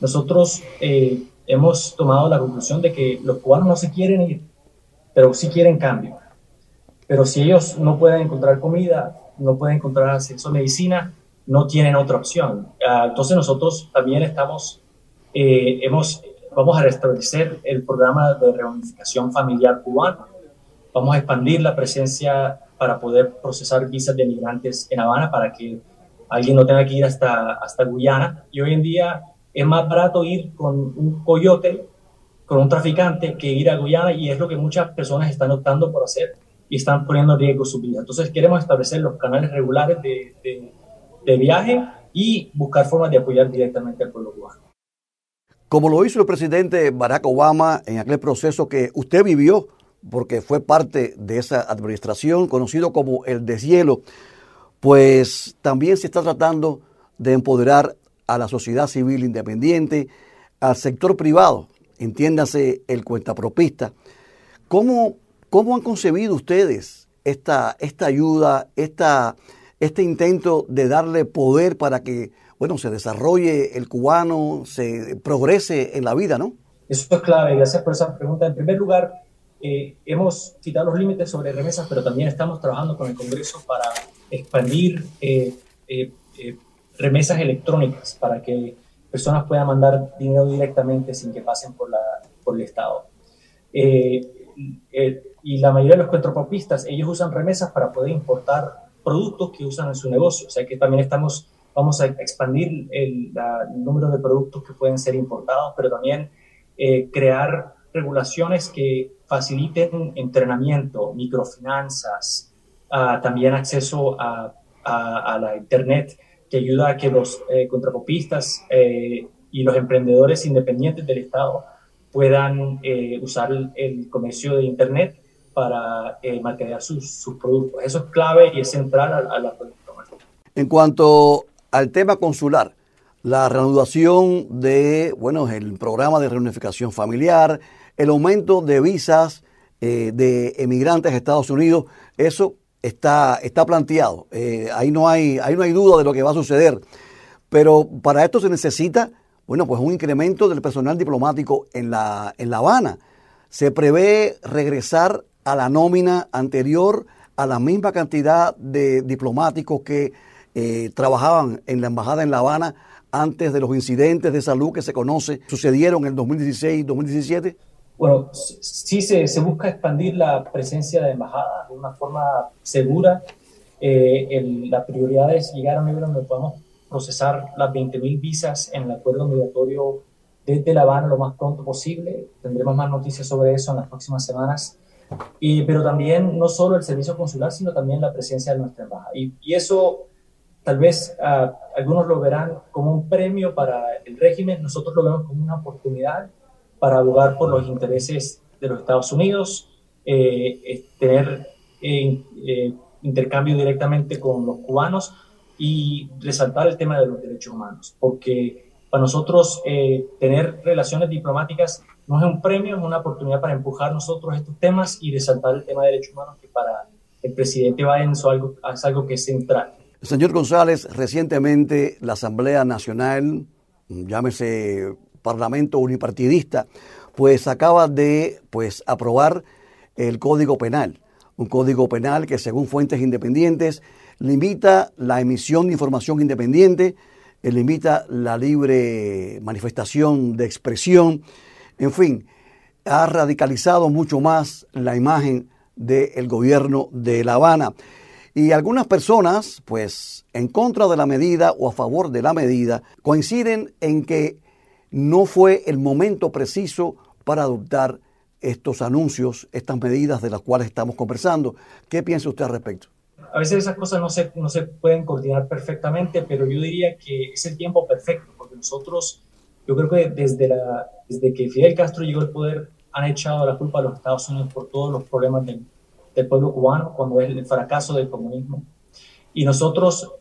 nosotros eh, hemos tomado la conclusión de que los cubanos no se quieren ir, pero sí quieren cambio. Pero si ellos no pueden encontrar comida, no pueden encontrar acceso a medicina, no tienen otra opción. Ah, entonces nosotros también estamos, eh, hemos, vamos a restablecer el programa de reunificación familiar cubano. Vamos a expandir la presencia para poder procesar visas de migrantes en Habana para que alguien no tenga que ir hasta, hasta Guyana. Y hoy en día es más barato ir con un coyote, con un traficante, que ir a Guyana y es lo que muchas personas están optando por hacer y están poniendo en riesgo su vida. Entonces queremos establecer los canales regulares de, viaje y buscar formas de apoyar directamente al pueblo cubano. Como lo hizo el presidente Barack Obama en aquel proceso que usted vivió, porque fue parte de esa administración, conocido como el deshielo, pues también se está tratando de empoderar a la sociedad civil independiente, al sector privado, entiéndase el cuentapropista. ¿Cómo ¿Cómo han concebido ustedes esta, esta ayuda, esta, este intento de darle poder para que bueno, se desarrolle el cubano, se progrese en la vida, ¿no? Eso es clave, gracias por esa pregunta. En primer lugar, eh, hemos citado los límites sobre remesas, pero también estamos trabajando con el Congreso para expandir eh, eh, remesas electrónicas para que personas puedan mandar dinero directamente sin que pasen por, la, por el Estado y la mayoría de los cuentropopistas, ellos usan remesas para poder importar productos que usan en su negocio. O sea que también estamos, vamos a expandir el, número de productos que pueden ser importados, pero también eh, crear regulaciones que faciliten entrenamiento, microfinanzas, ah, también acceso a, a, la Internet, que ayuda a que los eh, contrapopistas eh, y los emprendedores independientes del Estado puedan eh, usar el, comercio de Internet para eh, sus, productos. Eso es clave y es central a, la política. En cuanto al tema consular, la reanudación de, bueno, el programa de reunificación familiar, el aumento de visas eh, de emigrantes a Estados Unidos, eso está, está planteado. Eh, ahí, no hay, ahí no hay duda de lo que va a suceder. Pero para esto se necesita, bueno, pues un incremento del personal diplomático en La, en la Habana. Se prevé regresar a la nómina anterior a la misma cantidad de diplomáticos que eh, trabajaban en la embajada en La Habana antes de los incidentes de salud que se conoce sucedieron en 2016-2017? Bueno, sí se, busca expandir la presencia de embajada de una forma segura. Eh, la prioridad es llegar a un nivel donde podamos procesar las 20.000 visas en el acuerdo migratorio desde La Habana lo más pronto posible. Tendremos más noticias sobre eso en las próximas semanas. Y, pero también no solo el servicio consular, sino también la presencia de nuestra embajada. Y, y eso Tal vez uh, algunos lo verán como un premio para el régimen, nosotros lo vemos como una oportunidad para abogar por los intereses de los Estados Unidos, eh, tener eh, intercambio directamente con los cubanos y resaltar el tema de los derechos humanos, porque para nosotros eh, tener relaciones diplomáticas no es un premio, es una oportunidad para empujar nosotros estos temas y resaltar el tema de derechos humanos que para el presidente Biden es algo, es algo que es central. Señor González, recientemente la Asamblea Nacional, llámese Parlamento Unipartidista, pues acaba de pues, aprobar el Código Penal, un Código Penal que según fuentes independientes limita la emisión de información independiente, eh, limita la libre manifestación de expresión, en fin, ha radicalizado mucho más la imagen del gobierno de La Habana. Y algunas personas, pues, en contra de la medida o a favor de la medida, coinciden en que no fue el momento preciso para adoptar estos anuncios, estas medidas de las cuales estamos conversando. ¿Qué piensa usted al respecto? A veces esas cosas no se, no se pueden coordinar perfectamente, pero yo diría que es el tiempo perfecto, porque nosotros, yo creo que desde, la, desde que Fidel Castro llegó al poder, han echado la culpa a los Estados Unidos por todos los problemas del, del pueblo cubano cuando es el fracaso del comunismo. Y nosotros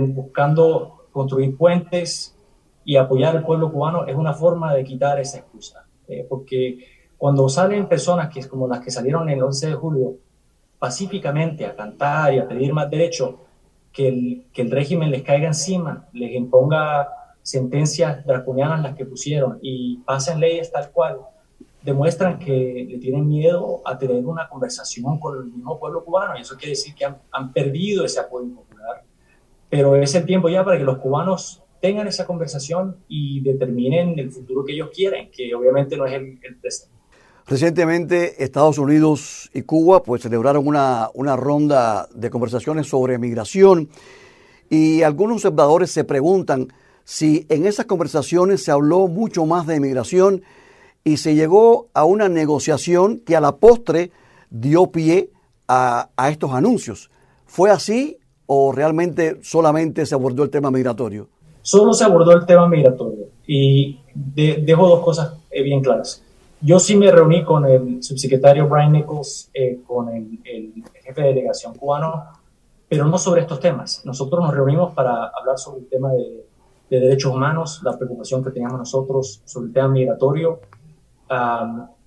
buscando construir puentes y apoyar al pueblo cubano es una forma de quitar esa excusa. Eh, porque cuando salen personas que es como las que salieron el 11 de julio pacíficamente a cantar y a pedir más derecho, que el, que el régimen les caiga encima, les imponga sentencias draconianas las que pusieron y pasen leyes tal cual, demuestran que le tienen miedo a tener una conversación con el mismo pueblo cubano y eso quiere decir que han, perdido ese apoyo popular. Pero es el tiempo ya para que los cubanos tengan esa conversación y determinen el futuro que ellos quieren, que obviamente no es el, presente. Recientemente Estados Unidos y Cuba pues celebraron una, una ronda de conversaciones sobre migración y algunos observadores se preguntan si en esas conversaciones se habló mucho más de migración y se llegó a una negociación que a la postre dio pie a, estos anuncios. ¿Fue así o realmente solamente se abordó el tema migratorio? Solo se abordó el tema migratorio y dejo dos cosas eh, bien claras. Yo sí me reuní con el subsecretario Brian Nichols, eh, con el, jefe de delegación cubano, pero no sobre estos temas. Nosotros nos reunimos para hablar sobre el tema de, de derechos humanos, la preocupación que teníamos nosotros sobre el tema migratorio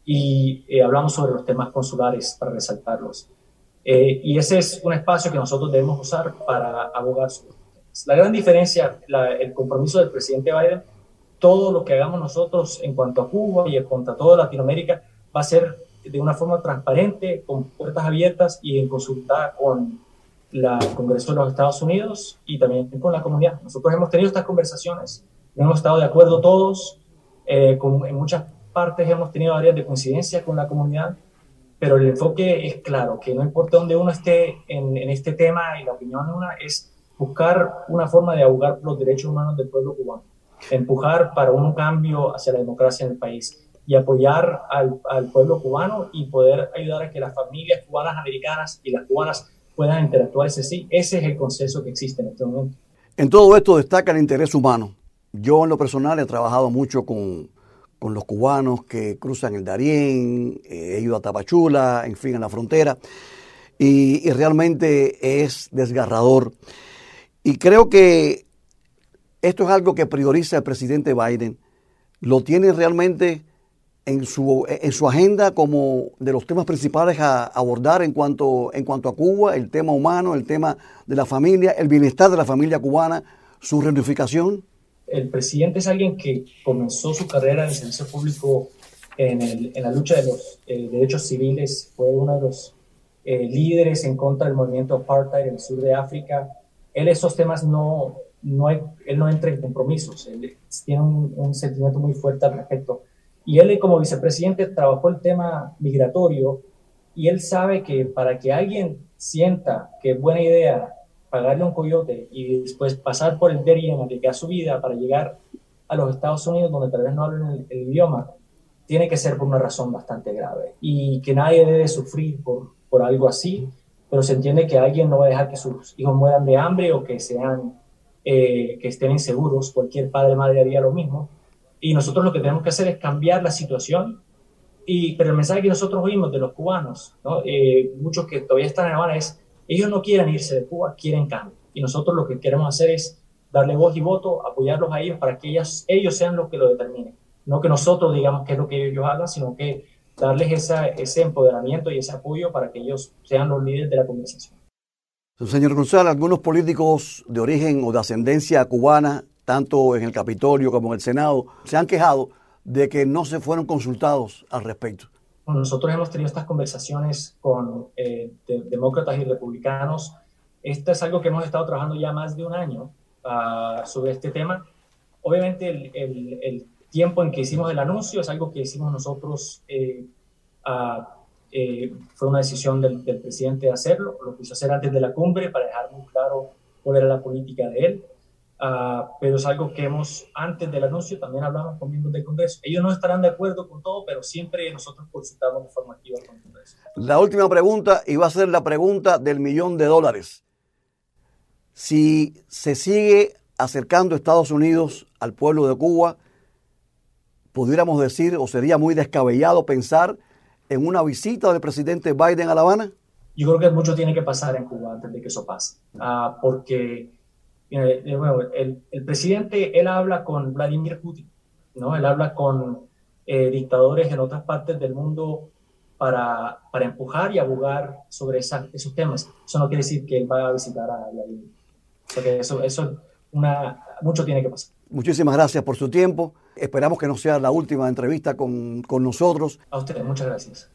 y eh, hablamos sobre los temas consulares para resaltarlos. Eh, y ese es un espacio que nosotros debemos usar para abogar. La gran diferencia, el compromiso del presidente Biden, todo lo que hagamos nosotros en cuanto a Cuba y en cuanto toda Latinoamérica va a ser de una forma transparente, con puertas abiertas y en consulta con la, el Congreso de los Estados Unidos y también con la comunidad. Nosotros hemos tenido estas conversaciones, hemos estado de acuerdo todos, eh, con, en muchas partes hemos tenido áreas de coincidencia con la comunidad, pero el enfoque es claro, que no importa dónde uno esté en, este tema y la opinión de una, es buscar una forma de ahogar los derechos humanos del pueblo cubano, empujar para un cambio hacia la democracia en el país y apoyar al, al pueblo cubano y poder ayudar a que las familias cubanas americanas y las cubanas puedan interactuar ese sí. Ese es el consenso que existe en este momento. En todo esto destaca el interés humano. Yo en lo personal he trabajado mucho con con los cubanos que cruzan el Darién, eh, he ido a Tapachula, en fin, en la frontera, y, realmente es desgarrador. Y creo que esto es algo que prioriza el presidente Biden. ¿Lo tiene realmente en su, en su agenda como de los temas principales a abordar en cuanto, en cuanto a Cuba, el tema humano, el tema de la familia, el bienestar de la familia cubana, su reunificación? El presidente es alguien que comenzó su carrera en el servicio público en, el, en la lucha de los eh, derechos civiles, fue uno de los eh, líderes en contra del movimiento apartheid en el sur de África. Él esos temas no, no hay, él no entra en compromisos, él tiene un, un sentimiento muy fuerte al respecto. Y él como vicepresidente trabajó el tema migratorio y él sabe que para que alguien sienta que es buena idea pagarle un coyote y después pasar por el Darien, arriesgar su vida para llegar a los Estados Unidos donde tal vez no hablen el, el, idioma, tiene que ser por una razón bastante grave. Y que nadie debe sufrir por, por algo así, pero se entiende que alguien no va a dejar que sus hijos mueran de hambre o que sean eh, que estén inseguros, cualquier padre madre haría lo mismo y nosotros lo que tenemos que hacer es cambiar la situación. Y, pero el mensaje que nosotros oímos de los cubanos, ¿no? eh, muchos que todavía están en Habana, es ellos no quieren irse de Cuba, quieren cambio. Y nosotros lo que queremos hacer es darle voz y voto, apoyarlos a ellos para que ellos, ellos sean los que lo determinen. No que nosotros digamos qué es lo que ellos hagan, sino que darles esa, ese empoderamiento y ese apoyo para que ellos sean los líderes de la conversación. Señor González, algunos políticos de origen o de ascendencia cubana tanto en el Capitolio como en el Senado, se han quejado de que no se fueron consultados al respecto. Nosotros hemos tenido estas conversaciones con eh, de, demócratas y republicanos. Esto es algo que hemos estado trabajando ya más de un año uh, sobre este tema. Obviamente el, el, el, tiempo en que hicimos el anuncio es algo que hicimos nosotros, eh, uh, eh, fue una decisión del, del presidente de hacerlo, lo quiso hacer antes de la cumbre para dejar muy claro cuál era la política de él. Uh, pero es algo que hemos, antes del anuncio, también hablamos con miembros del Congreso. Ellos no estarán de acuerdo con todo, pero siempre nosotros consultamos de forma activa con el Congreso. La última pregunta, y va a ser la pregunta del millón de dólares. Si se sigue acercando Estados Unidos al pueblo de Cuba, pudiéramos decir, o sería muy descabellado pensar en una visita del presidente Biden a La Habana? Yo creo que mucho tiene que pasar en Cuba antes de que eso pase, uh, porque de nuevo, el, el, presidente, él habla con Vladimir Putin, ¿no? Él habla con eh, dictadores en otras partes del mundo para, para empujar y abogar sobre esa, esos temas. Eso no quiere decir que él va a visitar a Vladimir. Porque eso, eso una, mucho tiene que pasar. Muchísimas gracias por su tiempo. Esperamos que no sea la última entrevista con, con nosotros. A ustedes, muchas gracias.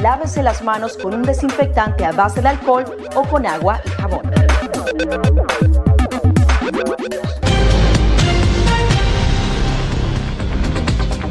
lávese las manos con un desinfectante a base de alcohol o con agua y jabón.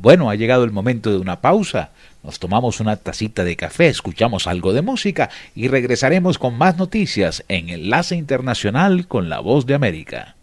Bueno, ha llegado el momento de una pausa. Nos tomamos una tacita de café, escuchamos algo de música y regresaremos con más noticias en Enlace Internacional con la Voz de América.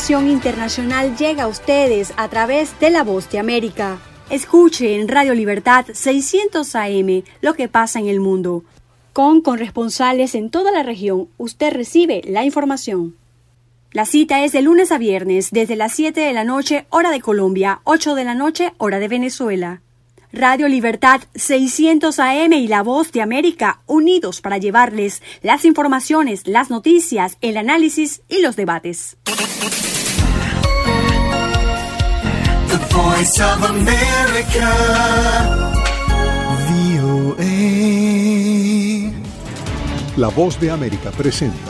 Información internacional llega a ustedes a través de La Voz de América. Escuche en Radio Libertad 600 AM lo que pasa en el mundo. Con corresponsales en toda la región, usted recibe la información. La cita es de lunes a viernes desde las 7 de la noche, hora de Colombia, 8 de la noche, hora de Venezuela. Radio Libertad 600 AM y La Voz de América unidos para llevarles las informaciones, las noticias, el análisis y los debates. The Voice of America. La Voz de América presenta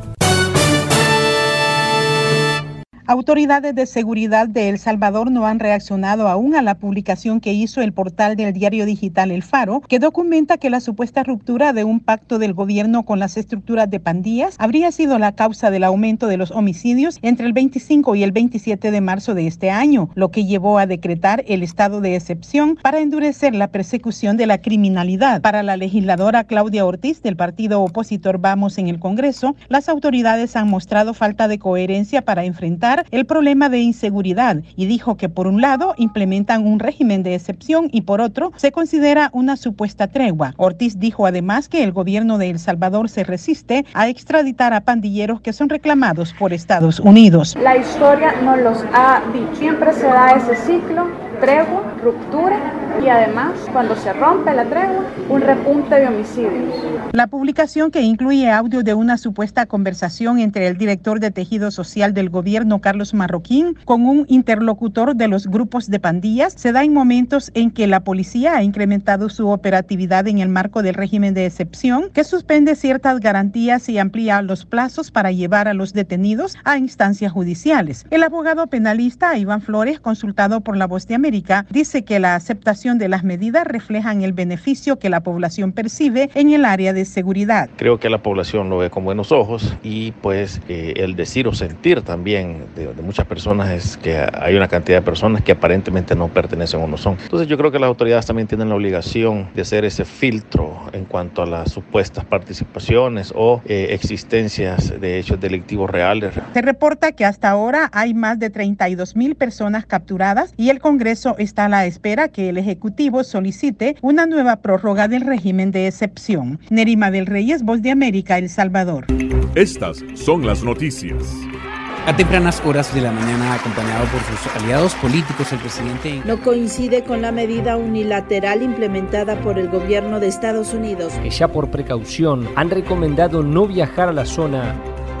Autoridades de seguridad de El Salvador no han reaccionado aún a la publicación que hizo el portal del diario digital El Faro, que documenta que la supuesta ruptura de un pacto del gobierno con las estructuras de pandillas habría sido la causa del aumento de los homicidios entre el 25 y el 27 de marzo de este año, lo que llevó a decretar el estado de excepción para endurecer la persecución de la criminalidad. Para la legisladora Claudia Ortiz del partido opositor Vamos en el Congreso, las autoridades han mostrado falta de coherencia para enfrentar el problema de inseguridad y dijo que por un lado implementan un régimen de excepción y por otro se considera una supuesta tregua. Ortiz dijo además que el gobierno de El Salvador se resiste a extraditar a pandilleros que son reclamados por Estados Unidos. La historia nos los ha. Siempre se da ese ciclo, tregua, ruptura y además cuando se rompe la tregua, un repunte de homicidios. La publicación que incluye audio de una supuesta conversación entre el director de tejido social del gobierno Carlos Marroquín con un interlocutor de los grupos de pandillas se da en momentos en que la policía ha incrementado su operatividad en el marco del régimen de excepción que suspende ciertas garantías y amplía los plazos para llevar a los detenidos a instancias judiciales. El abogado penalista Iván Flores, consultado por La Voz de América, dice que la aceptación de las medidas reflejan el beneficio que la población percibe en el área de seguridad. Creo que la población lo ve con buenos ojos y pues eh, el decir o sentir también de, de, muchas personas es que hay una cantidad de personas que aparentemente no pertenecen o no son. Entonces yo creo que las autoridades también tienen la obligación de hacer ese filtro en cuanto a las supuestas participaciones o eh, existencias de hechos delictivos reales. Se reporta que hasta ahora hay más de 32 mil personas capturadas y el Congreso está a la espera que el Ejecutivo solicite una nueva prórroga del régimen de excepción. Nerima del Reyes, Voz de América, El Salvador. Estas son las noticias. A tempranas horas de la mañana, acompañado por sus aliados políticos, el presidente no coincide con la medida unilateral implementada por el gobierno de Estados Unidos. Que ya por precaución han recomendado no viajar a la zona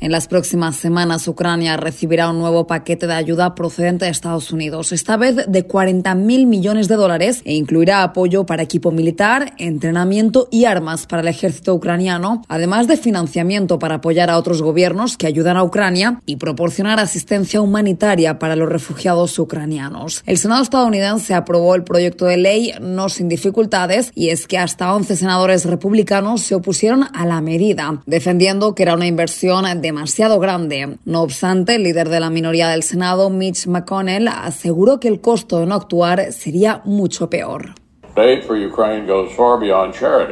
En las próximas semanas, Ucrania recibirá un nuevo paquete de ayuda procedente de Estados Unidos, esta vez de 40 mil millones de dólares, e incluirá apoyo para equipo militar, entrenamiento y armas para el ejército ucraniano, además de financiamiento para apoyar a otros gobiernos que ayudan a Ucrania y proporcionar asistencia humanitaria para los refugiados ucranianos. El Senado estadounidense aprobó el proyecto de ley no sin dificultades, y es que hasta 11 senadores republicanos se opusieron a la medida, defendiendo que era una inversión de demasiado grande. No obstante, el líder de la minoría del Senado, Mitch McConnell, aseguró que el costo de no actuar sería mucho peor.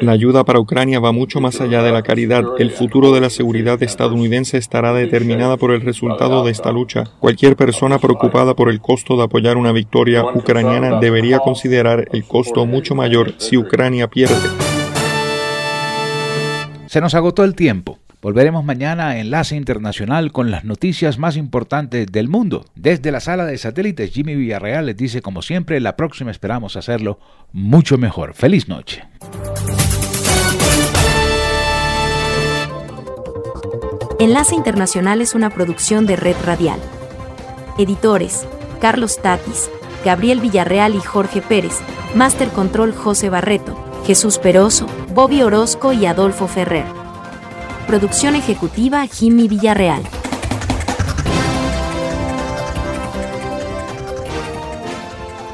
La ayuda para Ucrania va mucho más allá de la caridad. El futuro de la seguridad estadounidense estará determinada por el resultado de esta lucha. Cualquier persona preocupada por el costo de apoyar una victoria ucraniana debería considerar el costo mucho mayor si Ucrania pierde. Se nos agotó el tiempo. Volveremos mañana a Enlace Internacional con las noticias más importantes del mundo. Desde la sala de satélites, Jimmy Villarreal les dice, como siempre, la próxima esperamos hacerlo mucho mejor. Feliz noche. Enlace Internacional es una producción de Red Radial. Editores, Carlos Tatis, Gabriel Villarreal y Jorge Pérez. Master Control José Barreto, Jesús Peroso, Bobby Orozco y Adolfo Ferrer. Producción ejecutiva Jimmy Villarreal.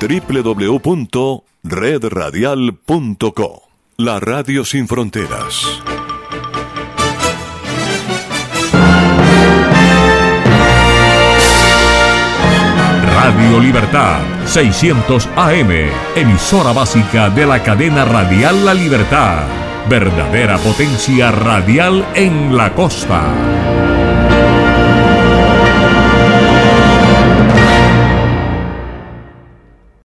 www.redradial.co La Radio Sin Fronteras. Radio Libertad, 600 AM, emisora básica de la cadena radial La Libertad verdadera potencia radial en la costa.